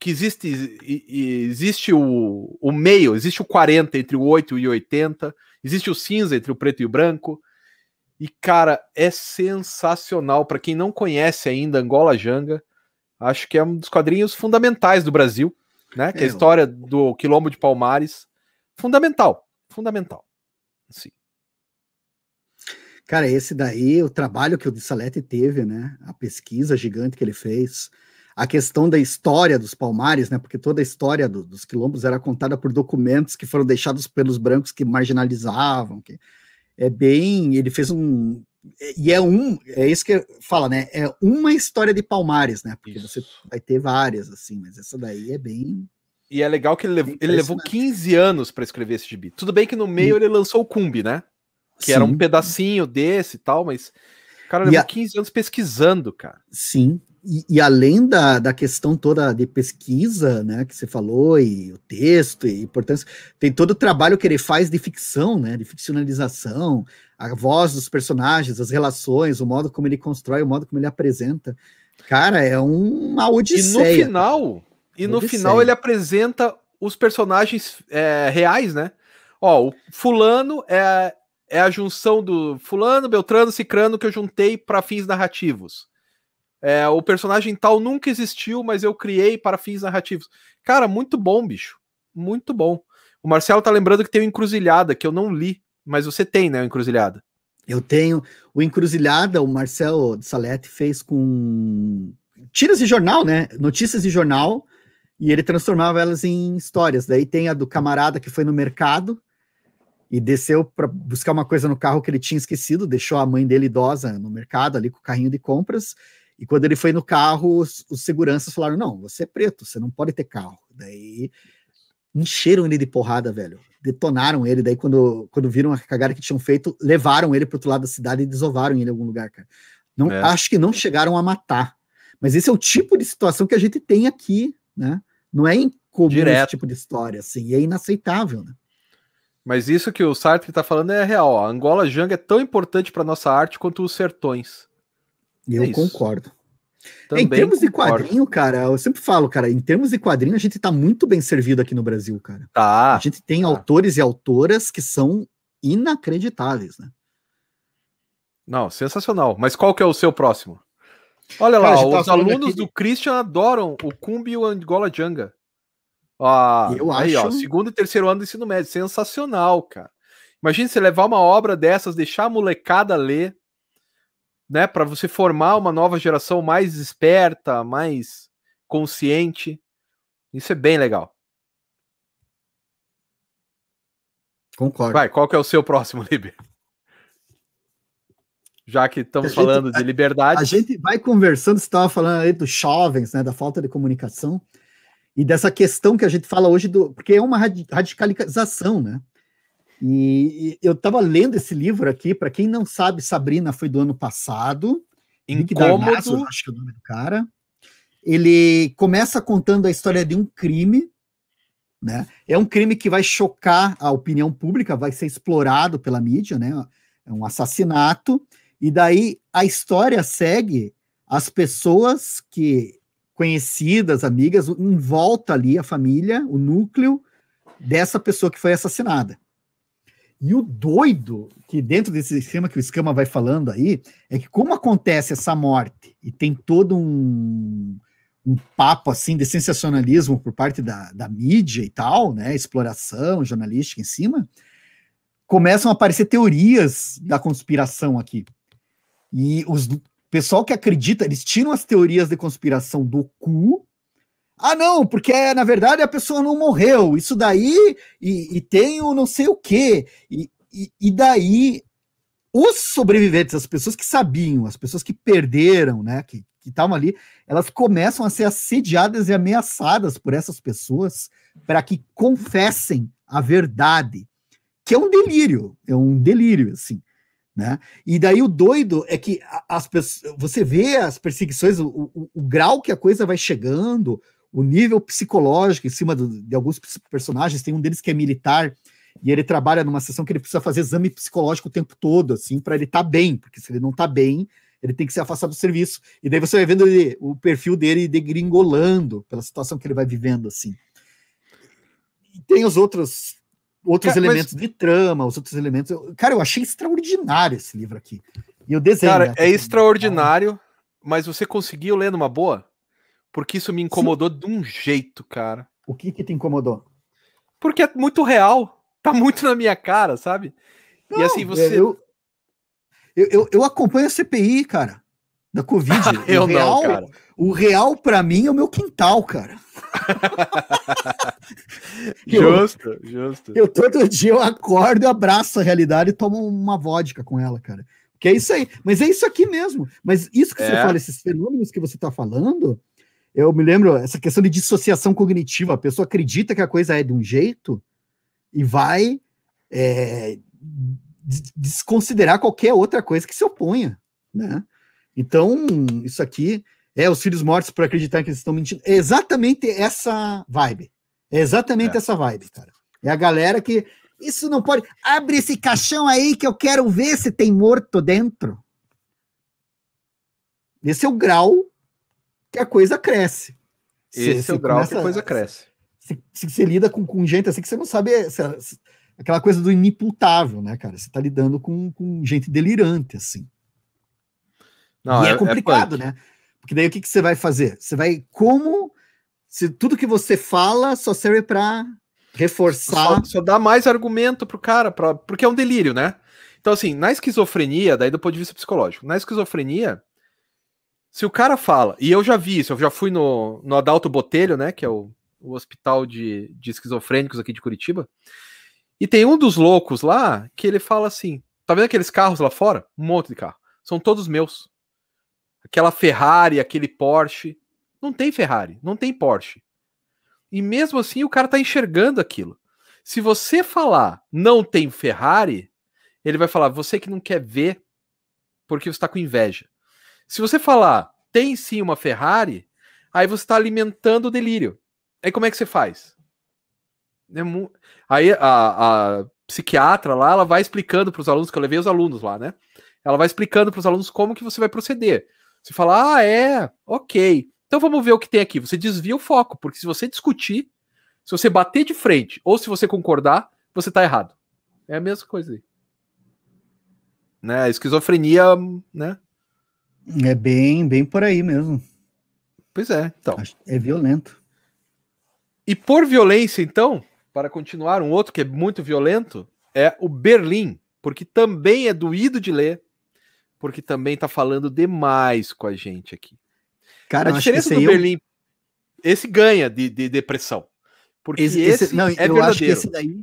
que existe existe o, o meio, existe o 40 entre o 8 e o 80, existe o cinza entre o preto e o branco. E cara, é sensacional para quem não conhece ainda Angola Janga. Acho que é um dos quadrinhos fundamentais do Brasil, né? Que é a história do Quilombo de Palmares, fundamental, fundamental. Sim. Cara, esse daí, o trabalho que o de Salete teve, né? A pesquisa gigante que ele fez, a questão da história dos Palmares, né? Porque toda a história do, dos quilombos era contada por documentos que foram deixados pelos brancos que marginalizavam. Que é bem, ele fez um e é um, é isso que fala, né? É uma história de Palmares, né? Porque isso. você vai ter várias assim, mas essa daí é bem e é legal que ele, levou, ele levou 15 anos para escrever esse gibi. Tudo bem que no meio ele lançou o Cumbi, né? Que Sim. era um pedacinho desse e tal, mas cara levou a... 15 anos pesquisando, cara. Sim. E, e, além da, da questão toda de pesquisa, né, que você falou, e o texto, e importância, tem todo o trabalho que ele faz de ficção, né, de ficcionalização, a voz dos personagens, as relações, o modo como ele constrói, o modo como ele apresenta. Cara, é uma odisseia. E no final, e no final ele apresenta os personagens é, reais, né? Ó, o fulano é, é a junção do fulano, beltrano, cicrano que eu juntei para fins narrativos. É, o personagem tal nunca existiu, mas eu criei para fins narrativos. Cara, muito bom, bicho. Muito bom. O Marcelo tá lembrando que tem o Encruzilhada, que eu não li, mas você tem, né, o Encruzilhada? Eu tenho. O Encruzilhada, o Marcelo Salete fez com tiras de jornal, né? Notícias de jornal, e ele transformava elas em histórias. Daí tem a do camarada que foi no mercado, e desceu para buscar uma coisa no carro que ele tinha esquecido, deixou a mãe dele idosa no mercado ali com o carrinho de compras. E quando ele foi no carro, os, os seguranças falaram: Não, você é preto, você não pode ter carro. Daí encheram ele de porrada, velho. Detonaram ele. Daí, quando, quando viram a cagada que tinham feito, levaram ele para outro lado da cidade e desovaram ele em algum lugar, cara. Não, é. Acho que não chegaram a matar. Mas esse é o tipo de situação que a gente tem aqui, né? Não é incomum Direto. esse tipo de história, assim, e é inaceitável, né? Mas isso que o Sartre está falando é real. A Angola Janga é tão importante para nossa arte quanto os sertões. Eu é concordo. Também em termos concordo. de quadrinho, cara, eu sempre falo, cara, em termos de quadrinho, a gente está muito bem servido aqui no Brasil, cara. Tá. A gente tem tá. autores e autoras que são inacreditáveis, né? Não, sensacional. Mas qual que é o seu próximo? Olha cara, lá, os alunos aqui... do Christian adoram o Kumbi e o Angola Janga. Ó, eu aí, acho... ó, segundo e terceiro ano do ensino médio, sensacional, cara. Imagina você levar uma obra dessas, deixar a molecada ler, né, para você formar uma nova geração mais esperta, mais consciente. Isso é bem legal. Concordo. Vai, qual que é o seu próximo, Liber? Já que estamos falando de liberdade. A gente vai conversando, você estava falando aí dos jovens, né, da falta de comunicação e dessa questão que a gente fala hoje, do, porque é uma radicalização, né? E, e eu estava lendo esse livro aqui, para quem não sabe, Sabrina foi do ano passado. Incômodo. acho que é o nome do cara. Ele começa contando a história de um crime, né? É um crime que vai chocar a opinião pública, vai ser explorado pela mídia, né? É um assassinato. E daí a história segue as pessoas que conhecidas, amigas, em volta ali, a família, o núcleo dessa pessoa que foi assassinada. E o doido, que dentro desse esquema que o Escama vai falando aí, é que como acontece essa morte e tem todo um, um papo assim de sensacionalismo por parte da, da mídia e tal, né? Exploração jornalística em cima, começam a aparecer teorias da conspiração aqui. E os pessoal que acredita, eles tiram as teorias de conspiração do cu. Ah, não, porque na verdade a pessoa não morreu. Isso daí, e, e tem o não sei o quê. E, e, e daí os sobreviventes, as pessoas que sabiam, as pessoas que perderam, né, que estavam ali, elas começam a ser assediadas e ameaçadas por essas pessoas para que confessem a verdade, que é um delírio, é um delírio, assim. Né? E daí o doido é que as você vê as perseguições, o, o, o, grau que a coisa vai chegando, o nível psicológico em cima do, de alguns personagens, tem um deles que é militar, e ele trabalha numa sessão que ele precisa fazer exame psicológico o tempo todo, assim, para ele estar tá bem, porque se ele não está bem, ele tem que ser afastado do serviço. E daí você vai vendo ele, o perfil dele degringolando pela situação que ele vai vivendo, assim. E tem os outros outros cara, elementos mas... de trama, os outros elementos. Cara, eu achei extraordinário esse livro aqui. E o desenho. Cara, né, é extraordinário, mas você conseguiu ler numa boa? Porque isso me incomodou Sim. de um jeito, cara. O que que te incomodou? Porque é muito real tá muito na minha cara, sabe? Não, e assim, você. Eu, eu, eu, eu, acompanho a CPI, cara, da Covid. eu o real, não, cara. O real, para mim, é o meu quintal, cara. justo, eu, justo. Eu todo dia eu acordo, abraço a realidade e tomo uma vodka com ela, cara. Que é isso aí. Mas é isso aqui mesmo. Mas isso que é. você fala, esses fenômenos que você tá falando, eu me lembro, essa questão de dissociação cognitiva. A pessoa acredita que a coisa é de um jeito e vai é, desconsiderar qualquer outra coisa que se oponha, né? Então, isso aqui é os filhos mortos por acreditar que eles estão mentindo. É exatamente essa vibe. É exatamente é. essa vibe, cara. É a galera que isso não pode. Abre esse caixão aí que eu quero ver se tem morto dentro. Esse é o grau que a coisa cresce. Esse é o grau que a coisa cresce se você lida com, com, gente assim que você não sabe. Se, se, aquela coisa do inimputável, né, cara? Você está lidando com, com gente delirante, assim. Não, e é, é complicado, é né? Porque daí o que, que você vai fazer? Você vai. Como. Se tudo que você fala só serve para reforçar. Só, só, dá mais argumento pro cara, pra, porque é um delírio, né? Então, assim, na esquizofrenia, daí do ponto de vista psicológico, na esquizofrenia, se o cara fala, e eu já vi isso, eu já fui no, no Adalto Botelho, né? Que é o o hospital de, de esquizofrênicos aqui de Curitiba. E tem um dos loucos lá que ele fala assim: tá vendo aqueles carros lá fora? Um monte de carro. São todos meus. Aquela Ferrari, aquele Porsche. Não tem Ferrari, não tem Porsche. E mesmo assim o cara tá enxergando aquilo. Se você falar não tem Ferrari, ele vai falar você que não quer ver porque você está com inveja. Se você falar tem sim uma Ferrari, aí você está alimentando o delírio. Aí como é que você faz? É. Aí a, a, psiquiatra lá, ela vai explicando para os alunos, que eu levei os alunos lá, né? Ela vai explicando para os alunos como que você vai proceder. Você fala, ah, é, ok. Então vamos ver o que tem aqui. Você desvia o foco, porque se você discutir, se você bater de frente ou se você concordar, você está errado. É a mesma coisa aí. Né? Esquizofrenia, né? É bem, bem por aí mesmo. Pois é, então. É violento. E por violência, então, para continuar, um outro que é muito violento é o Berlim, porque também é doído de ler, porque também está falando demais com a gente aqui. Cara, a diferença do Berlim, eu... esse ganha de, de depressão. Porque esse, esse, esse não, é eu verdadeiro. acho que esse daí,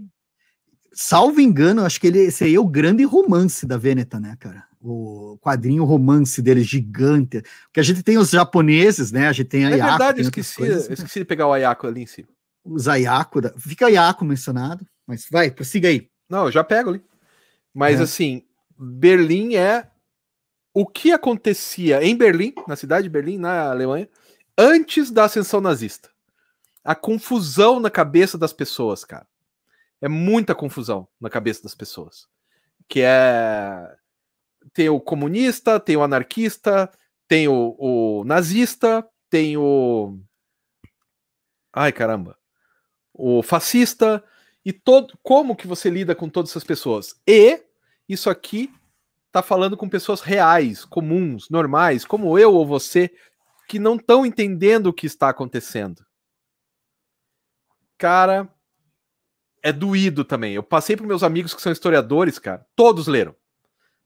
salvo engano, acho que ele, esse aí é o grande romance da Veneta, né, cara? O quadrinho romance dele gigante. Porque a gente tem os japoneses, né? A gente tem a É Ayako, verdade, eu esqueci, coisas, esqueci de pegar o Ayako ali em cima os Ayako. Da... Fica Ayako mencionado, mas vai, prossiga aí. Não, eu já pego ali. Mas é. assim, Berlim é o que acontecia em Berlim, na cidade de Berlim, na Alemanha, antes da ascensão nazista. A confusão na cabeça das pessoas, cara. É muita confusão na cabeça das pessoas. Que é. Tem o comunista, tem o anarquista, tem o, o nazista, tem o. Ai, caramba o fascista e todo como que você lida com todas essas pessoas. E isso aqui tá falando com pessoas reais, comuns, normais, como eu ou você, que não estão entendendo o que está acontecendo. Cara, é doído também. Eu passei para meus amigos que são historiadores, cara. Todos leram.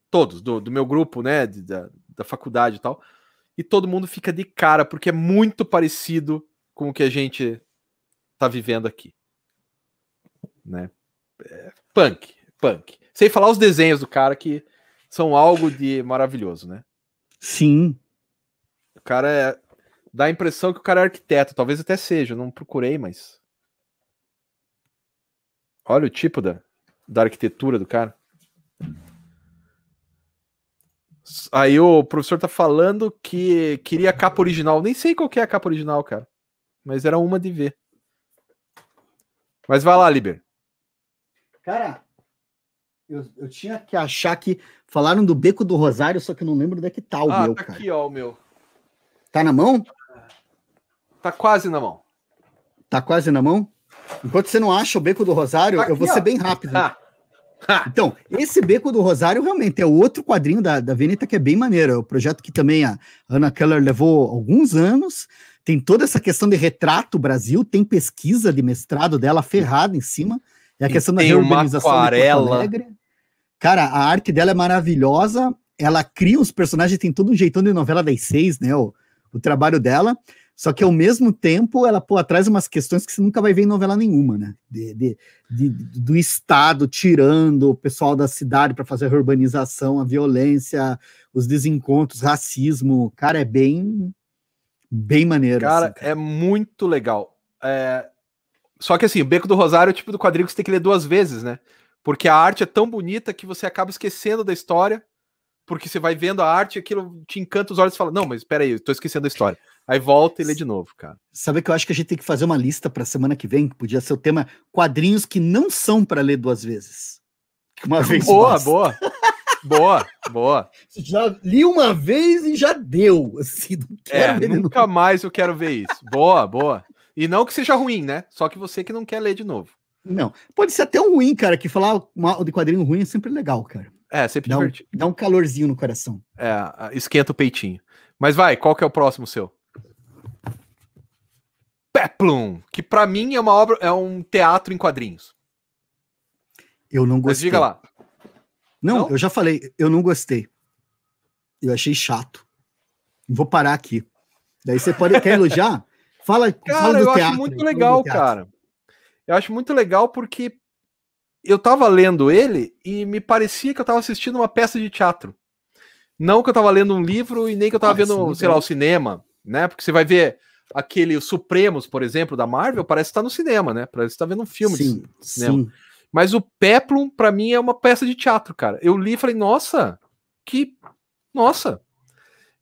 Todos, do, do meu grupo, né? De, da, da faculdade e tal. E todo mundo fica de cara, porque é muito parecido com o que a gente tá vivendo aqui. Né? É, punk, punk. Sem falar os desenhos do cara que são algo de maravilhoso, né? Sim. O cara é. Dá a impressão que o cara é arquiteto, talvez até seja, não procurei, mas. Olha o tipo da, da arquitetura do cara. Aí o professor tá falando que queria a capa original. Nem sei qual é a capa original, cara. Mas era uma de ver. Mas vai lá, Liber. Cara, eu, eu tinha que achar que falaram do Beco do Rosário, só que eu não lembro onde é que tá o ah, meu, tá cara. aqui, ó, o meu. Tá na mão? Tá quase na mão. Tá quase na mão? Enquanto você não acha o Beco do Rosário, Tá aqui, eu vou ó. ser bem rápido. Ah. Ha. Então, esse Beco do Rosário realmente é outro quadrinho da, da Veneta que é bem maneiro. É o projeto que também a Ana Keller levou alguns anos. Tem toda essa questão de retrato Brasil, tem pesquisa de mestrado dela ferrada em cima. É a E questão da tem uma reurbanização de Porto aquarela. Alegre. Cara, a arte dela é maravilhosa. Ela cria os personagens, tem todo um jeitão de novela das seis, né? O, o trabalho dela. Só que ao mesmo tempo ela pô atrás umas questões que você nunca vai ver em novela nenhuma, né? De, de- de- do Estado tirando o pessoal da cidade para fazer a urbanização, a violência, os desencontros, racismo. Cara, é bem, bem maneiro. Cara, assim, é muito legal. É, Só que assim, o Beco do Rosário é o tipo do quadrinho que você tem que ler duas vezes, né? Porque a arte é tão bonita que você acaba esquecendo da história, porque você vai vendo a arte e aquilo te encanta os olhos e fala, não, mas peraí, eu tô esquecendo da história. Aí volta e lê de novo, cara. Sabe que eu acho que a gente tem que fazer uma lista para semana que vem? que Podia ser o tema quadrinhos que não são para ler duas vezes. Uma vez Boa, basta. boa. Boa, boa. Já li uma vez e já deu. Assim, não É, nunca mais eu quero ver isso. Boa, boa. E não que seja ruim, né? Só que você que não quer ler de novo. Não, pode ser até um ruim, cara, que falar mal de quadrinho ruim é sempre legal, cara. É, sempre Dá um, divertido. dá um calorzinho no coração. É, esquenta o peitinho. Mas vai, qual que é o próximo seu? Peplum, que pra mim é uma obra, é um teatro em quadrinhos. Eu não Mas gostei. diga lá. Não, Não? eu já falei, eu não gostei. Eu achei chato. Vou parar aqui. Daí você pode quer elogiar? Fala, Cara, fala do eu teatro. acho muito legal, cara. Eu acho muito legal porque eu tava lendo ele e me parecia que eu tava assistindo uma peça de teatro. Não que eu tava lendo um livro e nem que eu tava Ah, vendo, sim, sei lá, o cinema, né? Porque você vai ver aquele os Supremos, por exemplo, da Marvel, parece que tá no cinema, né? Parece que tá vendo um filme de Sim, cinema. sim. Mas o Peplum, pra mim, é uma peça de teatro, cara. Eu li e falei, nossa, que. Nossa.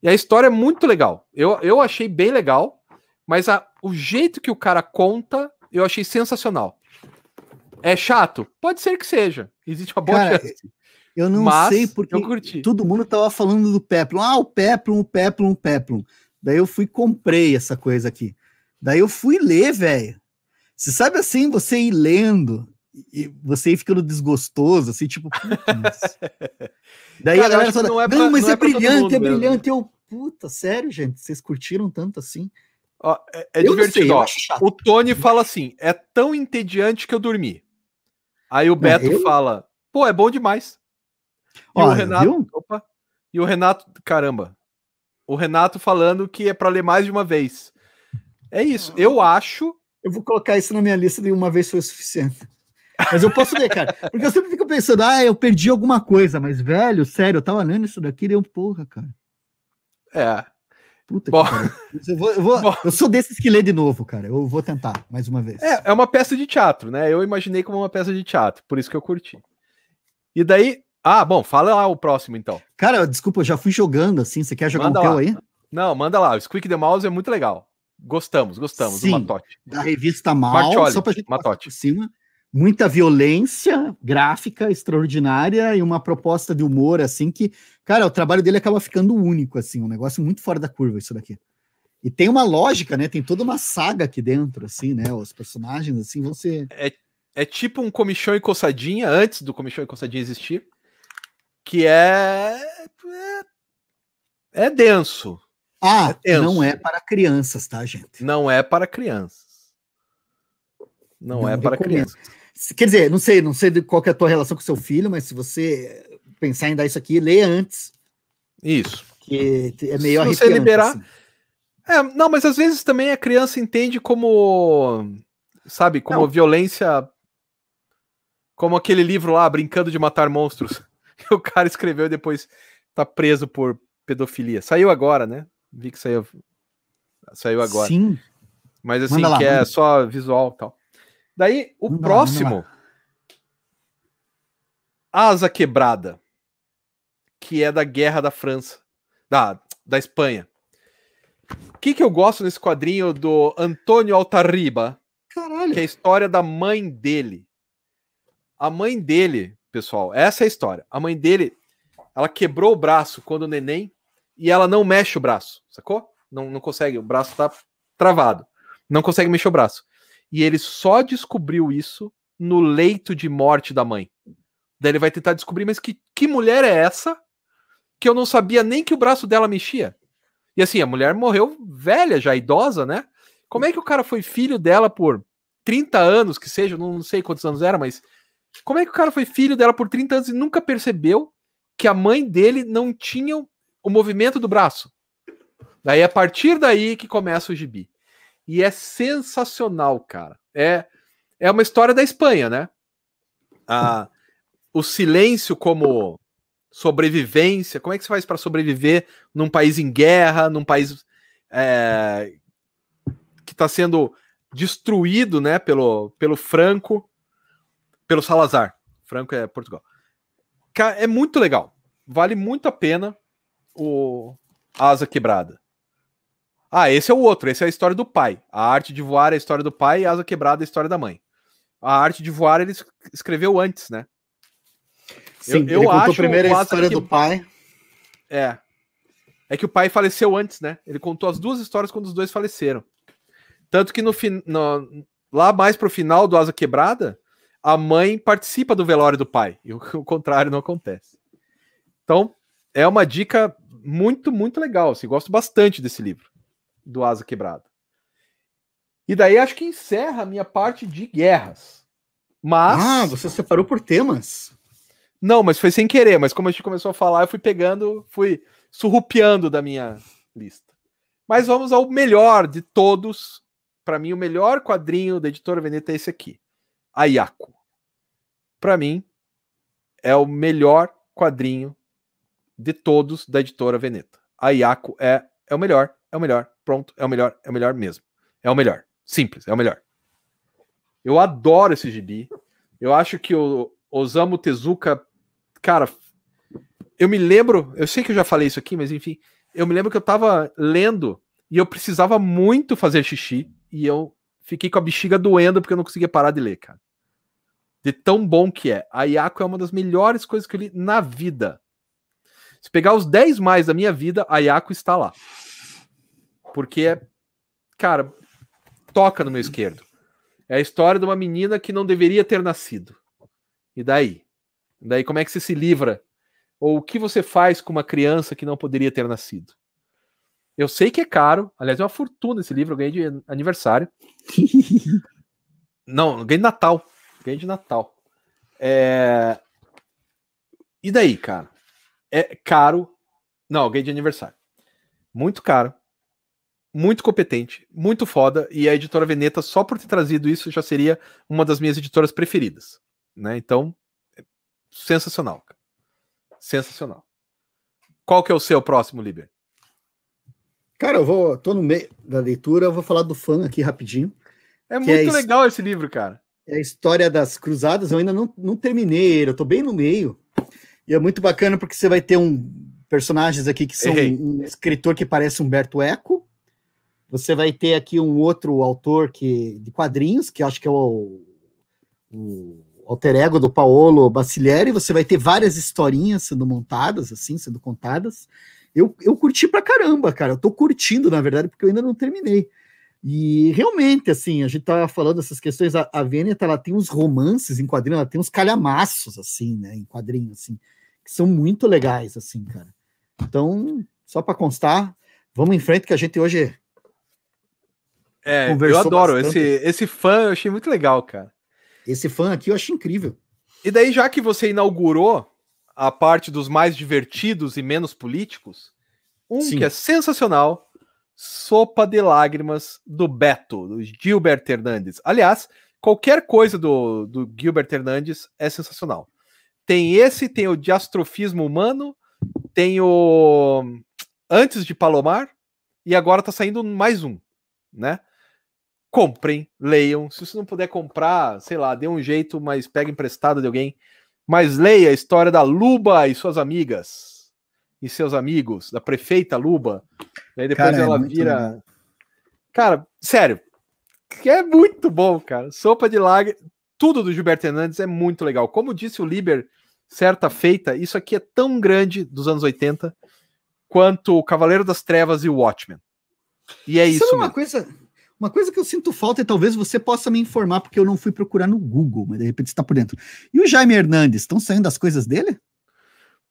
E a história é muito legal. Eu, eu achei bem legal, mas a- o jeito que o cara conta, eu achei sensacional. É chato? Pode ser que seja. Existe uma boa Cara, chance. Eu não Mas sei porque eu curti. todo mundo tava falando do Peplum. Ah, o Peplum, o Peplum, o Peplum. Daí eu fui e comprei essa coisa aqui. Daí eu fui ler, velho. Você sabe assim, você ir lendo e você ir ficando desgostoso, assim, tipo, putz. Daí Cara, a galera fala, não é não, pra- mas não é, é brilhante, é mesmo." brilhante. Eu, puta, sério, gente, vocês curtiram tanto assim? Ó, é é não divertido. sei, ó. O Tony fala assim: é tão entediante que eu dormi. Aí o Beto eu- fala: pô, é bom demais. E o Renato. Opa. E o Renato. Caramba. O Renato falando que é pra ler mais de uma vez. É isso. Eu acho. Eu vou colocar isso na minha lista de uma vez foi o suficiente. Mas eu posso ler, cara. Porque eu sempre fico pensando, ah, eu perdi alguma coisa, mas, velho, sério, eu tava lendo isso daqui e deu porra, cara. É. Puta Bom. que pariu. Eu, vou- eu vou- eu sou desses que lê de novo, cara. Eu vou tentar mais uma vez. É, é uma peça de teatro, né? Eu imaginei como uma peça de teatro, por isso que eu curti. E daí. Ah, bom, fala lá o próximo então. Cara, desculpa, eu já fui jogando assim. Você quer jogar Manda um teu lá. aí? Não, manda lá. O Squeak the Mouse é muito legal. Gostamos, gostamos Sim. do Matote. Da revista Mal, Martioli, só pra gente Matote. por cima. Muita violência gráfica extraordinária e uma proposta de humor, assim, que, cara, o trabalho dele acaba ficando único, assim, um negócio muito fora da curva, isso daqui. E tem uma lógica, né? Tem toda uma saga aqui dentro, assim, né? Os personagens, assim, vão ser. É tipo um comichão e coçadinha, antes do comichão e coçadinha existir, que é. É, é denso. Ah, é não é para crianças, tá, gente? Não é para crianças. Não, não é para crianças. Quer dizer, não sei, não sei qual é a tua relação com seu filho, mas se você pensar em dar isso aqui, lê antes. Isso. Que é meio se você liberar. Assim. É, não, mas às vezes também a criança entende como, sabe, como não. violência, como aquele livro lá, Brincando de Matar Monstros, que o cara escreveu e depois tá preso por pedofilia. Saiu agora, né? Vi que saiu, saiu agora. Sim. Mas assim, lá, que é só visual tal. Daí, o não, próximo. Asa Quebrada. Que é da Guerra da França. Da, da Espanha. O que, que eu gosto nesse quadrinho do Antônio Altarriba? Caralho. Que é a história da mãe dele. A mãe dele, pessoal, essa é a história. A mãe dele, ela quebrou o braço quando o neném e ela não mexe o braço, sacou? Não, não consegue, o braço tá travado. Não consegue mexer o braço. E ele só descobriu isso no leito de morte da mãe. Daí ele vai tentar descobrir, mas que, que mulher é essa que eu não sabia nem que o braço dela mexia? E assim, a mulher morreu velha, já idosa, né? Como é que o cara foi filho dela por 30 anos, que seja, não sei quantos anos era, mas como é que o cara foi filho dela por 30 anos e nunca percebeu que a mãe dele não tinha o movimento do braço? Daí, a partir daí que começa o gibi. E é sensacional, cara. É, é uma história da Espanha, né? Ah, o silêncio como sobrevivência. Como é que você faz para sobreviver num país em guerra, num país é, que está sendo destruído, né, pelo, pelo Franco, pelo Salazar. Franco é Portugal. É muito legal. Vale muito a pena o Asa Quebrada. Ah, esse é o outro. Esse é a história do pai. A arte de voar é a história do pai e a asa quebrada é a história da mãe. A arte de voar ele escreveu antes, né? Sim, eu, eu acho primeiro a história que... do pai. É. É que o pai faleceu antes, né? Ele contou as duas histórias quando os dois faleceram. Tanto que no, fin... no... lá mais pro final do Asa Quebrada, a mãe participa do velório do pai. E o contrário não acontece. Então, é uma dica muito, muito legal. Assim, gosto bastante desse livro do Asa Quebrada. E daí acho que encerra a minha parte de guerras. Mas. Ah, você separou por temas. Não, mas foi sem querer. Mas como a gente começou a falar, eu fui pegando, fui surrupiando da minha lista. Mas vamos ao melhor de todos. Para mim, o melhor quadrinho da editora Veneta é esse aqui: Ayako. Para mim, é o melhor quadrinho de todos da editora Veneta. Ayako é, é o melhor, é o melhor, pronto, é o melhor, é o melhor mesmo. É o melhor. Simples, é o melhor. Eu adoro esse gibi. Eu acho que o Osamu Tezuka, cara, eu me lembro, eu sei que eu já falei isso aqui, mas enfim, eu me lembro que eu tava lendo e eu precisava muito fazer xixi e eu fiquei com a bexiga doendo porque eu não conseguia parar de ler, cara. De tão bom que é. A Yako é uma das melhores coisas que eu li na vida. Se pegar os 10 mais da minha vida, a Yako está lá. Porque é, cara, toca no meu esquerdo. É a história de uma menina que não deveria ter nascido. E daí? daí como é que você se livra? Ou o que você faz com uma criança que não poderia ter nascido? Eu sei que é caro, aliás, é uma fortuna esse livro, eu ganhei de aniversário. não, ganhei de Natal. Ganhei de Natal. É... E daí, cara? É caro. Não, ganhei de aniversário. Muito caro muito competente, muito foda, e a editora Veneta, só por ter trazido isso, já seria uma das minhas editoras preferidas. Né? Então, sensacional. Sensacional. Qual que é o seu próximo, Liber? Cara, eu vou. tô no meio da leitura, eu vou falar do fã aqui rapidinho. É, é muito é legal esse livro, cara. É a história das cruzadas, eu ainda não, não terminei ele, eu tô bem no meio. E é muito bacana porque você vai ter um personagens aqui que são Errei. um escritor que parece Humberto Eco, você vai ter aqui um outro autor que, de quadrinhos, que acho que é o, o alter ego do Paolo Bacilieri. Você vai ter várias historinhas sendo montadas, assim, sendo contadas. Eu, eu curti pra caramba, cara. Eu tô curtindo, na verdade, porque eu ainda não terminei. E realmente, assim, a gente tava falando dessas questões, a, a Veneta, ela tem uns romances em quadrinhos, ela tem uns calhamaços, assim, né, em quadrinhos, assim, que são muito legais, assim, cara. Então, só para constar, Vamos em frente que a gente hoje. É, eu adoro esse, esse fã, eu achei muito legal, cara. Esse fã aqui eu acho incrível. E daí, já que você inaugurou a parte dos mais divertidos e menos políticos, um Sim. que é sensacional, Sopa de Lágrimas do Beto, do Gilbert Hernandes. Aliás, qualquer coisa do, do Gilbert Hernandes é sensacional. Tem esse, tem o Diastrofismo Humano, tem o Antes de Palomar, e agora tá saindo mais um, né? Comprem, leiam. Se você não puder comprar, sei lá, dê um jeito, mas pega emprestado de alguém. Mas leia a história da Luba e suas amigas e seus amigos, da prefeita Luba. Daí depois cara, é ela é vira. Cara, sério, é muito bom, cara. Sopa de lágrimas, tudo do Gilberto Hernandes é muito legal. Como disse o Liber certa feita, isso aqui é tão grande dos anos 80 quanto o Cavaleiro das Trevas e o Watchmen. E é isso. Sabe uma coisa, uma coisa que eu sinto falta e talvez você possa me informar, porque eu não fui procurar no Google, mas de repente está por dentro. E o Jaime Hernandes, estão saindo as coisas dele?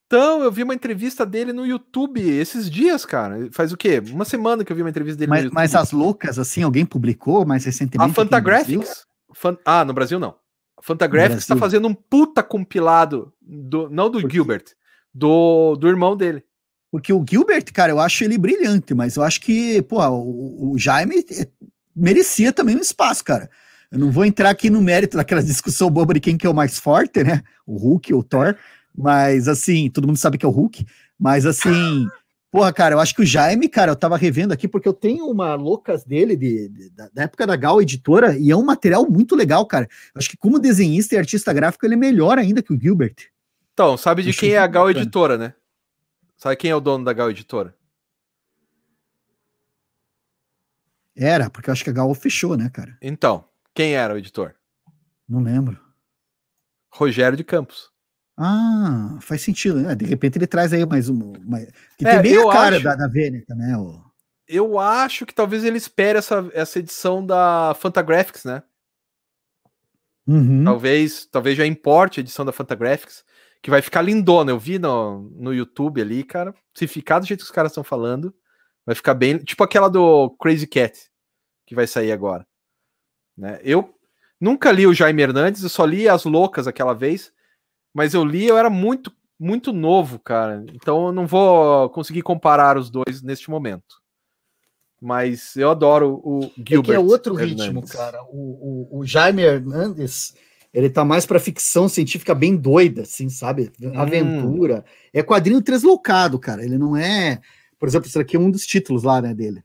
Então, eu vi uma entrevista dele no YouTube esses dias, cara. Faz o quê? Uma semana que eu vi uma entrevista dele mas, no YouTube. Mas as loucas, assim, alguém publicou mais recentemente? A Fantagraphics. Fan... Ah, no Brasil não. A Fantagraphics está fazendo um puta compilado, do, não do. Gilbert, do, do irmão dele. Porque o Gilbert, cara, eu acho ele brilhante, mas eu acho que, pô, o, o Jaime merecia também um espaço, cara. Eu não vou entrar aqui no mérito daquela discussão boba de quem que é o mais forte, né? O Hulk ou o Thor, mas assim, todo mundo sabe que é o Hulk, mas assim, porra, cara, eu acho que o Jaime, cara, eu tava revendo aqui porque eu tenho uma loucas dele de, de da, da, época da Gal Editora e é um material muito legal, cara. Eu acho que como desenhista e artista gráfico ele é melhor ainda que o Gilbert. Então, sabe de quem é a Gal Editora, né? Sabe quem é o dono da Gal Editora? Era, porque eu acho que a Gal fechou, né, cara? Então, quem era o editor? Não lembro. Rogério de Campos. Ah, faz sentido. Né? De repente ele traz aí mais um. Mais... Que é, tem bem a cara acho... da, da Vênica, né? O... Eu acho que talvez ele espere essa, essa edição da Fantagraphics, né? Uhum. Talvez, talvez já importe a edição da Fantagraphics, que vai ficar lindona. Eu vi no, no YouTube ali, cara. Se ficar do jeito que os caras estão falando, vai ficar bem. Tipo aquela do Crazy Cat, que vai sair agora. Né? Eu nunca li o Jaime Hernandes, eu só li As Loucas aquela vez, mas eu li, eu era muito, muito novo, cara. Então eu não vou conseguir comparar os dois neste momento. Mas eu adoro o Gilbert. É que é outro Hernandes. ritmo, cara. O, o, o Jaime Hernandes, ele tá mais para ficção científica bem doida, assim, sabe? Hum. Aventura. Hum. É quadrinho tresloucado, cara. Ele não é. Por exemplo, isso aqui é um dos títulos lá, né, dele.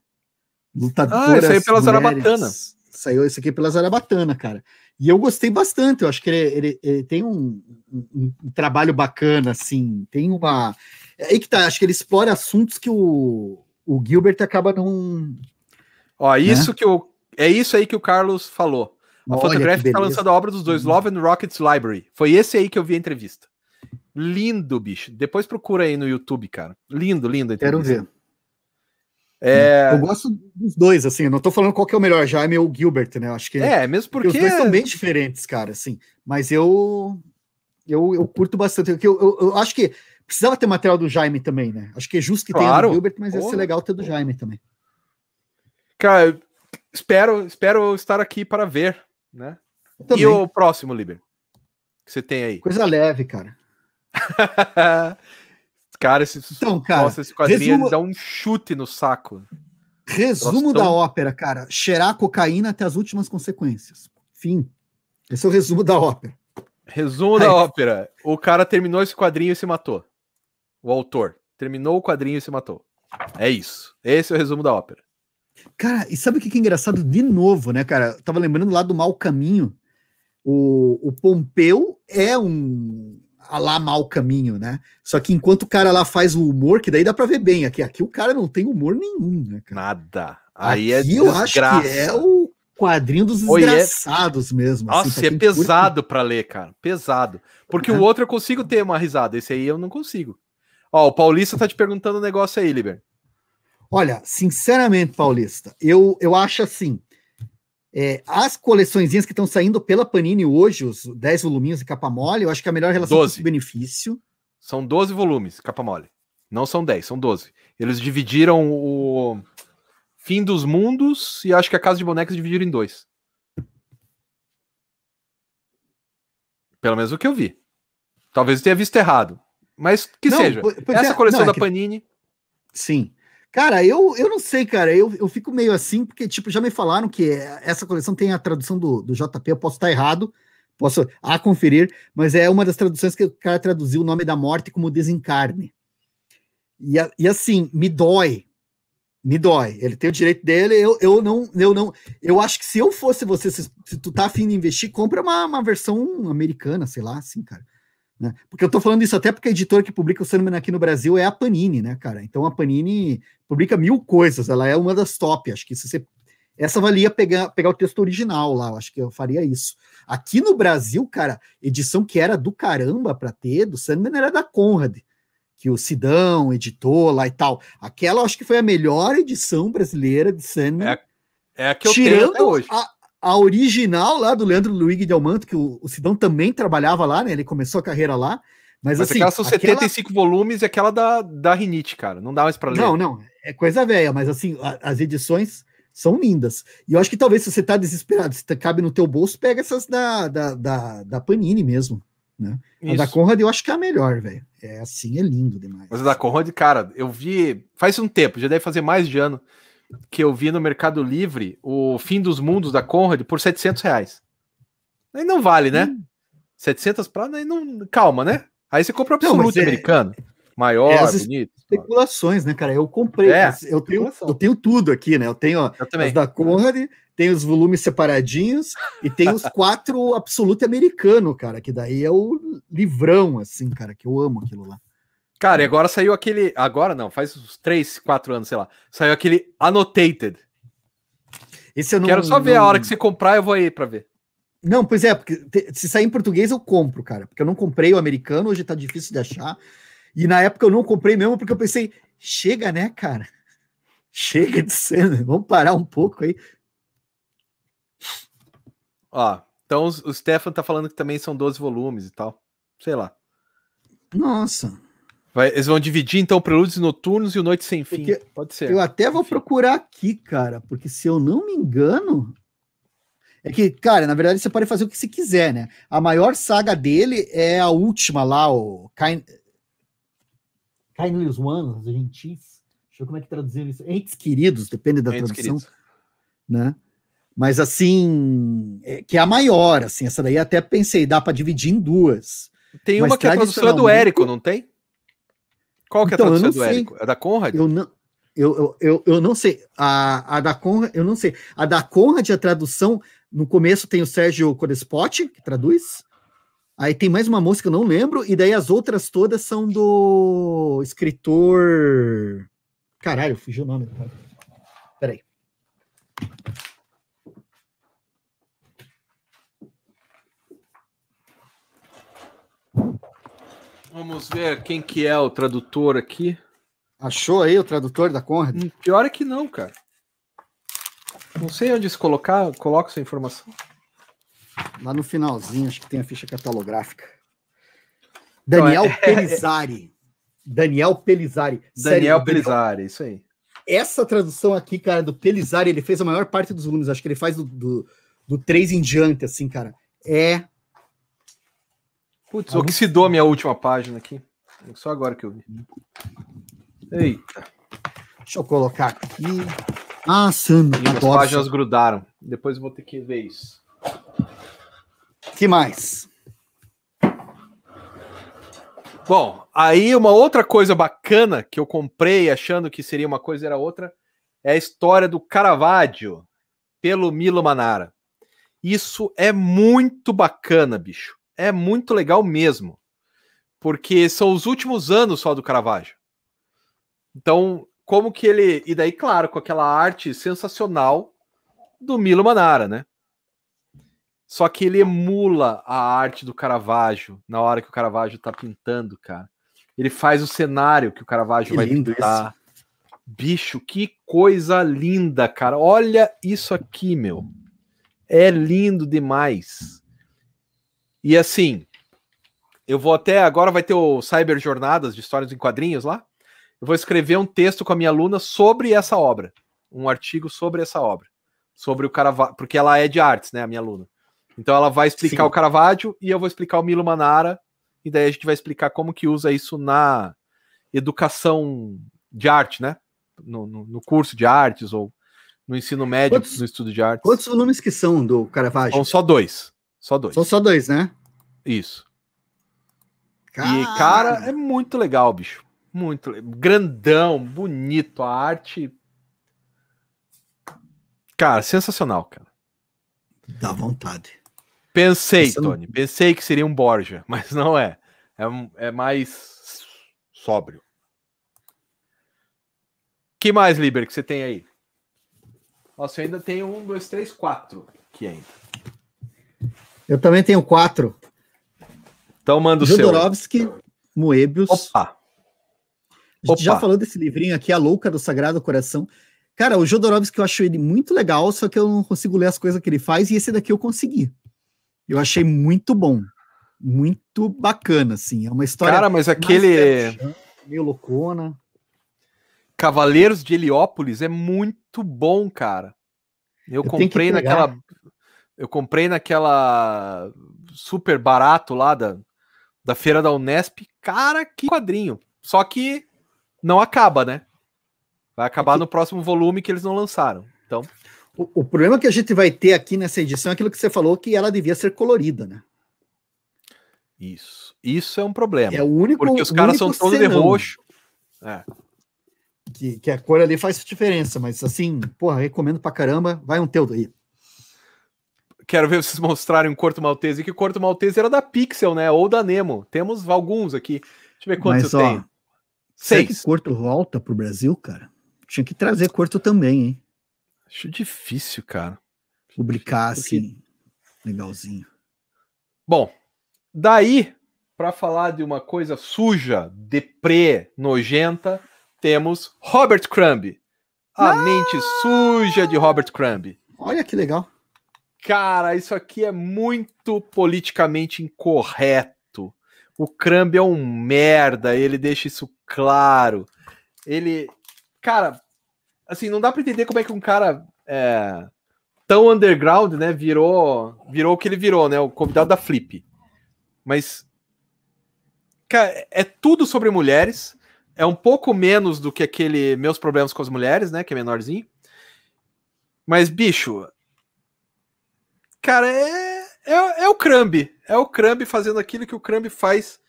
Lutadoras. Ah, é pela Zarabatana. Saiu esse aqui pela Zarabatana, cara. E eu gostei bastante, eu acho que ele, ele, ele tem um, um, um, trabalho bacana, assim, tem uma. É aí que tá, acho que ele explora assuntos que o, o Gilbert acaba não. Ó, isso né? que o. É isso aí que o Carlos falou. A Photographic está lançando a obra dos dois. Love and Rockets Library. Foi esse aí que eu vi a entrevista. Lindo, bicho. Depois procura aí no YouTube, cara. Lindo, lindo. Quero ver. É... Eu gosto dos dois, assim, eu não tô falando qual que é o melhor, Jaime ou Gilbert, né? Eu acho que é, mesmo porque, porque os dois são bem diferentes, cara, assim. Mas eu eu, eu curto bastante. Eu, eu, eu, acho que precisava ter material do Jaime também, né? Acho que é justo que claro. tenha do Gilbert, mas ia ser legal ter do Jaime também. Cara, espero, espero estar aqui para ver, né? E o próximo, Liber? Que você tem aí? Coisa leve, cara. Cara, esse, então, cara, nossa, esse quadrinho resumo... dá um chute no saco. Resumo da ópera, cara. Cheirar cocaína até as últimas consequências. Fim. Esse é o resumo da ópera. Resumo da ópera. O cara terminou esse quadrinho e se matou. O autor. Terminou o quadrinho e se matou. É isso. Esse é o resumo da ópera. Cara, e sabe o que é engraçado? De novo, né, cara? Eu tava lembrando lá do Mal Caminho. O, o Pompeu é um, a lá mau caminho, né? Só que enquanto o cara lá faz o humor, que daí dá pra ver bem, aqui, aqui o cara não tem humor nenhum, né, cara? Nada. Aí é aqui é eu acho que é o quadrinho dos é desgraçados é... mesmo. Assim, Nossa, assim, é pesado para ler, cara. Pesado. Porque o outro eu consigo ter uma risada, esse aí eu não consigo. Ó, o Paulista tá te perguntando um negócio aí, Liber. Olha, sinceramente, Paulista, eu, eu acho assim, é, as coleçõezinhas que estão saindo pela Panini hoje, os 10 voluminhos de capa mole, eu acho que é a melhor relação custo-benefício. São 12 volumes, capa mole. Não são 10, são 12. Eles dividiram o Fim dos Mundos e acho que a Casa de Bonecas dividiram em dois. Pelo menos o que eu vi. Talvez eu tenha visto errado. Mas que não, seja. Essa é, coleção não, é da que... Panini. Sim. Cara, eu, eu não sei, cara. Eu, eu fico meio assim, porque, tipo, já me falaram que essa coleção tem a tradução do, do JP. Eu posso estar errado, posso a conferir, mas é uma das traduções que o cara traduziu o nome da morte como desencarne. E, e assim, me dói. Me dói. Ele tem o direito dele, eu, eu não, eu não. Eu acho que se eu fosse você, se, se tu tá afim de investir, compra uma, uma versão americana, sei lá, assim, cara. Né? Porque eu tô falando isso até porque a editora que publica o Sandman aqui no Brasil é a Panini, né, cara? Então a Panini publica mil coisas, ela é uma das top. Acho que se você. Essa valia pegar, pegar o texto original lá, eu acho que eu faria isso. Aqui no Brasil, cara, edição que era do caramba para ter, do Sandman era da Conrad que o Sidão editou lá e tal. Aquela eu acho que foi a melhor edição brasileira de Sandman. É, é a que eu tirando tenho até hoje. A, a original lá do Leandro Luigi de Almanto, que o, o Sidão também trabalhava lá, né? Ele começou a carreira lá. Mas, mas assim, aquela são aquela... 75 volumes e aquela da, da Rinite, cara. Não dá mais para ler. Não, não. É coisa velha, mas assim, a, as edições são lindas. E eu acho que talvez se você tá desesperado, se cabe no teu bolso, pega essas da, da, da, da Panini mesmo. Né? A da Conrad eu acho que é a melhor, velho. É assim, é lindo demais. Mas a da Conrad, cara, eu vi faz um tempo, já deve fazer mais de ano, que eu vi no Mercado Livre o Fim dos Mundos da Conrad por 700 reais. Aí não vale, né? Hum. 700 para não calma, né? Aí você compra o absoluto é, americano, maior, é bonito. Especulações, né, cara? Eu comprei, é, eu tenho, eu tenho tudo aqui, né? Eu tenho eu as da Conrad, tem os volumes separadinhos e tem os quatro absoluto americano, cara, que daí é o livrão, assim, cara, que eu amo aquilo lá. Cara, e agora saiu aquele. Agora não, faz uns 3, 4 anos, sei lá. Saiu aquele Annotated. Esse eu não, Quero só ver não... a hora que você comprar, eu vou aí pra ver. Não, pois é, porque se sair em português eu compro, cara, porque eu não comprei o americano, hoje tá difícil de achar. E na época eu não comprei mesmo porque eu pensei, chega, né, cara? Chega de cena, vamos parar um pouco aí. Ó, então o Stefan tá falando que também são 12 volumes e tal. Sei lá. Nossa. Vai, eles vão dividir então Prelúdios Noturnos e o Noite Sem Fim. Porque Pode ser. Eu até vou Enfim. procurar aqui, cara, porque se eu não me engano. É que, cara, na verdade você pode fazer o que você quiser, né? A maior saga dele é a última lá, o Kind... Kindly Ones, gentis. Deixa eu ver como é que traduziram isso. Entes queridos, depende da Entes tradução. Queridos. Né? Mas assim, é, que é a maior, assim, essa daí até pensei, dá para dividir em duas. Tem uma que é a tradução do Érico, não tem? Qual que é a então, tradução do Érico? É da Conrad? Eu não, eu, eu, eu, eu, não sei. A, a da Conrad, eu não sei. A da Conrad, a tradução, no começo tem o Sérgio Codespot, que traduz. Aí tem mais uma moça que eu não lembro, e daí as outras todas são do escritor. Caralho, fugiu o nome. Peraí. Vamos ver quem que é o tradutor aqui. Achou aí o tradutor da Conrad? Hum, pior é que não, cara. Não sei onde se colocar, coloca essa informação. Lá no finalzinho, acho que tem a ficha catalográfica. Daniel é, Pelizari. Daniel Pelizari. Daniel Sério, Pelizari, isso aí. Essa tradução aqui, cara, do Pelizari, ele fez a maior parte dos volumes. Acho que ele faz do, do, do 3 em diante, assim, cara. É Putz, oxidou a minha última página aqui. Só agora que eu vi. Eita. Deixa eu colocar aqui. Ah, Sam, As páginas grudaram. Depois eu vou ter que ver isso. que mais? Bom, aí uma outra coisa bacana que eu comprei achando que seria uma coisa era outra é a história do Caravaggio pelo Milo Manara. Isso é muito bacana, bicho é muito legal mesmo. Porque são os últimos anos só do Caravaggio. Então, como que ele. E daí, claro, com aquela arte sensacional do Milo Manara, né? Só que ele emula a arte do Caravaggio na hora que o Caravaggio tá pintando, cara. Ele faz o cenário que o Caravaggio que vai pintar. Bicho, que coisa linda, cara. Olha isso aqui, meu. É lindo demais. E assim, eu vou até agora vai ter o Cyber Jornadas de histórias em quadrinhos lá. eu vou escrever um texto com a minha aluna sobre essa obra, um artigo sobre essa obra, sobre o Caravaggio, porque ela é de artes, né, a minha aluna. Então ela vai explicar Sim. o Caravaggio e eu vou explicar o Milo Manara, e daí a gente vai explicar como que usa isso na educação de arte, né? No, no, no curso de artes ou no ensino médio, quantos, no estudo de artes. Quantos volumes que são do Caravaggio? São só dois. Só dois. São só dois, né? Isso. E, cara, é muito legal, bicho. Muito grandão, bonito, a arte. Cara, sensacional, cara. Dá vontade. Pensei, Você Tony, pensei que seria um Borja, mas não é. É, é mais sóbrio. que mais, Liber, que você tem aí? Nossa, eu ainda tenho um, dois, três, quatro aqui ainda. Eu também tenho quatro. Então manda o Jodorowsky, seu. Moebius. Opa! A gente Opa. já falou desse livrinho aqui, A Louca do Sagrado Coração. Cara, o Jodorowsky eu acho ele muito legal, só que eu não consigo ler as coisas que ele faz, e esse daqui eu consegui. Eu achei muito bom. Muito bacana, assim. É uma história. Cara, mas aquele. Meio loucona. Cavaleiros de Heliópolis é muito bom, cara. Eu, eu comprei naquela. Eu comprei naquela super barato lá da, da feira da Unesp. Cara, que quadrinho. Só que não acaba, né? Vai acabar no próximo volume que eles não lançaram. Então. O, o, problema que a gente vai ter aqui nessa edição é aquilo que você falou, que ela devia ser colorida, né? Isso. Isso é um problema. É o único. Porque os caras são todos de roxo. É. Que, que a cor ali faz diferença, mas assim, porra, recomendo pra caramba. Vai um teu aí. Quero ver vocês mostrarem um Corto Maltese, que o Corto Maltese era da Pixel, né? Ou da Nemo. Temos alguns aqui. Deixa eu ver quantos mas, eu ó, tenho. Seis. Será que Corto volta pro Brasil, cara? Tinha que trazer Corto também, hein? Acho difícil, cara. Publicar assim, legalzinho. Bom, daí, para falar de uma coisa suja, deprê, nojenta, temos Robert Crumb. A ah! mente suja de Robert Crumb. Olha que legal. Cara, isso aqui é muito politicamente incorreto. O Crumb é um merda, ele deixa isso claro. Ele. Cara, assim, não dá para entender como é que um cara é, tão underground, né, virou, virou o que ele virou, né, o convidado da Flip. Mas, cara, é tudo sobre mulheres, é um pouco menos do que aquele Meus Problemas com as Mulheres, né, que é menorzinho. Mas, bicho, cara, é, é, é o Crumb, é o Crumb fazendo aquilo que o Crumb faz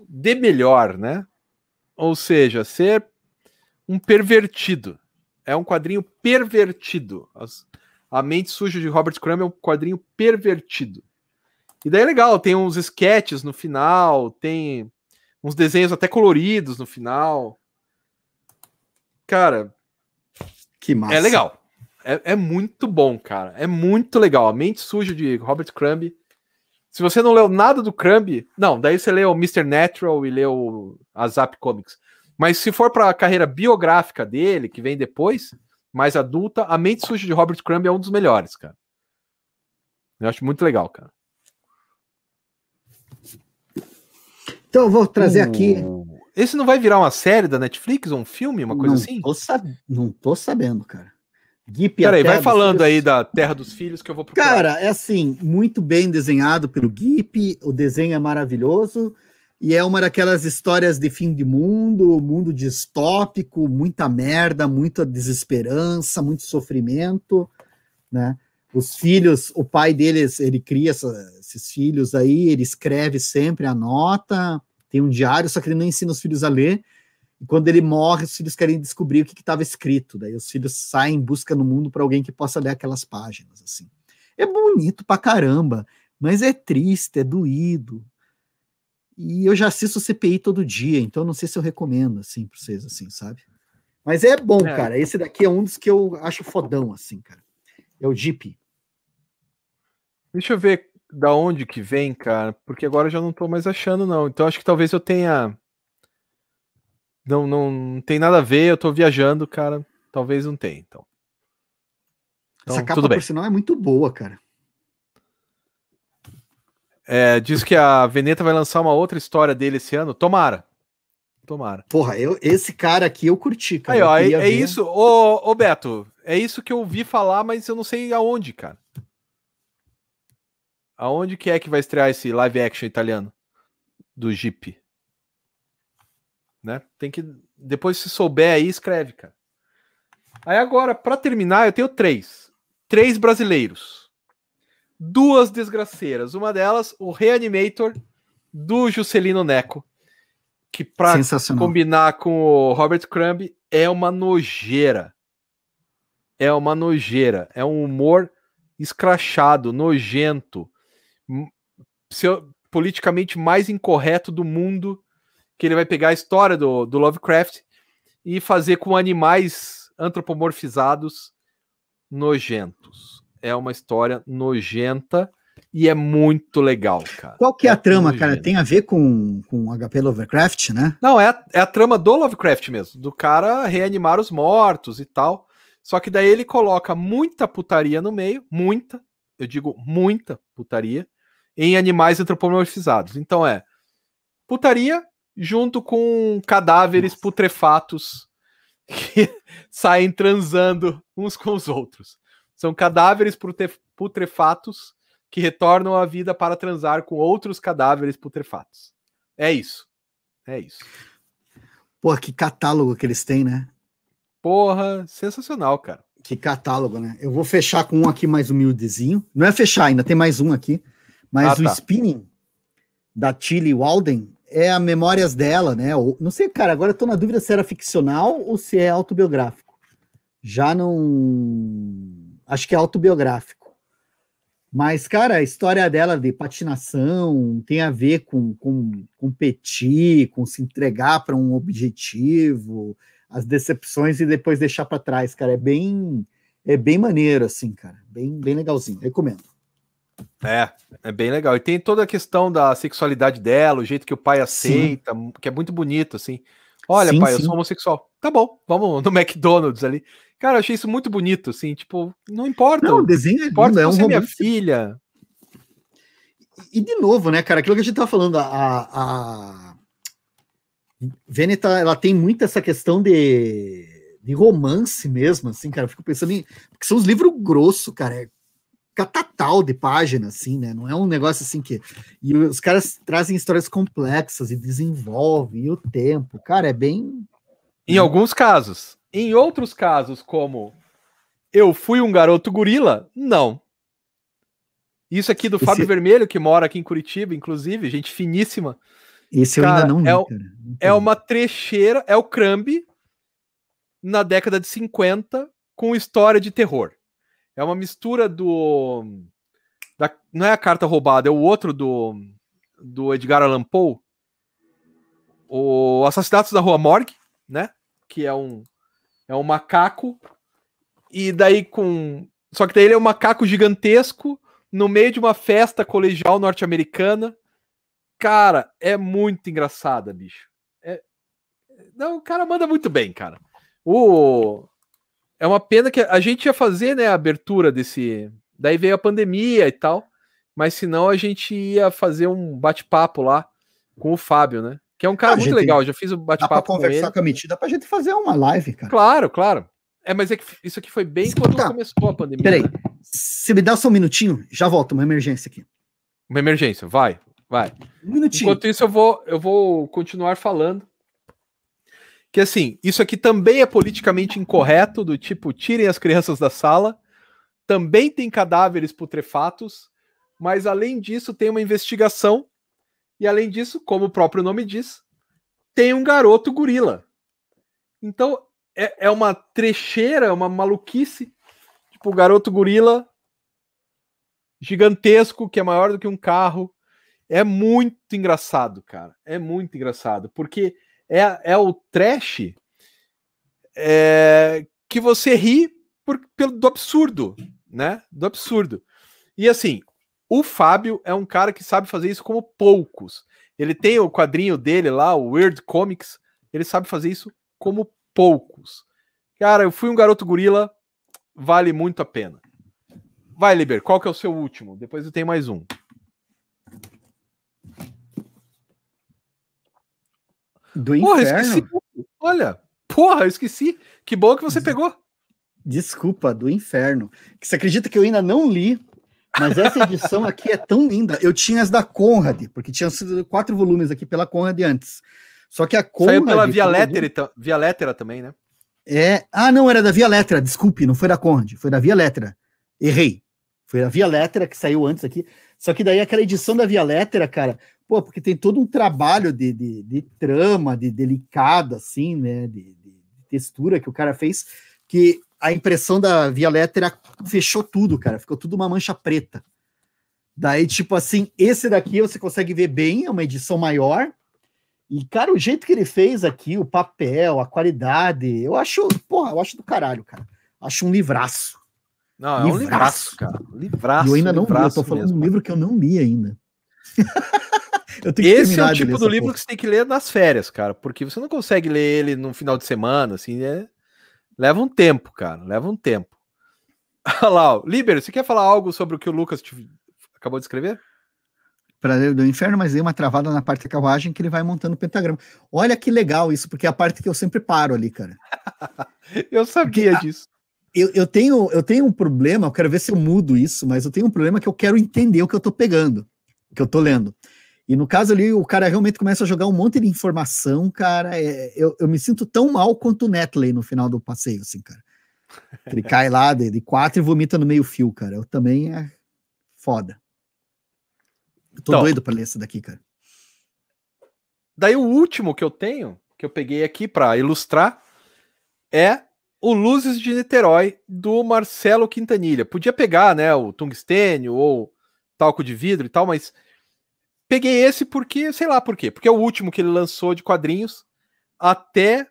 de melhor, né? Ou seja, ser um pervertido. É um quadrinho pervertido. As, a Mente Suja de Robert Crumb é um quadrinho pervertido. E daí é legal, tem uns sketches no final, tem uns desenhos até coloridos no final. Cara, que massa. É legal. É, é, muito bom, cara. É muito legal. A Mente Suja de Robert Crumb. Se você não leu nada do Crumb, não, daí você leu Mr. Natural e leu a Zap Comics. Mas se for para a carreira biográfica dele, que vem depois, mais adulta, A Mente Suja de Robert Crumb é um dos melhores, cara. Eu acho muito legal, cara. Então eu vou trazer uh, aqui. Esse não vai virar uma série da Netflix, um filme, uma coisa não assim? Tô sab... Não tô sabendo, cara. Gip Peraí, vai falando aí da Terra dos Filhos que eu vou procurar. Cara, é assim, muito bem desenhado pelo Gip, o desenho é maravilhoso. E é uma daquelas histórias de fim de mundo, mundo distópico, muita merda, muita desesperança, muito sofrimento, né? Os filhos, o pai deles, ele cria essa, esses filhos aí, ele escreve sempre, anota, tem um diário, só que ele não ensina os filhos a ler. E quando ele morre, os filhos querem descobrir o que estava escrito. Daí os filhos saem em busca no mundo para alguém que possa ler aquelas páginas, assim. É bonito pra caramba, mas é triste, é doído, e eu já assisto CPI todo dia, então não sei se eu recomendo, assim, pra vocês, assim, sabe? Mas é bom, é. cara. Esse daqui é um dos que eu acho fodão, assim, cara. É o Jeep. Deixa eu ver da onde que vem, cara, porque agora eu já não tô mais achando, não. Então acho que talvez eu tenha. Não, não, não tem nada a ver, eu tô viajando, cara. Talvez não tenha, então. então Essa capa, tudo bem. sinal, é muito boa, cara. É, diz que a Veneta vai lançar uma outra história dele esse ano. Tomara. Tomara. Porra, eu, esse cara aqui eu curti, cara. Aí, ó, é, é ver. isso. Ô, ô, Beto, é isso que eu ouvi falar, mas eu não sei aonde, cara. Aonde que é que vai estrear esse live action italiano do Jeep? Né? Tem que. Depois, se souber aí, escreve, cara. Aí agora, para terminar, eu tenho três. Três brasileiros. Duas desgraceiras. Uma delas, o Reanimator do Juscelino Neco. Que pra combinar com o Robert Crumb é uma nojeira. É uma nojeira. É um humor escrachado, nojento. Seu, politicamente mais incorreto do mundo. Que ele vai pegar a história do, do Lovecraft e fazer com animais antropomorfizados nojentos. É uma história nojenta e é muito legal, cara. Qual que é, é a trama, nojento. cara? Tem a ver com, com HP Lovecraft, né? Não, é a, é a trama do Lovecraft mesmo, do cara reanimar os mortos e tal. Só que daí ele coloca muita putaria no meio, muita, eu digo muita putaria, em animais antropomorfizados. Então é putaria junto com cadáveres Nossa. putrefatos que saem transando uns com os outros. São cadáveres putrefatos que retornam à vida para transar com outros cadáveres putrefatos. É isso. É isso. Porra, que catálogo que eles têm, né? Porra, sensacional, cara. Que catálogo, né? Eu vou fechar com um aqui mais humildezinho. Não é fechar ainda, tem mais um aqui. Mas ah, o tá. Spinning, da Tilly Walden, é a memórias dela, né? Não sei, cara, agora eu tô na dúvida se era ficcional ou se é autobiográfico. Já não. Acho que é autobiográfico. Mas, cara, a história dela de patinação tem a ver com, com competir, com se entregar para um objetivo, as decepções e depois deixar para trás, cara. É bem, é bem maneiro, assim, cara. Bem, bem legalzinho. Recomendo. É, é bem legal. E tem toda a questão da sexualidade dela, o jeito que o pai aceita, sim. que é muito bonito, assim. Olha, sim, pai, sim. eu sou homossexual. Tá bom, vamos no McDonald's ali. Cara, eu achei isso muito bonito, assim, tipo, não importa. Não, o desenho é importa lindo, é um é minha filha. E de novo, né, cara, aquilo que a gente tava falando, a, a... Veneta, ela tem muito essa questão de, de romance mesmo, assim, cara, eu fico pensando em, porque são os livros grossos, cara, é catatal de página, assim, né? Não é um negócio assim que. E os caras trazem histórias complexas e desenvolvem e o tempo. Cara, é bem. Em alguns casos. Em outros casos, como Eu Fui um Garoto Gorila, não. Isso aqui do Esse... Fábio Vermelho, que mora aqui em Curitiba, inclusive, gente finíssima. Esse cara, eu ainda não li, é, é uma trecheira, é o Crumb na década de 50 com história de terror. É uma mistura do. Da, não é a carta roubada, é o outro do, do Edgar Allan Poe. O Assassinatos da Rua Morgue, né? Que é um, é um macaco. E daí com. Só que daí ele é um macaco gigantesco no meio de uma festa colegial norte-americana. Cara, é muito engraçada, bicho. É... Não, o cara manda muito bem, cara. O, é uma pena que a gente ia fazer, né, a abertura desse. Daí veio a pandemia e tal. Mas senão a gente ia fazer um bate-papo lá com o Fábio, né? Que é um cara ah, muito legal. Já fiz o bate-papo com conversar ele. com a metida pra gente fazer uma live, cara. Claro, claro. É, mas é que isso aqui foi bem quando tá. começou a pandemia. Peraí. Né? Se me dá só um minutinho, já volto. Uma emergência aqui. Uma emergência, vai, vai. Um minutinho. Enquanto isso, eu vou, eu vou continuar falando que assim, isso aqui também é politicamente incorreto, do tipo, tirem as crianças da sala, também tem cadáveres putrefatos, mas além disso tem uma investigação, e além disso, como o próprio nome diz, tem um garoto gorila. Então, é, é uma trecheira, uma maluquice, tipo, o garoto gorila gigantesco, que é maior do que um carro, é muito engraçado, cara. É muito engraçado, porque é, é o trash é, que você ri por, pelo, do absurdo, né? Do absurdo. E assim, o Fábio é um cara que sabe fazer isso como poucos. Ele tem o quadrinho dele lá, o Weird Comics, ele sabe fazer isso como poucos. Cara, eu fui um garoto gorila, vale muito a pena. Vai, Liber, qual que é o seu último? Depois eu tenho mais um. Do porra, inferno? Olha, porra, eu esqueci. Que bom que você pegou. Desculpa, do inferno. Você acredita que eu ainda não li, mas essa edição aqui é tão linda. Eu tinha as da Conrad, porque tinha sido quatro volumes aqui pela Conrad antes. Só que a Conrad. Saiu pela Via Lettera, Via Lettera também, né? É. Ah, não, era da Via Lettera, desculpe, não foi da Conrad, foi da Via Lettera. Errei. Foi a Via Lettera que saiu antes aqui. Só que daí aquela edição da Via Lettera, cara, pô, porque tem todo um trabalho de, de, de trama, de delicado, assim, né? De, de, textura que o cara fez, que a impressão da Via Lettera fechou tudo, cara. Ficou tudo uma mancha preta. Daí, tipo assim, esse daqui você consegue ver bem, é uma edição maior. E, cara, o jeito que ele fez aqui, o papel, a qualidade, eu acho, porra, eu acho do caralho, cara. Acho um livraço. Não, é livraço. um livraço, cara. Livraço. Eu ainda não li, eu tô falando mesmo, um livro que eu não li ainda. Esse é o tipo do livro porra. que você tem que ler nas férias, cara, porque você não consegue ler ele no final de semana, assim, né? Leva um tempo, cara, leva um tempo. Olha lá, ó. Liber, você quer falar algo sobre o que o Lucas te... acabou de escrever? Prazer do Inferno, mas dei uma travada na parte da carruagem que ele vai montando o pentagrama. Olha que legal isso, porque é a parte que eu sempre paro ali, cara. eu sabia porque, disso eu, eu, tenho, eu tenho um problema, eu quero ver se eu mudo isso, mas eu tenho um problema que eu quero entender o que eu tô pegando, o que eu tô lendo. E no caso ali, o cara realmente começa a jogar um monte de informação, cara. É, eu, eu me sinto tão mal quanto o Netley no final do passeio, assim, cara. Ele cai lá de, de quatro e vomita no meio fio, cara. Eu também é foda. Eu tô então, doido pra ler esse daqui, cara. Daí o último que eu tenho, que eu peguei aqui para ilustrar, é o Luzes de Niterói, do Marcelo Quintanilha. Podia pegar, né, o tungstênio ou talco de vidro e tal, mas peguei esse porque, sei lá por quê, porque é o último que ele lançou de quadrinhos até,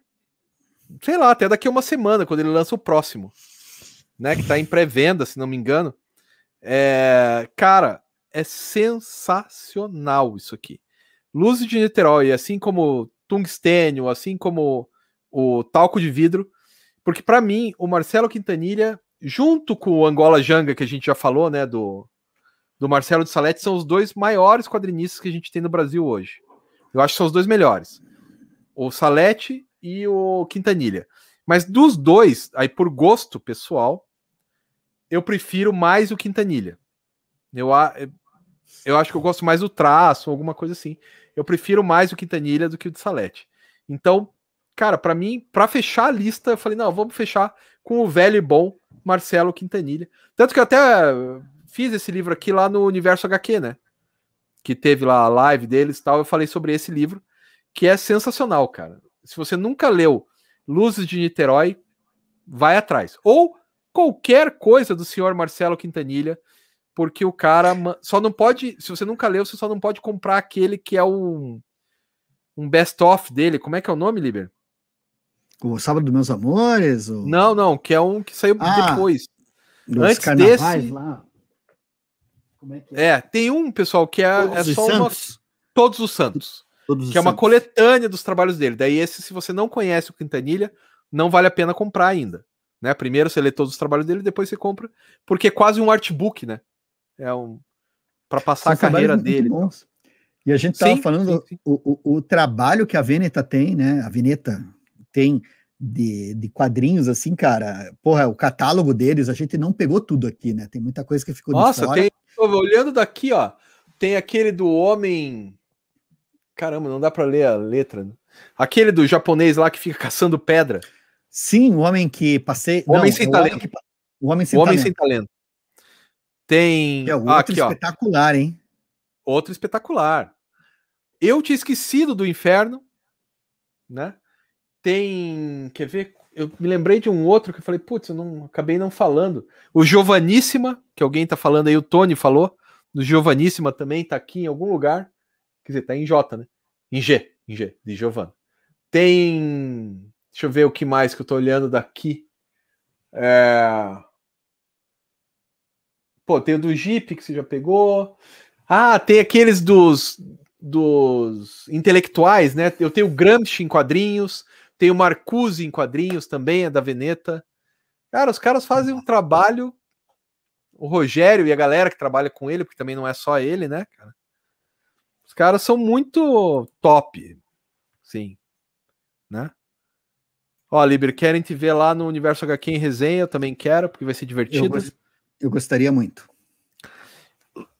sei lá, até daqui a uma semana, quando ele lança o próximo, né, que tá em pré-venda, se não me engano. É, cara, é sensacional isso aqui. Luzes de Niterói, assim como tungstênio, assim como o talco de vidro, porque para mim, o Marcelo Quintanilha, junto com o Angola Janga, que a gente já falou, né, do, do Marcelo de Salete, são os dois maiores quadrinistas que a gente tem no Brasil hoje. Eu acho que são os dois melhores. O Salete e o Quintanilha. Mas dos dois, aí por gosto pessoal, eu prefiro mais o Quintanilha. Eu, eu acho que eu gosto mais do traço, alguma coisa assim. Eu prefiro mais o Quintanilha do que o de Salete. Então, cara, para mim, para fechar a lista, eu falei, não, vamos fechar com o velho e bom Marcelo Quintanilha. Tanto que eu até fiz esse livro aqui lá no Universo HQ, né? Que teve lá a live deles e tal. Eu falei sobre esse livro, que é sensacional, cara. Se você nunca leu Luzes de Niterói, vai atrás. Ou qualquer coisa do senhor Marcelo Quintanilha, porque o cara só não pode. Se você nunca leu, você só não pode comprar aquele que é um, um best-of dele. Como é que é o nome, Liber? O Sábado dos Meus Amores? O... Não, não, que é um que saiu ah, depois. Antes desse. Lá. É, é? é, tem um, pessoal, que é, é só uma. Todos os Santos. Todos que é uma Santos. coletânea dos trabalhos dele. Daí, esse, se você não conhece o Quintanilha, não vale a pena comprar ainda. Né? Primeiro você lê todos os trabalhos dele, depois você compra, porque é quase um artbook, né? É um. para passar São a carreira dele. E a gente estava falando sim, sim. O, o, o, trabalho que a Veneta tem, né? A Veneta, tem de, de quadrinhos, assim, cara, porra, o catálogo deles, a gente não pegou tudo aqui, né? Tem muita coisa que ficou Nossa, de fora. Tem, olhando daqui, ó, tem aquele do homem. Caramba, não dá para ler a letra. Né? Aquele do japonês lá que fica caçando pedra. Sim, o homem que passei. O homem não, sem o talento. Homem que... O homem sem o homem talento. Sem talento. Tem. É outro aqui, espetacular, ó. hein? Outro espetacular. Eu tinha esquecido do inferno, né? Tem. Quer ver? Eu me lembrei de um outro que eu falei, putz, eu não acabei não falando. O Giovaníssima, que alguém tá falando aí, o Tony falou. Do Giovaníssima também tá aqui em algum lugar. Quer dizer, tá em J, né? Em G, em G, de Giovanna. Tem. Deixa eu ver o que mais que eu tô olhando daqui. É... Pô, tem o do Jeep que você já pegou. Ah, tem aqueles dos dos intelectuais, né? Eu tenho Gramsci em quadrinhos, tem o Marcuse em quadrinhos também, é da Veneta. Cara, os caras fazem um trabalho. O Rogério e a galera que trabalha com ele, porque também não é só ele, né, cara? Os caras são muito top. Sim. né? Ó, Liber, querem te ver lá no Universo HQ em resenha? Eu também quero, porque vai ser divertido. Eu, eu gostaria muito.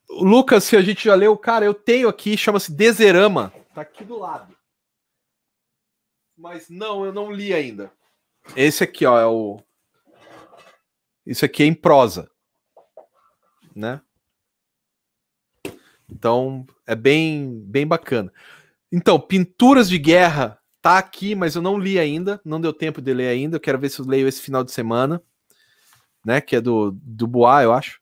Lucas, se a gente já leu, cara, eu tenho aqui, chama-se Deserama. Tá aqui do lado. Mas não, eu não li ainda. Esse aqui, ó, é o. Isso aqui é em prosa. Né? Então, é bem, bem bacana. Então, Pinturas de Guerra tá aqui, mas eu não li ainda, não deu tempo de ler ainda. Eu quero ver se eu leio esse final de semana, né? Que é do, do Bois, eu acho.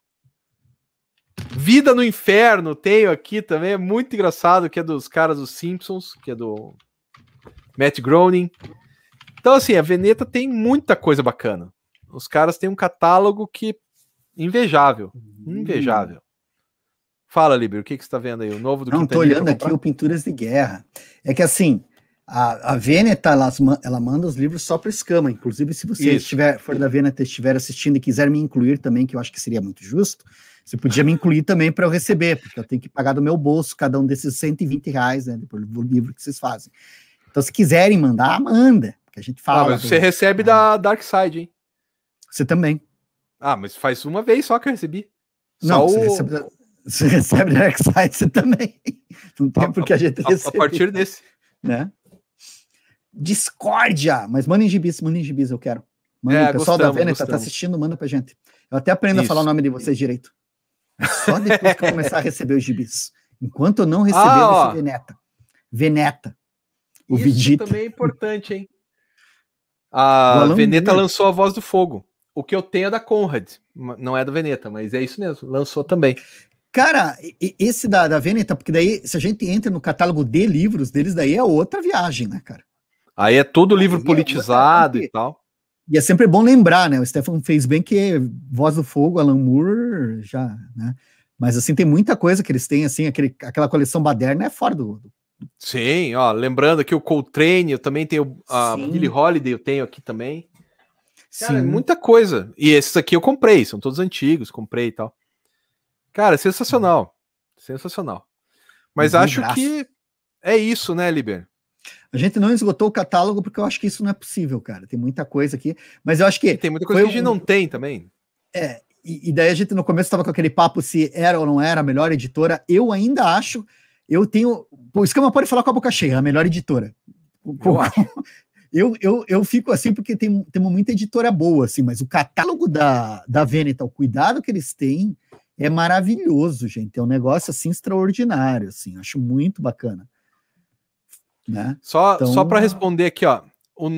Vida no Inferno, tenho aqui também, é muito engraçado, que é dos caras dos Simpsons, que é do Matt Groening. Então, assim, a Veneta tem muita coisa bacana. Os caras têm um catálogo que invejável, hum. invejável. Fala, Liber, o que, que você está vendo aí? O novo do Não, estou olhando aqui o Pinturas de Guerra. É que assim, a, a Veneta, ela, ela manda os livros só para escama. Inclusive, se você estiver, for da Veneta, estiver assistindo e quiser me incluir também, que eu acho que seria muito justo, você podia me incluir também para eu receber, porque eu tenho que pagar do meu bolso cada um desses 120 reais, né, por livro que vocês fazem. Então, se quiserem mandar, manda, porque a gente fala. Ah, mas você recebe da Dark Side, hein? Você também. Ah, mas faz uma vez só que eu recebi. Não, só você, o... recebe, você recebe Dark Side, você também. Não tem porque a gente recebe. A partir desse. Né? Discórdia! Mas mandem gibis, mandem gibis, eu quero. Manda, é, o pessoal gostamos, da Vêneta tá assistindo, manda pra gente. Eu até aprendo Isso. a falar o nome de vocês direito. Só depois que eu começar a receber os gibis. Enquanto eu não receber, ah, eu Veneta. Veneta. O Isso Vegeta. também é importante, hein? A Veneta lançou a Voz do Fogo. O que eu tenho é da Conrad, não é da Veneta, mas é isso mesmo, lançou também. Cara, esse da, da Veneta, porque daí, se a gente entra no catálogo de livros deles, daí é outra viagem, né, cara? Aí é todo livro Aí é politizado é e tal. E é sempre bom lembrar, né? O Stefan fez bem que Voz do Fogo, Alan Moore, já, né? Mas assim, tem muita coisa que eles têm, assim, aquele, aquela coleção baderna é fora do. Sim, ó, lembrando que o Coltrane, eu também tenho a Sim. Billie Holiday, eu tenho aqui também. Cara, é Sim. muita coisa. E esses aqui eu comprei, são todos antigos, comprei e tal. Cara, sensacional. Sensacional. Mas acho braço. que é isso, né, Liber? A gente não esgotou o catálogo porque eu acho que isso não é possível, cara. Tem muita coisa aqui, mas eu acho que. Tem muita coisa que a gente um... não tem também. É, e, e, daí a gente no começo estava com aquele papo se era ou não era a melhor editora. Eu ainda acho. Eu tenho. O Escama pode falar com a boca cheia, a melhor editora. Eu, eu, eu, eu, fico assim porque tem, tem muita editora boa, assim, mas o catálogo da, da Veneta, o cuidado que eles têm é maravilhoso, gente. É um negócio assim extraordinário, assim. Acho muito bacana. Né? Só, então... só para responder aqui, ó. O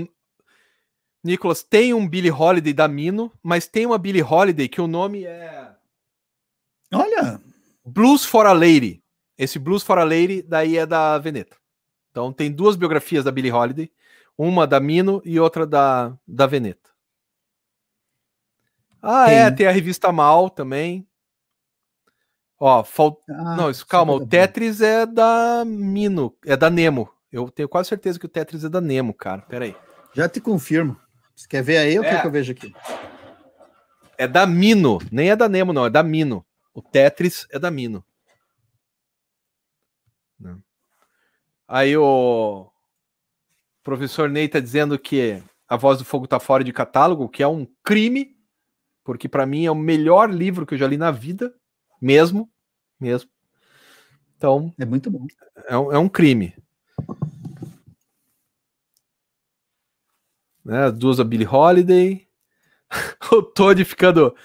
Nicolas tem um Billy Holiday da Mino, mas tem uma Billy Holiday que o nome é. Olha! Blues for a Lady. Esse Blues for a Lady daí é da Veneta. Então tem duas biografias da Billy Holiday, uma da Mino e outra da, da Veneta. Ah, é, tem. é, tem a revista Mal também. Ó, fal... ah, não, isso, calma, o Tetris é da Mino, é da Nemo. Eu tenho quase certeza que o Tetris é da Nemo, cara. Pera aí. Já te confirmo. Você quer ver aí ou é. que eu vejo aqui? É da Mino, nem é da Nemo, não, é da Mino. O Tetris é da Mino. Não. Aí o professor Ney tá dizendo que a Voz do Fogo tá fora de catálogo, que é um crime, porque para mim é o melhor livro que eu já li na vida, mesmo, mesmo. Então, é muito bom. É um, é um crime. né? As duas a Billie Holiday. o Todd ficando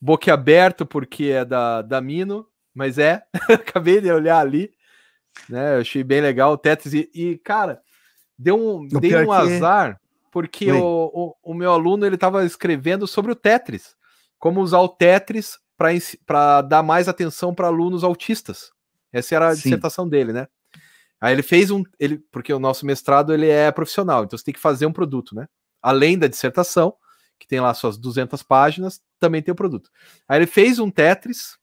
boquiaberto porque é da, da Mino, mas é. Acabei de olhar ali, né? Eu achei bem legal o Tetris. E, e cara, deu um, dei um azar porque o, o, o, meu aluno ele estava escrevendo sobre o Tetris, como usar o Tetris para dar mais atenção para alunos autistas. Essa era a Sim. dissertação dele, né? Aí ele fez um, ele, porque o nosso mestrado ele é profissional, então você tem que fazer um produto, né? além da dissertação, que tem lá suas 200 páginas, também tem o produto. Aí ele fez um Tetris,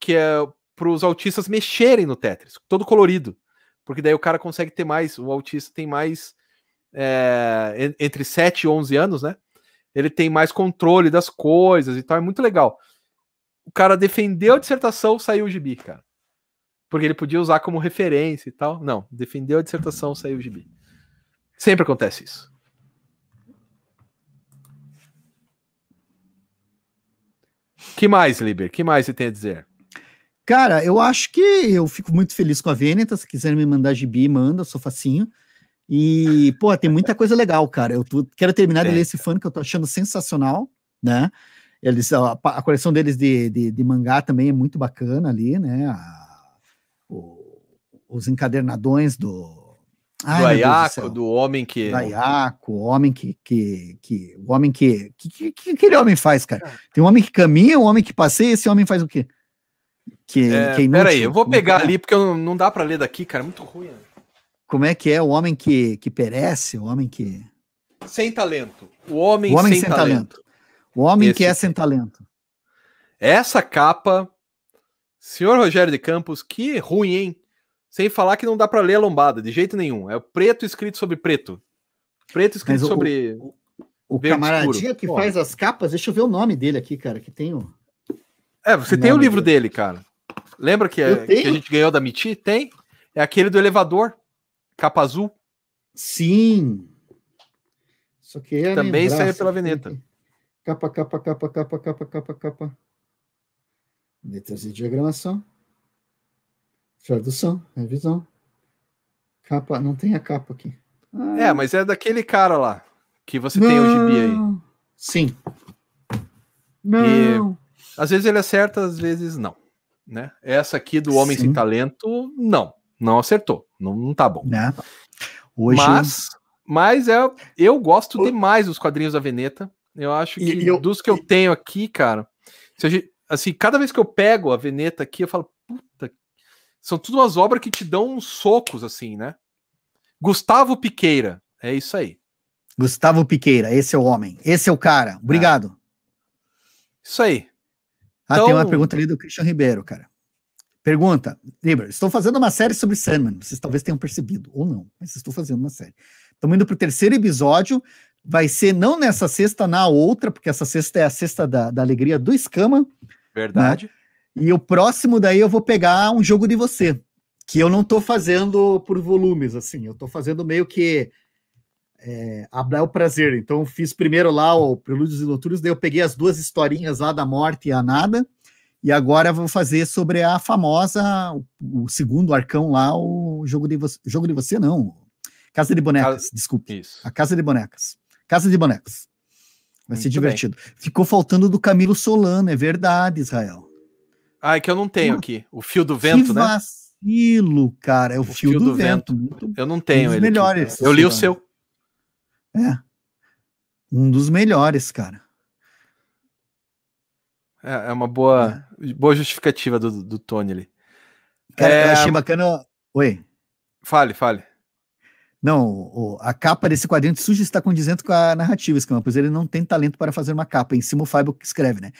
que é para os autistas mexerem no Tetris, todo colorido, porque daí o cara consegue ter mais, o autista tem mais, é, entre 7 e 11 anos, né? Ele tem mais controle das coisas e tal, é muito legal. O cara defendeu a dissertação, saiu o gibi, cara. Porque ele podia usar como referência e tal. Não, defendeu a dissertação, saiu o gibi. Sempre acontece isso. que mais, Liber? que mais você tem a dizer? Cara, eu acho que eu fico muito feliz com a Veneta. Se quiserem me mandar gibi, manda, sou facinho. E, pô, tem muita coisa legal, cara. Eu tô, quero terminar de ler esse fã que eu tô achando sensacional, né? Eles, a, a coleção deles de, de, de, mangá também é muito bacana ali, né? A, o, os encadernadões do. Ai, do Ayako, do, do, homem que. Do Ayako, o homem que. que, que o homem que, que, que. que aquele homem faz, cara? Tem um homem que caminha, um homem que passeia, esse homem faz o quê? Que, é, que é peraí, eu vou pegar ali, porque eu, não dá para ler daqui, cara, é muito ruim. Né? Como é que é o homem que, que perece, o homem que. Sem talento. O homem, o homem sem, sem talento. talento. O homem Esse... que é sem talento. Essa capa, senhor Rogério de Campos, que ruim, hein? Sem falar que não dá para ler a lombada, de jeito nenhum. É o preto escrito sobre preto. Preto escrito Mas sobre. O, o, o camaradinha que faz as capas, deixa eu ver o nome dele aqui, cara, que tem o. É, você o tem o livro dele. cara. Lembra que, é, que a gente ganhou da Miti? Tem. É aquele do elevador, capa azul. Sim. Só que também saiu pela Veneta. Capa, capa, capa, capa, capa, capa, capa. Letras de diagramação. Tradução, revisão. Capa, não tem a capa aqui. Ah. É, mas é daquele cara lá que você não. tem o gibi aí. Sim. Não. Às vezes ele acerta, às vezes não né? Essa aqui do Homem Sim. Sem Talento, não, não acertou, não, não tá bom. Né? Hoje... Mas, mas é, eu gosto demais dos quadrinhos da Veneta. Eu acho que eu, dos que eu tenho aqui, cara, gente, assim, cada vez que eu pego a Veneta aqui, eu falo, puta, são tudo umas obras que te dão uns socos, assim, né? Gustavo Piqueira, é isso aí. Gustavo Piqueira, esse é o homem, esse é o cara. Obrigado. É. Isso aí. Ah, então... tem uma então- pergunta ali do Christian Ribeiro, cara. Pergunta, Liber, estou fazendo uma série sobre Sandman, vocês talvez tenham percebido, ou não, mas estou fazendo uma série. Estamos indo para o terceiro episódio, vai ser não nessa sexta, na outra, porque essa sexta é a sexta da, da alegria do Escama. Verdade. Né? E o próximo daí eu vou pegar um jogo de você, que eu não estou fazendo por volumes, assim, eu estou fazendo meio que é, o Prazer. Então, fiz primeiro lá o Prelúdios e Noturnos, daí eu peguei as duas historinhas lá da morte e a nada, e agora vou fazer sobre a famosa, o, o segundo arcão lá, o jogo de você. Jogo de você, não. Casa de Bonecas, Casa... desculpe. Isso. A Casa de Bonecas. Casa de Bonecas. Vai Muito ser divertido. Bem. Ficou faltando do Camilo Solano, é verdade, Israel. Ah, é que eu não tenho aqui. O Fio do Vento, que né? vacilo, cara. É o, o fio, fio, do, do Vento. vento. Eu não tenho um ele. melhores. Eu li o seu. É. Um dos melhores, cara. É, é uma boa, é. boa justificativa do, do Tony ali. Cara, é... eu achei bacana. Oi. Fale, fale. Não, a capa desse quadrinho de sujo está condizente com a narrativa, Escama, pois ele não tem talento para fazer uma capa. Em cima o Fábio que escreve, né?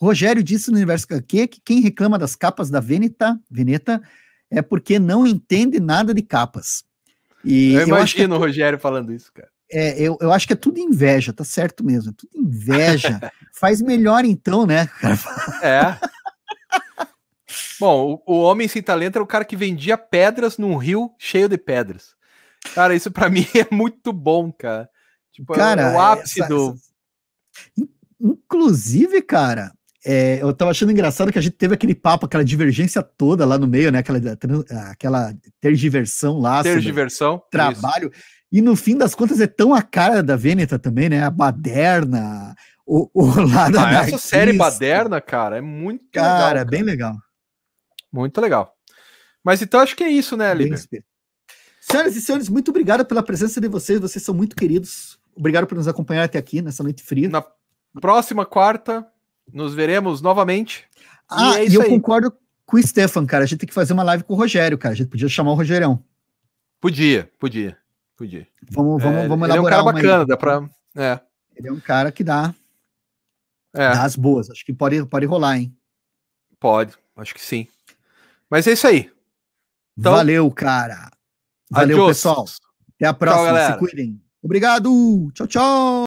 Rogério disse no Universo HQ que quem reclama das capas da Veneta, Veneta é porque não entende nada de capas. E eu imagino eu o Rogério falando isso, cara. É, eu, eu acho que é tudo inveja, tá certo mesmo. É tudo inveja. Faz melhor então, né? É. Bom, o, o, Homem Sem Talento era o cara que vendia pedras num rio cheio de pedras. Cara, isso para mim é muito bom, cara. Tipo, cara, é o ápice essa, do. Inclusive, cara, é, eu tava achando engraçado que a gente teve aquele papo, aquela divergência toda lá no meio, né? Aquela, aquela tergiversão lá. Tergiversão. Trabalho. Isso. E no fim das contas é tão a cara da Veneta também, né? A baderna, o, o lado ah, Essa série baderna, cara, é muito cara, legal. Cara, bem legal. Muito legal. Mas então acho que é isso, né, Lívia? Senhoras e senhores, muito obrigado pela presença de vocês. Vocês são muito queridos. Obrigado por nos acompanhar até aqui nessa noite fria. Na próxima quarta, nos veremos novamente. Ah, e, é e eu aí. concordo com o Stefan, cara. A gente tem que fazer uma live com o Rogério, cara. A gente podia chamar o Rogerão. Podia, podia. Podia. Vamos, vamos, é, vamos elaborar. Ele é um cara bacana, aí. dá pra. É. Ele é um cara que dá. É. Dá as boas. Acho que pode, pode rolar, hein? Pode, acho que sim. Mas é isso aí. Então, Valeu, cara. Valeu, adios. pessoal. Até a próxima. Tchau, Se cuidem. Obrigado. Tchau, tchau.